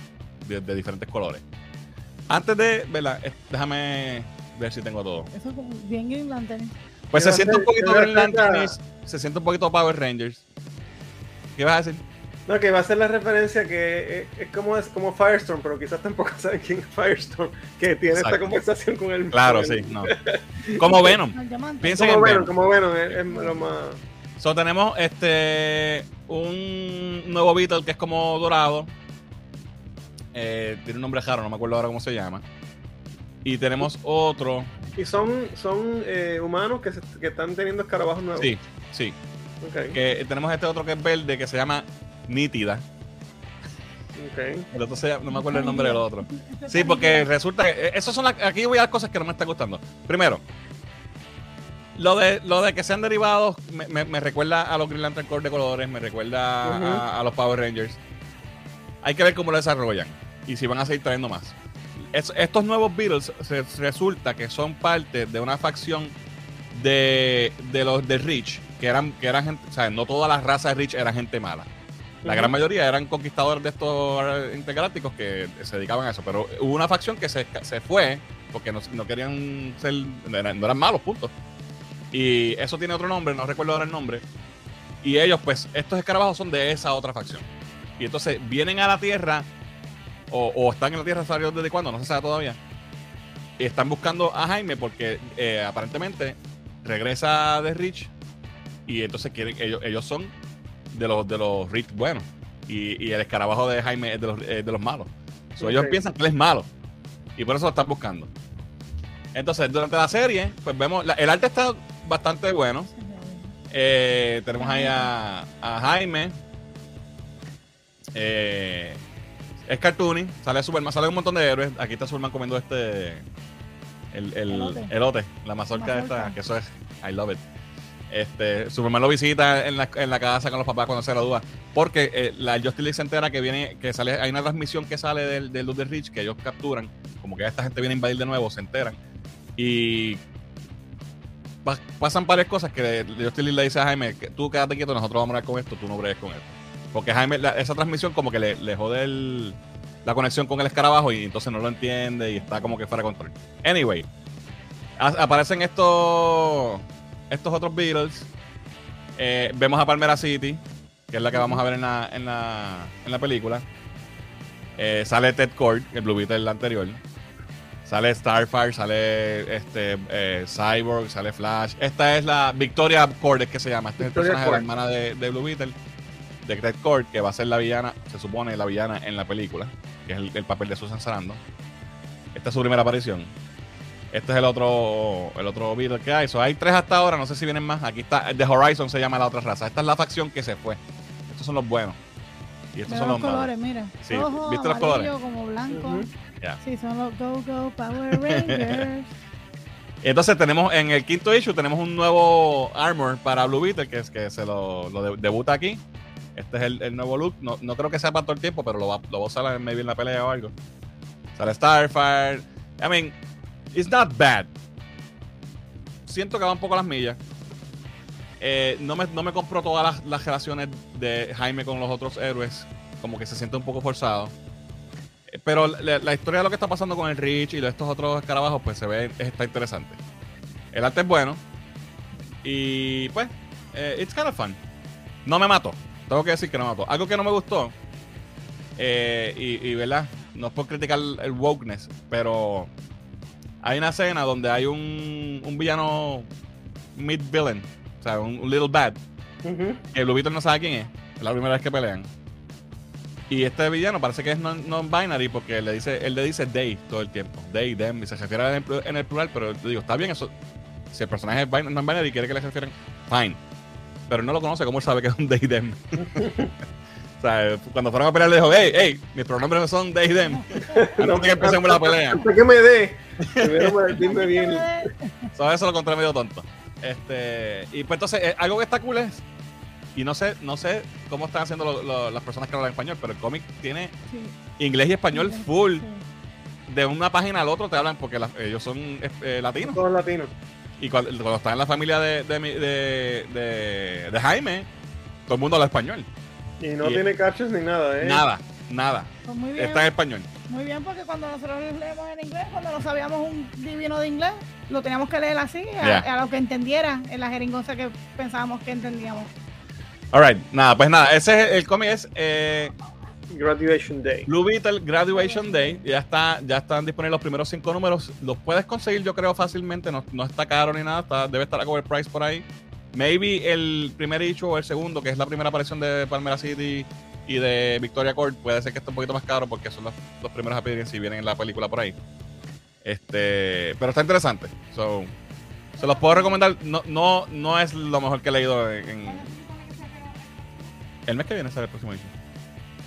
de, de diferentes colores. Antes de, ¿verdad? Eh, Déjame ver si tengo todo. Eso es como bien Green Lantern. Pues se siente un poquito Green ser la- Lanterns, se siente un poquito Power Rangers. ¿Qué vas a decir? No, que va a ser la referencia que es, es como, es como Firestorm, pero quizás tampoco (laughs) saben quién es Firestorm, que tiene esta conversación con el. Claro, sí, no. Como Venom. Piensa Como en Venom. como bueno, es, es lo más. So, tenemos este un nuevo Beetle que es como dorado. Eh, tiene un nombre raro, no me acuerdo ahora cómo se llama. Y tenemos otro. Y son, son eh, humanos que, se- que están teniendo escarabajos nuevos. Sí, sí. Ok, Que tenemos este otro que es verde que se llama Nítida. ok. El otro se llama- no me acuerdo el nombre del otro. Sí, porque resulta que eh, esos son las, aquí voy a las cosas que no me están gustando. Primero, lo de, lo de que sean derivados me, me- me recuerda a los Green Lantern Corps de colores, me recuerda a los Power Rangers. Hay que ver cómo lo desarrollan y si van a seguir trayendo más. Es- estos nuevos Beatles se- resulta que son parte de una facción de, de los de Rich, que eran, que eran gente, o sea, no toda la raza de Rich era gente mala. La gran mayoría eran conquistadores de estos eh, intergalácticos que se dedicaban a eso. Pero hubo una facción que se, se fue porque no, no querían ser. No eran, no eran malos, punto. Y eso tiene otro nombre, no recuerdo ahora el nombre. Y ellos, pues, estos escarabajos son de esa otra facción. Y entonces vienen a la Tierra, o, o están en la Tierra, ¿sabes desde cuándo? No se sabe todavía. Y están buscando a Jaime porque eh, aparentemente regresa de Rich. Y entonces quieren, ellos, ellos son de los de los Rich buenos. Y, y el escarabajo de Jaime es de los, es de los malos. So, Ellos piensan que él es malo. Y por eso lo están buscando. Entonces, durante la serie, pues vemos. la- el arte está bastante bueno. Eh, tenemos ahí a, a Jaime. Eh, es cartoony. Sale Superman, sale un montón de héroes. Aquí está Superman comiendo este. El, el Elote. elote, la mazorca Mazorca. esta, que eso es. I love it. Este, Superman lo visita en la, en la casa con los papás cuando se gradúa. Porque eh, la Justice League se entera que viene, que sale, hay una transmisión que sale del, del Luz de Rich que ellos capturan. Como que esta gente viene a invadir de nuevo, se enteran. Y pa- pasan varias cosas que Justice League le dice a Jaime, que tú quédate quieto, nosotros vamos a hablar con esto, tú no bregues con esto. Porque Jaime, la- esa transmisión como que le, le jode el- la conexión con el escarabajo y entonces no lo entiende y está como que fuera de control. Anyway, a- aparecen estos estos otros Beatles. Eh, vemos a Palmera City, que es la que vamos a ver en la, en la, en la película. Eh, sale Ted Cord, el Blue Beetle anterior. Sale Starfire, sale este eh, Cyborg, sale Flash. Esta es la Victoria Cord, es que se llama. Este es el personaje de la hermana de, de Blue Beetle, de Ted Cord, que va a ser la villana, se supone la villana en la película, que es el, el papel de Susan Sarandon. Esta es su primera aparición. Este es el otro el otro Beatle que hay. So, hay tres hasta ahora, no sé si vienen más. Aquí está, The Horizon se llama la otra raza. Esta es la facción que se fue. Estos son los buenos. Y estos son los los malos. colores, mira. Sí, ¿viste los colores? como blanco. Sí, son los Go Go Power Rangers. (laughs) Entonces tenemos en el quinto issue tenemos un nuevo armor para Blue Beetle que es que se lo, lo de- debuta aquí. Este es el, nuevo look. No, no creo que sea para todo el tiempo, pero lo va, lo va a usar maybe en la pelea o algo. Sale Starfire. I mean, it's not bad. Siento que va un poco las millas. Eh, no, me, no me compro todas las, las relaciones de Jaime con los otros héroes. Como que se siente un poco forzado. Eh, Pero la, historia de lo que está pasando con el Rich y de estos otros escarabajos, pues se ve, está interesante. El arte es bueno. Y pues, eh, it's kind of fun. No me mató. Tengo que decir que no me mató. Algo que no me gustó. eh, y, y, ¿verdad? No es por criticar el wokeness, pero hay una escena donde hay un, un villano mid-villain, o sea, un, un little bad, que Blue Beetle no sabe quién es. Es la primera vez que pelean. Y este villano parece que es non- non-binary porque le dice, él le dice they todo el tiempo. They, them, y se refiere en plu- en el plural, pero yo digo, está bien eso. Si el personaje es bin- non-binary y quiere que le refieran, fine. Pero no lo conoce, ¿cómo él sabe que es un they, them? (laughs) o sea, cuando fueron a pelear le dijo, hey, hey, mis pronombres son they, them. (laughs) Antes de que empecemos la pelea. Hasta que me dé. Primero bien. So, eso lo encontré medio tonto. Este, y pues entonces, eh, algo que está cool es, y no sé, no sé cómo están haciendo lo- lo- las personas que hablan español, pero el cómic tiene Sí. inglés y español full. Sí. De una página al otro te hablan porque la- ellos son eh, latinos. Todos latinos. Y cuando, cuando están en la familia de, de, de, de- de Jaime, todo el mundo habla español. Y no Y- tiene cachos ni nada, ¿eh? Nada. nada. Pues muy bien. Está en español. Muy bien, porque cuando nosotros leemos en inglés, cuando no sabíamos un divino de inglés, lo teníamos que leer así, a, Yeah. a lo que entendiera, en la jeringosa que pensábamos que entendíamos. Alright, nada, pues nada, ese es el cómic es eh, Graduation Day. Blue Beetle Graduation Day. Ya está, ya están disponibles los primeros cinco números. Los puedes conseguir, yo creo, fácilmente. No, no está caro ni nada. está- debe estar a cover price por ahí. Maybe el primer issue o el segundo, que es la primera aparición de Palmera City y de Victoria Court, puede ser que esté un poquito más caro porque son los, los primeros appearances y vienen en la película por ahí. Este, pero está interesante. So, se los puedo recomendar. No, no, no es lo mejor que he leído en- el mes que viene sale el próximo issue.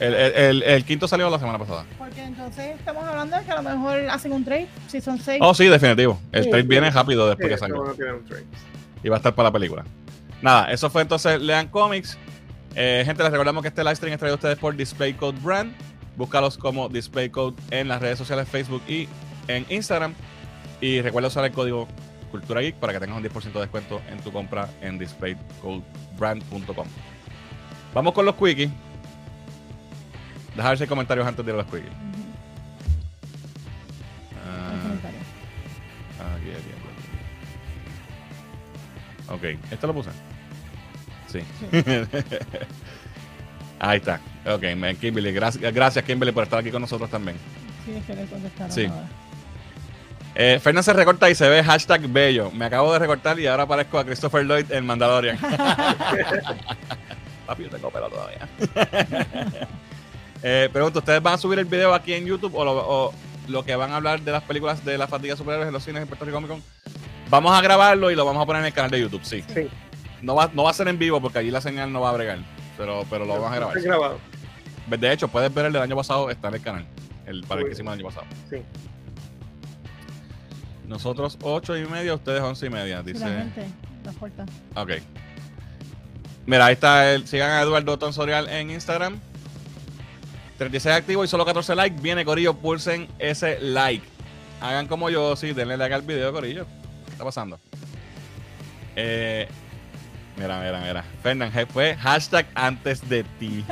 El, el- el- el quinto salió la semana pasada. Porque entonces estamos hablando de que a lo mejor hacen un trade, si son seis. Oh, sí, definitivo. El Sí, trade sí. viene rápido después Sí, que salga. Y va a estar para la película. Nada, eso fue entonces Lean Comics. Eh, gente, les recordamos que este live stream es traído a ustedes por Display Code Brand. Búscalos como Display Code en las redes sociales Facebook y en Instagram. Y recuerda usar el código Cultura Geek para que tengas un 10% de descuento en tu compra en displaycodebrand.com. Vamos con los quickies. Deja ver si hay comentarios antes de ir a los. Ujú, Ah. Aquí, aquí, aquí. Ok, ¿esto lo puse? Sí. (laughs) Ahí está. Ok, Kimberly. Gracias, gracias, Kimberly, por estar aquí con nosotros también. Sí, es que le contestaron Sí. ahora. Eh, Fernan se recorta y se ve hashtag bello. Me acabo de recortar y ahora parezco a Christopher Lloyd en Mandalorian. (laughs) (laughs) Papi, yo tengo pelo todavía. Eh, pregunto, ¿ustedes van a subir el video aquí en YouTube o lo, o lo que van a hablar de las películas de la fatiga superhéroes en los cines en Puerto Rico Comic Con? Vamos a grabarlo y lo vamos a poner en el canal de YouTube, sí. Sí. No va, no va a ser en vivo porque allí la señal no va a bregar. Pero, pero lo vamos a grabar. Está grabado. De hecho, puedes ver el del año pasado, está en el canal. El para el que hicimos el año pasado. Sí. Nosotros ocho y media, ustedes once y media, dice. las puertas. Ok. Mira, ahí está el. Sigan a Eduardo Tonsorial en Instagram. 36 activos y solo 14 likes. Viene Corillo, pulsen ese like. Hagan como yo, sí, denle like al video, Corillo. ¿Qué está pasando? Eh, mira, mira, mira. Fernan, fue hashtag antes de ti.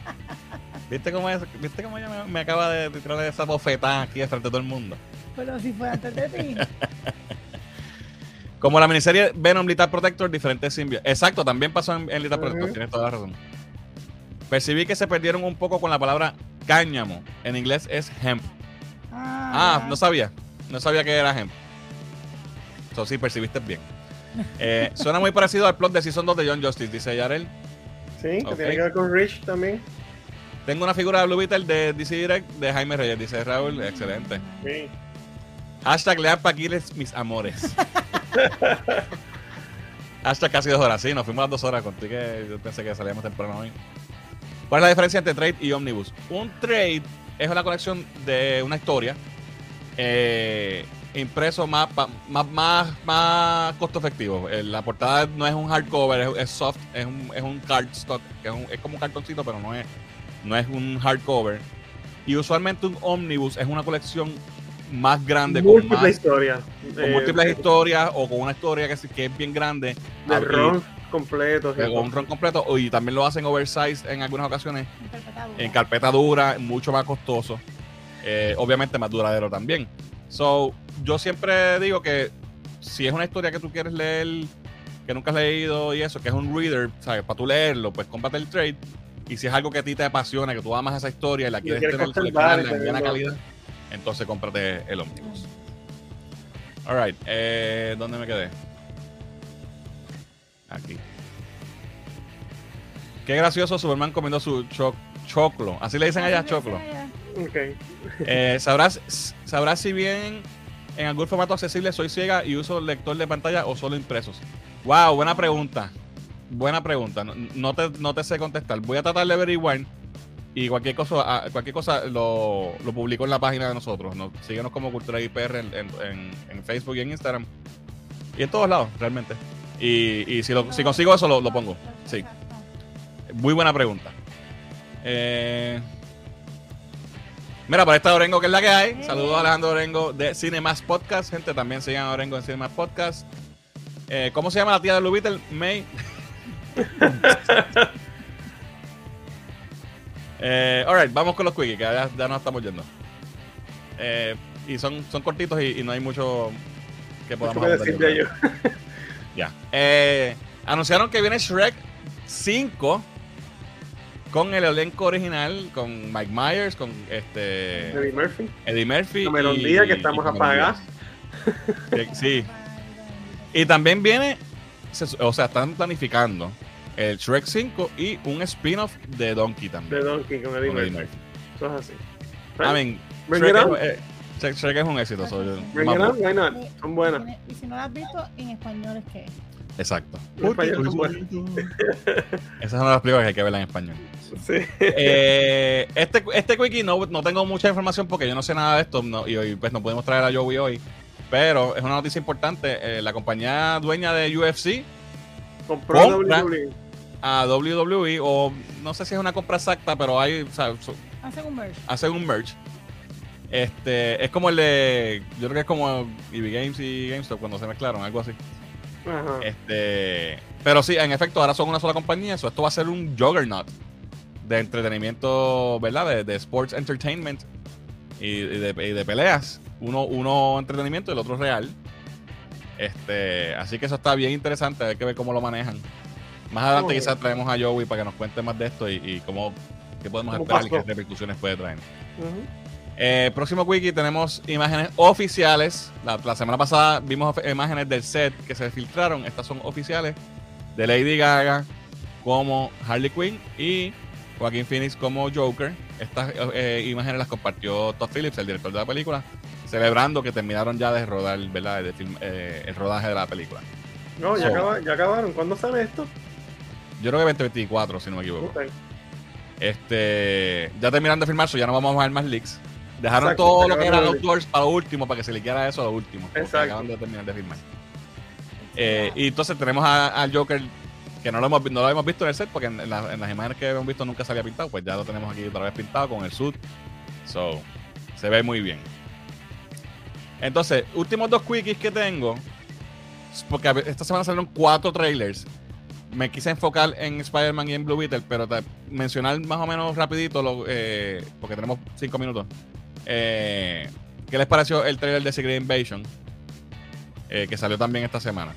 (laughs) ¿Viste cómo, es, ¿Viste cómo ella me, me acaba de tirar esa bofetada aquí frente a todo el mundo? Pero si fue antes de ti. (laughs) Como la miniserie Venom Lethal Protector, diferentes simbiontes. Exacto, también pasó en, en Lethal Protector, tienes toda la razón. Percibí que se perdieron un poco con la palabra cáñamo. En inglés es hemp. Ah, no sabía. No sabía que era hemp. Eso sí, percibiste bien. (laughs) Eh, suena muy parecido al plot de Season 2 de John Justice, dice Yarel. Sí, que tiene que ver con Rich también. Tengo una figura de Blue Beetle de DC Direct de Jaime Reyes, dice Raúl. Excelente. Sí. Hashtag Lean Paquiles, mis amores. (laughs) Hashtag casi dos horas. Sí, nos fuimos a las dos horas. Contigo que yo pensé que salíamos temprano hoy. ¿Cuál es la diferencia entre trade y omnibus? Un trade es una colección de una historia eh, impreso más, más, más, más costo efectivo. Eh, La portada no es un hardcover, es, soft, es un, es un cardstock, que es, es como un cartoncito, pero no es, no es un hardcover. Y usualmente un omnibus es una colección más grande, con, más, historias. con eh, múltiples historias o con una historia que, es- que es bien grande. De Ah, ron completos. y con un ron completo y también lo hacen oversize en algunas ocasiones en carpeta dura, mucho más costoso. Eh, obviamente más duradero también. So, yo siempre digo que si es una historia que tú quieres leer, que nunca has leído y eso, que es un reader, ¿sabes? Para tú leerlo, pues cómprate el trade. Y si es algo que a ti te apasiona, que tú amas esa historia y la quieres quieres tener en calidad, entonces cómprate el Omnibus. Alright, eh, ¿dónde me quedé? Aquí. Qué gracioso Superman comiendo su cho- choclo. Así le dicen allá, choclo. Ok. Eh, ¿sabrás, ¿Sabrás si bien en algún formato accesible soy ciega y uso lector de pantalla o solo impresos? Wow, buena pregunta. Buena pregunta. No, no te, no te sé contestar. Voy a tratar de averiguar y cualquier cosa, ah, cualquier cosa lo, lo publico en la página de nosotros. Nos, síguenos como Cultura IPR en, en- en- en Facebook y en Instagram. Y en todos lados, realmente. Y, y si, lo- si consigo eso, lo, lo pongo. Sí. Muy buena pregunta. Eh, mira, para esta Orengo, que es la que hay. Saludos a Alejandro Orengo de Cinemas Podcast. Gente, también sigan a Orengo en Cinemas Podcast. Eh, ¿Cómo se llama la tía de Blue Beetle? May. (laughs) Eh, alright, vamos con los quickies, que ya, ya nos estamos yendo. Eh, y son, son cortitos y, y no hay mucho que podamos ¿Qué puedo abordar, decir de ellos? (laughs) Ya. Eh, anunciaron que viene Shrek 5 con el elenco original, con Mike Myers, con este Eddie Murphy. Eddie Murphy. Cameron y- que estamos apagados. Sí. Y también viene, o sea, están planificando el Shrek 5 y un spin-off de Donkey De también. Donkey con Eddie Murphy. Eso es así. I mean, Bring Shrek, it es, eh, Shrek- Shrek es un éxito. so, yo- Bring más it bueno. on, why not? Son buenas. Y si no lo has visto, en español es que. Exacto. Español son buenas. Esa es una de las películas que hay que verla en español. Sí. Eh, este, este quickie no, no tengo mucha información porque yo no sé nada de esto no- y hoy pues no podemos traer a Joey hoy. Pero es una noticia importante. eh, la compañía dueña de UFC Compró Compra. WWE. a WWE, o no sé si es una compra exacta, pero hay, o sea, Hacen un merge. hacen un merch. Este, es como el de, yo creo que es como EV Games y GameStop cuando se mezclaron, algo así. Ajá. Este, pero sí, en efecto, ahora son una sola compañía. So esto va a ser un juggernaut de entretenimiento, ¿verdad? De, de sports entertainment y, y de, y de peleas. Uno, uno entretenimiento y el otro real. Este, así que eso está bien interesante. Hay que ver cómo lo manejan. Más adelante quizás traemos a Joey para que nos cuente más de esto y, y cómo qué podemos ¿Cómo esperar y pasó? qué repercusiones puede traer. Ujú. Eh, próximo wiki tenemos imágenes oficiales. La, la semana pasada vimos imágenes del set que se filtraron. Estas son oficiales de Lady Gaga como Harley Quinn y Joaquín Phoenix como Joker. Estas eh, imágenes las compartió Todd Phillips, el director de la película, celebrando que terminaron ya de rodar ¿verdad? De film- eh, el rodaje de la película. No, ya, So- acaba- ya acabaron. ¿Cuándo sale esto? Yo creo que 2024, si no me equivoco. Este, ya terminaron de filmar, so ya no vamos a ver más leaks. Dejaron Exacto, todo lo que era acabaron de- outdoors para lo último, para que se le quedara eso a lo último. Exacto. Acaban de terminar de filmar. Eh, y entonces tenemos al Joker, que no lo, hemos, vi- no lo hemos visto en el set, porque en, la- en las imágenes que hemos visto nunca salía pintado, pues ya lo tenemos aquí otra vez pintado con el suit. So, se ve muy bien. Entonces, últimos dos quickies que tengo, porque esta semana salieron cuatro trailers. Me quise enfocar en Spider-Man y en Blue Beetle, pero mencionar más o menos rapidito, lo- eh, porque tenemos cinco minutos. Eh, ¿Qué les pareció el trailer de Secret Invasion? Eh, que salió también esta semana.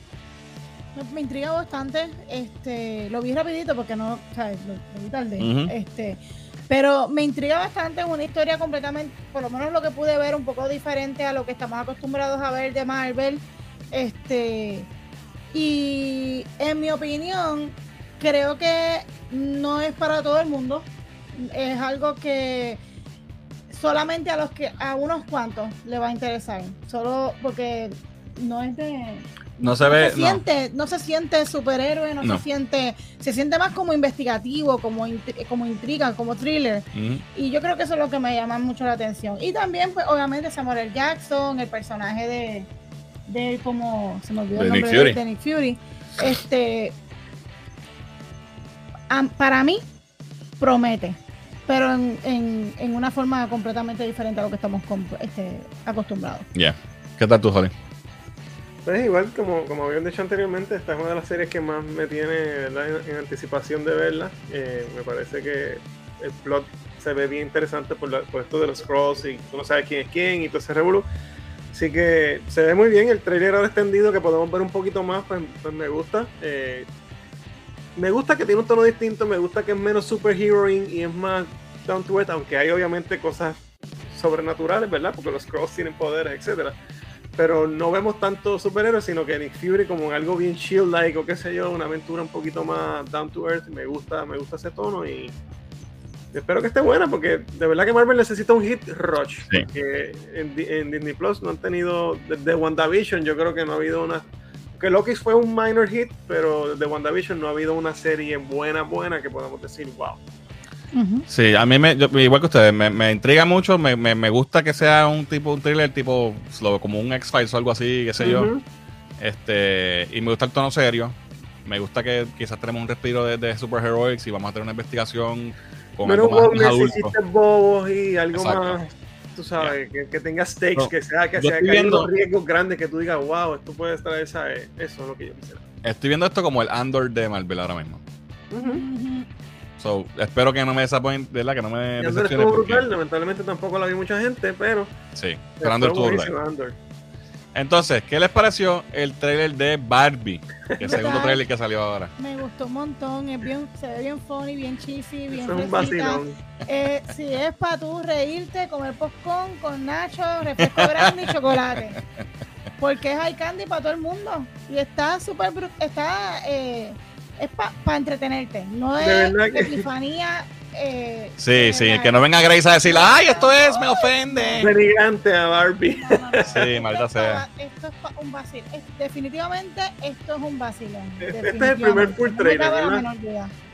Me, intriga bastante. Este, lo vi rapidito porque no, ¿sabes? Lo, lo vi tarde. Este, pero me intriga bastante una historia completamente, por lo menos lo que pude ver, un poco diferente a lo que estamos acostumbrados a ver de Marvel. Este, y en mi opinión, creo que no es para todo el mundo. Es algo que solamente a los que a unos cuantos le va a interesar. Solo porque no es de No se ve. se no. siente, no. se siente superhéroe, no, No. se siente, se siente más como investigativo, como, intri- como intriga, como thriller. Ujú. Y yo creo que eso es lo que me llama mucho la atención. Y también, pues, obviamente, Samuel L. Jackson, el personaje de, de como se me olvidó De el Nick nombre Fury. de, Nick Fury. Este, para mí, promete. Pero en, en, en una forma completamente diferente a lo que estamos este, acostumbrados. Ya. ¿Qué tal tú, Holly? Pues igual, como, como habían dicho anteriormente, esta es una de las series que más me tiene en, anticipación de verla. Eh, me parece que el plot se ve bien interesante por, por esto de los scrolls y tú no sabes quién es quién y todo ese revolú. Así que se ve muy bien. El trailer ahora extendido que podemos ver un poquito más, pues, pues me gusta. Eh, me gusta que tiene un tono distinto, me gusta que es menos superheroing y es más down to earth, aunque hay obviamente cosas sobrenaturales, ¿verdad? Porque los scrolls tienen poderes, etcétera pero no vemos tanto superhéroes, sino que Nick Fury como algo bien chill like o qué sé yo, una aventura un poquito más down to earth, me gusta, me gusta ese tono y espero que esté buena porque de verdad que Marvel necesita un hit rush, Sí. porque en, en Disney Plus no han tenido desde WandaVision, yo creo que no ha habido una que Loki fue un minor hit, pero desde WandaVision no ha habido una serie buena buena que podamos decir, wow. Sí, a mí, me, yo- igual que ustedes, me, me intriga mucho. Me, me, me gusta que sea un tipo, un thriller tipo como un X-Files o algo así, qué sé yo. Ujú. Este, y me gusta el tono serio. Me gusta que quizás tenemos un respiro de, de superheroics y vamos a tener una investigación con Menos algo más, más bobos y algo Exacto. más, tú sabes, que, que tenga stakes, No, que sea que yo sea que haya viendo- unos riesgos grandes que tú digas, wow, esto puede traer ¿sabes? Eso es lo que yo quisiera. Estoy viendo esto como el Andor de Marvel ahora mismo. Ujú. Ujú. So, espero que no me desapoyen, ¿verdad? Que no me decepcione. estuvo porque- brutal, lamentablemente tampoco la vi mucha gente, pero Sí, pero Andor estuvo brutal. Entonces, ¿qué les pareció el trailer de Barbie? (laughs) El segundo trailer que salió ahora. Me gustó un montón, es bien, se ve bien funny, bien cheesy, bien Eso es un vacilón. Eh, si es para tú reírte, comer popcorn con nacho, refresco grande y chocolate. (laughs) Porque es high candy para todo el mundo. Y está súper está eh, es para entretenerte. No De es que- epifanía. Eh, Sí, de sí, verdad. que no venga Grace a decir, ¡ay, esto es, me ofende! Denigrante a Barbie. No, no, no. Sí, Esto maldita es sea. pa- Esto es un vacilón. Es- definitivamente esto es un vacilón. Este es el primer full trailer.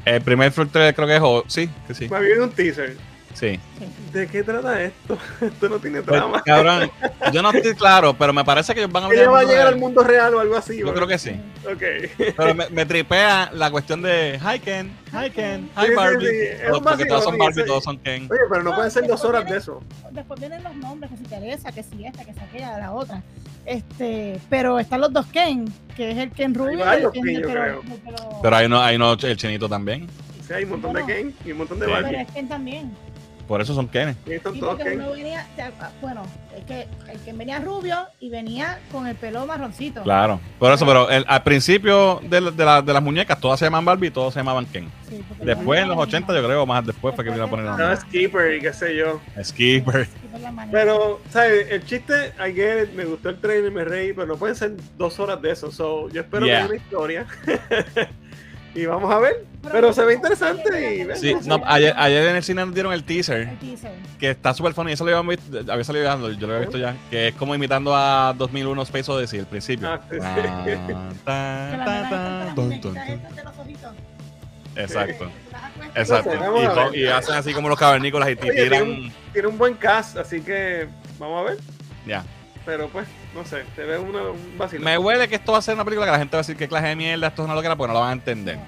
El primer full trailer creo que es, o- sí, que sí, Me había un teaser. Sí. ¿De qué trata esto? (laughs) Esto no tiene Pues, trama. cabrón, yo no estoy claro, pero me parece que ellos van a Ella va a al mundo llegar real. al mundo real o algo así. Yo ¿verdad? creo que sí. Ok. Pero me, me tripea la cuestión de Hi Ken, Hi Ken, Sí, Hi sí, Barbie. sí, es Todos- Porque todos son Barbie, sí. todos son Ken. Oye, pero no No, pueden ser dos horas viene- de eso. Después vienen los nombres, que si Teresa, que si esta, que si aquella, la otra. Este, pero están los dos Ken, que es el Ken Rubio y el varios Ken Ken, de pelo- Pero hay no, hay no el chinito también. Sí, hay un montón Bueno. de Ken y un montón de Sí. Pero Barbie. es Ken también. Por eso son Ken. Y están Sí, todos Ken. uno venía, o sea, ah, bueno, es que el Ken venía rubio y venía con el pelo marroncito. Claro. Por eso, pero el- al principio de, de, la- de las muñecas todas se llaman Barbie y todos se llamaban Ken. Sí, Después en los no- 80 yo creo, más después fue que vino a poner No, nombre. Skipper y qué sé yo. Skipper. Pero, ¿sabes? El chiste, I get it, me gustó el trailer, me reí, pero no pueden ser dos horas de eso. So, yo espero Yeah. que haya una historia. (laughs) y vamos a ver. Pero se ve interesante y... Sí, no, ayer, ayer en el cine nos dieron el teaser, El teaser. que está súper funny. Eso lo habíamos visto, había salido ya, yo lo había visto ya, que es como imitando a 2001 Space Odyssey, el principio. Ah, sí, sí. Exacto, exacto. Y, hacen así como los cavernícolas y Oye, tiene tiran. un, tiene un buen cast, así que vamos a ver. Ya. Pero pues, no sé, se ve una, un vacilón. Me huele que esto va a ser una película que la gente va a decir que clase de mierda, esto es una loquera, porque no lo van a entender.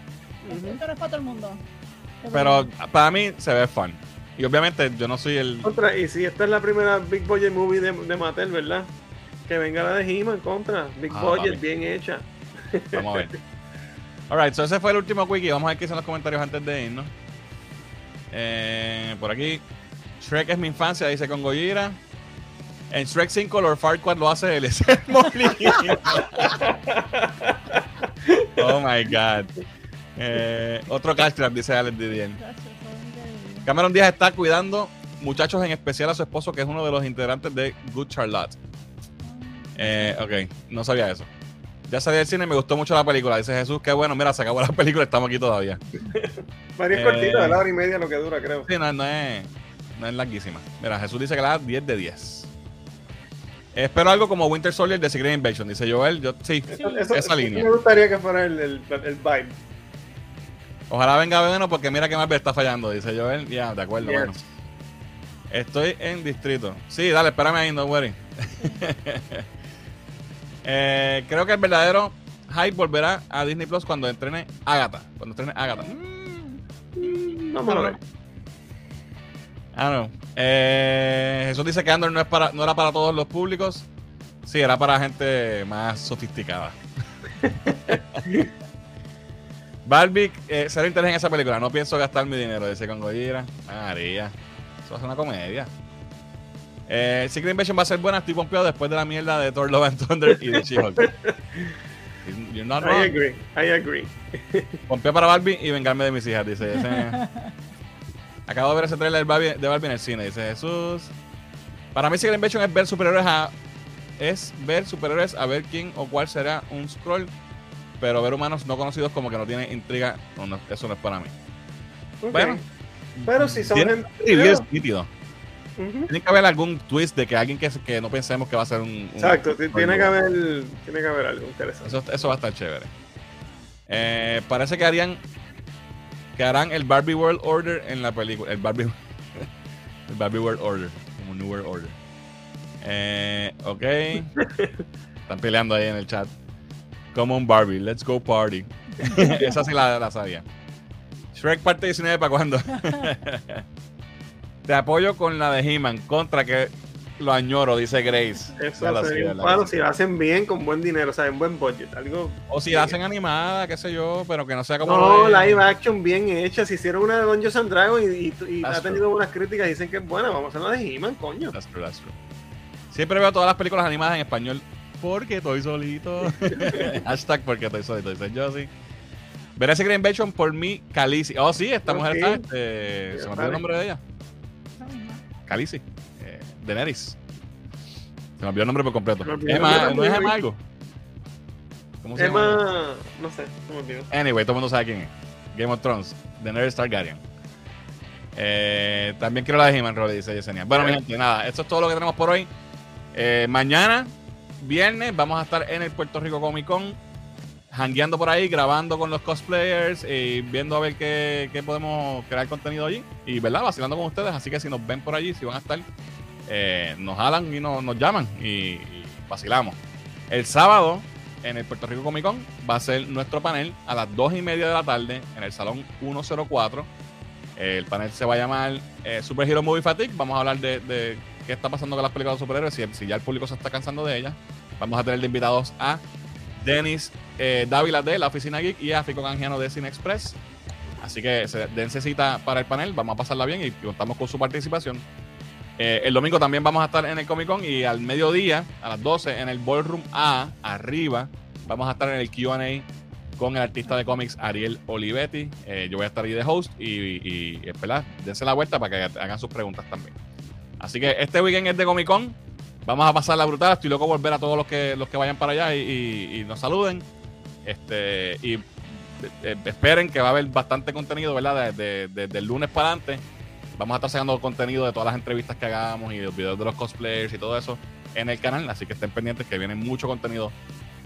Esto no es para todo el mundo. Pero para mí se ve fun. Y obviamente yo no soy el. Contra, y si esta es la primera Big Budget movie de, de Mattel, ¿verdad? Que venga la de He-Man contra. Big Ah, Budget, bien hecha. Vamos a ver. Alright, so ese fue el último quickie. Vamos a ver qué son los comentarios antes de irnos. Eh, por aquí. Shrek es mi infancia, dice con Gojira. En Shrek 5, Lord Farquaad lo hace el (laughs) Molina. oh my god. Eh, otro cash trap, dice Alex Didier. Cameron Díaz está cuidando muchachos, en especial a su esposo, que es uno de los integrantes de Good Charlotte. Eh, ok, no sabía eso. Ya salí del cine y me gustó mucho la película. Dice Jesús, qué bueno, mira, se acabó la película, estamos aquí todavía. Varias Eh. cortitas, de la hora y media lo que dura, creo. Sí, no, no es, no es larguísima. Mira, Jesús dice que la da 10 de 10. Espero algo como Winter Soldier de Secret Invasion, dice Joel. Yo, sí, Eso- eso- esa línea. Me gustaría que fuera el, el, el vibe. Ojalá venga bueno porque mira que Marvel está fallando, dice Joel. Ya, de acuerdo, Yes. bueno. Estoy en distrito. Sí, dale, espérame ahí, no worry. (laughs) Eh, creo que el verdadero hype volverá a Disney Plus cuando entrene Agatha. Cuando entrene Agatha. Mm, Vamos a ver. Ah, no. Eh, Jesús dice que Andor no, es para, no era para todos los públicos. Sí, era para gente más sofisticada. (laughs) Barbie, eh, ser interés en esa película. No pienso gastar mi dinero, dice con Gojira. María. Eso es una comedia. Eh, Secret Invasion va a ser buena. Estoy pompeado después de la mierda de Thor Love and Thunder y de She-Hulk. (laughs) You're not I wrong. agree, I agree. Pompeo para Barbie y vengarme de mis hijas, dice. ese- (laughs) Acabo de ver ese trailer de Barbie, de Barbie en el cine, dice Jesús. Para mí Secret Invasion es ver superhéroes a es ver superhéroes a ver quién o cuál será un scroll, pero ver humanos no conocidos como que no tiene intriga, no, no, eso no es para mí. Bueno. pero si son gente. nítidos. Ujú. Tiene que haber algún twist de que alguien que, que no pensemos que va a ser un, un- Exacto, un- tiene que haber, tiene que haber algo interesante. Eso, eso va a estar chévere. Eh, parece que harían que harán el Barbie World Order en la película. El Barbie, (laughs) el Barbie World Order. Como New World Order. Eh, ok. (laughs) Están peleando ahí en el chat. Como un Barbie. Let's go party. (laughs) Esa sí la, la sabía. Shrek parte 19 para cuando. Te apoyo con la de He-Man. Contra que lo añoro, dice Grace. Eso sé, sería un palo si lo hacen bien, con buen dinero, o sea, en buen budget. Algo. O si la hacen animada, qué sé yo, pero que no sea como. No, live action bien hecha. Si hicieron una de Dungeons and Dragons y, y- ha tenido buenas críticas, dicen que es buena, vamos a hacer una de He-Man, coño. That's true, that's true. Siempre veo todas las películas animadas en español porque estoy solito. (laughs) Hashtag porque estoy solito, dice Josie. Veré Secret Invasion por mi Calici. Oh, sí, esta mujer está. este, se me olvidó el nombre de ella. Calici. Daenerys. Se me olvidó el nombre por completo. Emma, ¿no es. Emma algo? ¿Cómo se llama? Emma, no sé, no me. Anyway, todo el mundo sabe quién es. Game of Thrones, Daenerys Targaryen. Eh, también quiero la de He-Man, dice Yesenia. Bueno, mi gente, nada, esto es todo lo que tenemos por hoy. Eh, mañana, viernes, vamos a estar en el Puerto Rico Comic Con, hangueando por ahí, grabando con los cosplayers y viendo a ver qué, qué podemos crear contenido allí. Y, ¿verdad? Vacilando con ustedes. Así que si nos ven por allí, si van a estar, eh, nos jalan y nos, nos llaman y, vacilamos. El sábado, en el Puerto Rico Comic Con, va a ser nuestro panel a las 2 y media de la tarde en el Salón 104. El panel se va a llamar eh, Super Hero Movie Fatigue. Vamos a hablar de, qué está pasando con las películas de superhéroes, si, si ya el público se está cansando de ellas. Vamos a tener de invitados a Denis eh, Dávila de la Oficina Geek y a Fico Canjiano de Cine Express. Así que se dense cita para el panel, vamos a pasarla bien y contamos con su participación. Eh, el domingo también vamos a estar en el Comic Con y al mediodía, a las 12, en el Ballroom A, arriba, vamos a estar en el QA con el artista de cómics Ariel Olivetti. Eh, yo voy a estar ahí de host y, y, y, ¿verdad? dense la vuelta para que hagan sus preguntas también. Así que este weekend es de Comic Con. Vamos a pasarla brutal. Estoy loco por ver a todos los que, los que vayan para allá y, nos saluden. Este, y eh, esperen que va a haber bastante contenido, ¿verdad? Desde el lunes para adelante. Vamos a estar sacando contenido de todas las entrevistas que hagamos y los videos de los cosplayers y todo eso en el canal. Así que estén pendientes que viene mucho contenido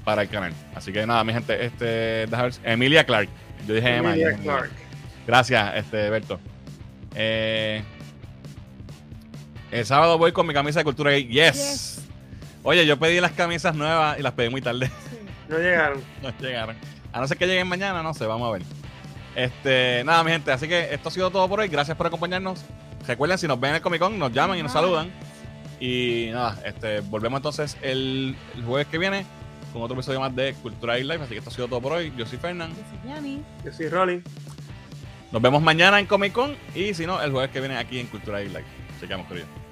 para el canal. Así que nada, mi gente, este, déjame ver si- Emilia Clark. Yo dije Emma. Emilia. Clark. Gracias, este, Berto. Eh, el sábado voy con mi camisa de cultura gay. Yes. Yes. Oye, yo pedí las camisas nuevas y las pedí muy tarde. No llegaron. (laughs) no llegaron. A no ser que lleguen mañana, no sé, vamos a ver. Este, nada, mi gente, así que esto ha sido todo por hoy. Gracias por acompañarnos. Recuerden, si nos ven en el Comic Con, nos llaman y nos saludan. Y nada, este, volvemos entonces el, el jueves que viene con otro episodio más de Cultura y Life. Así que esto ha sido todo por hoy. Yo soy Fernán. Yo soy Yanni. Yo soy Rolling. Nos vemos mañana en Comic Con y si no, el jueves que viene aquí en Cultura y Life. Chequeamos, querido.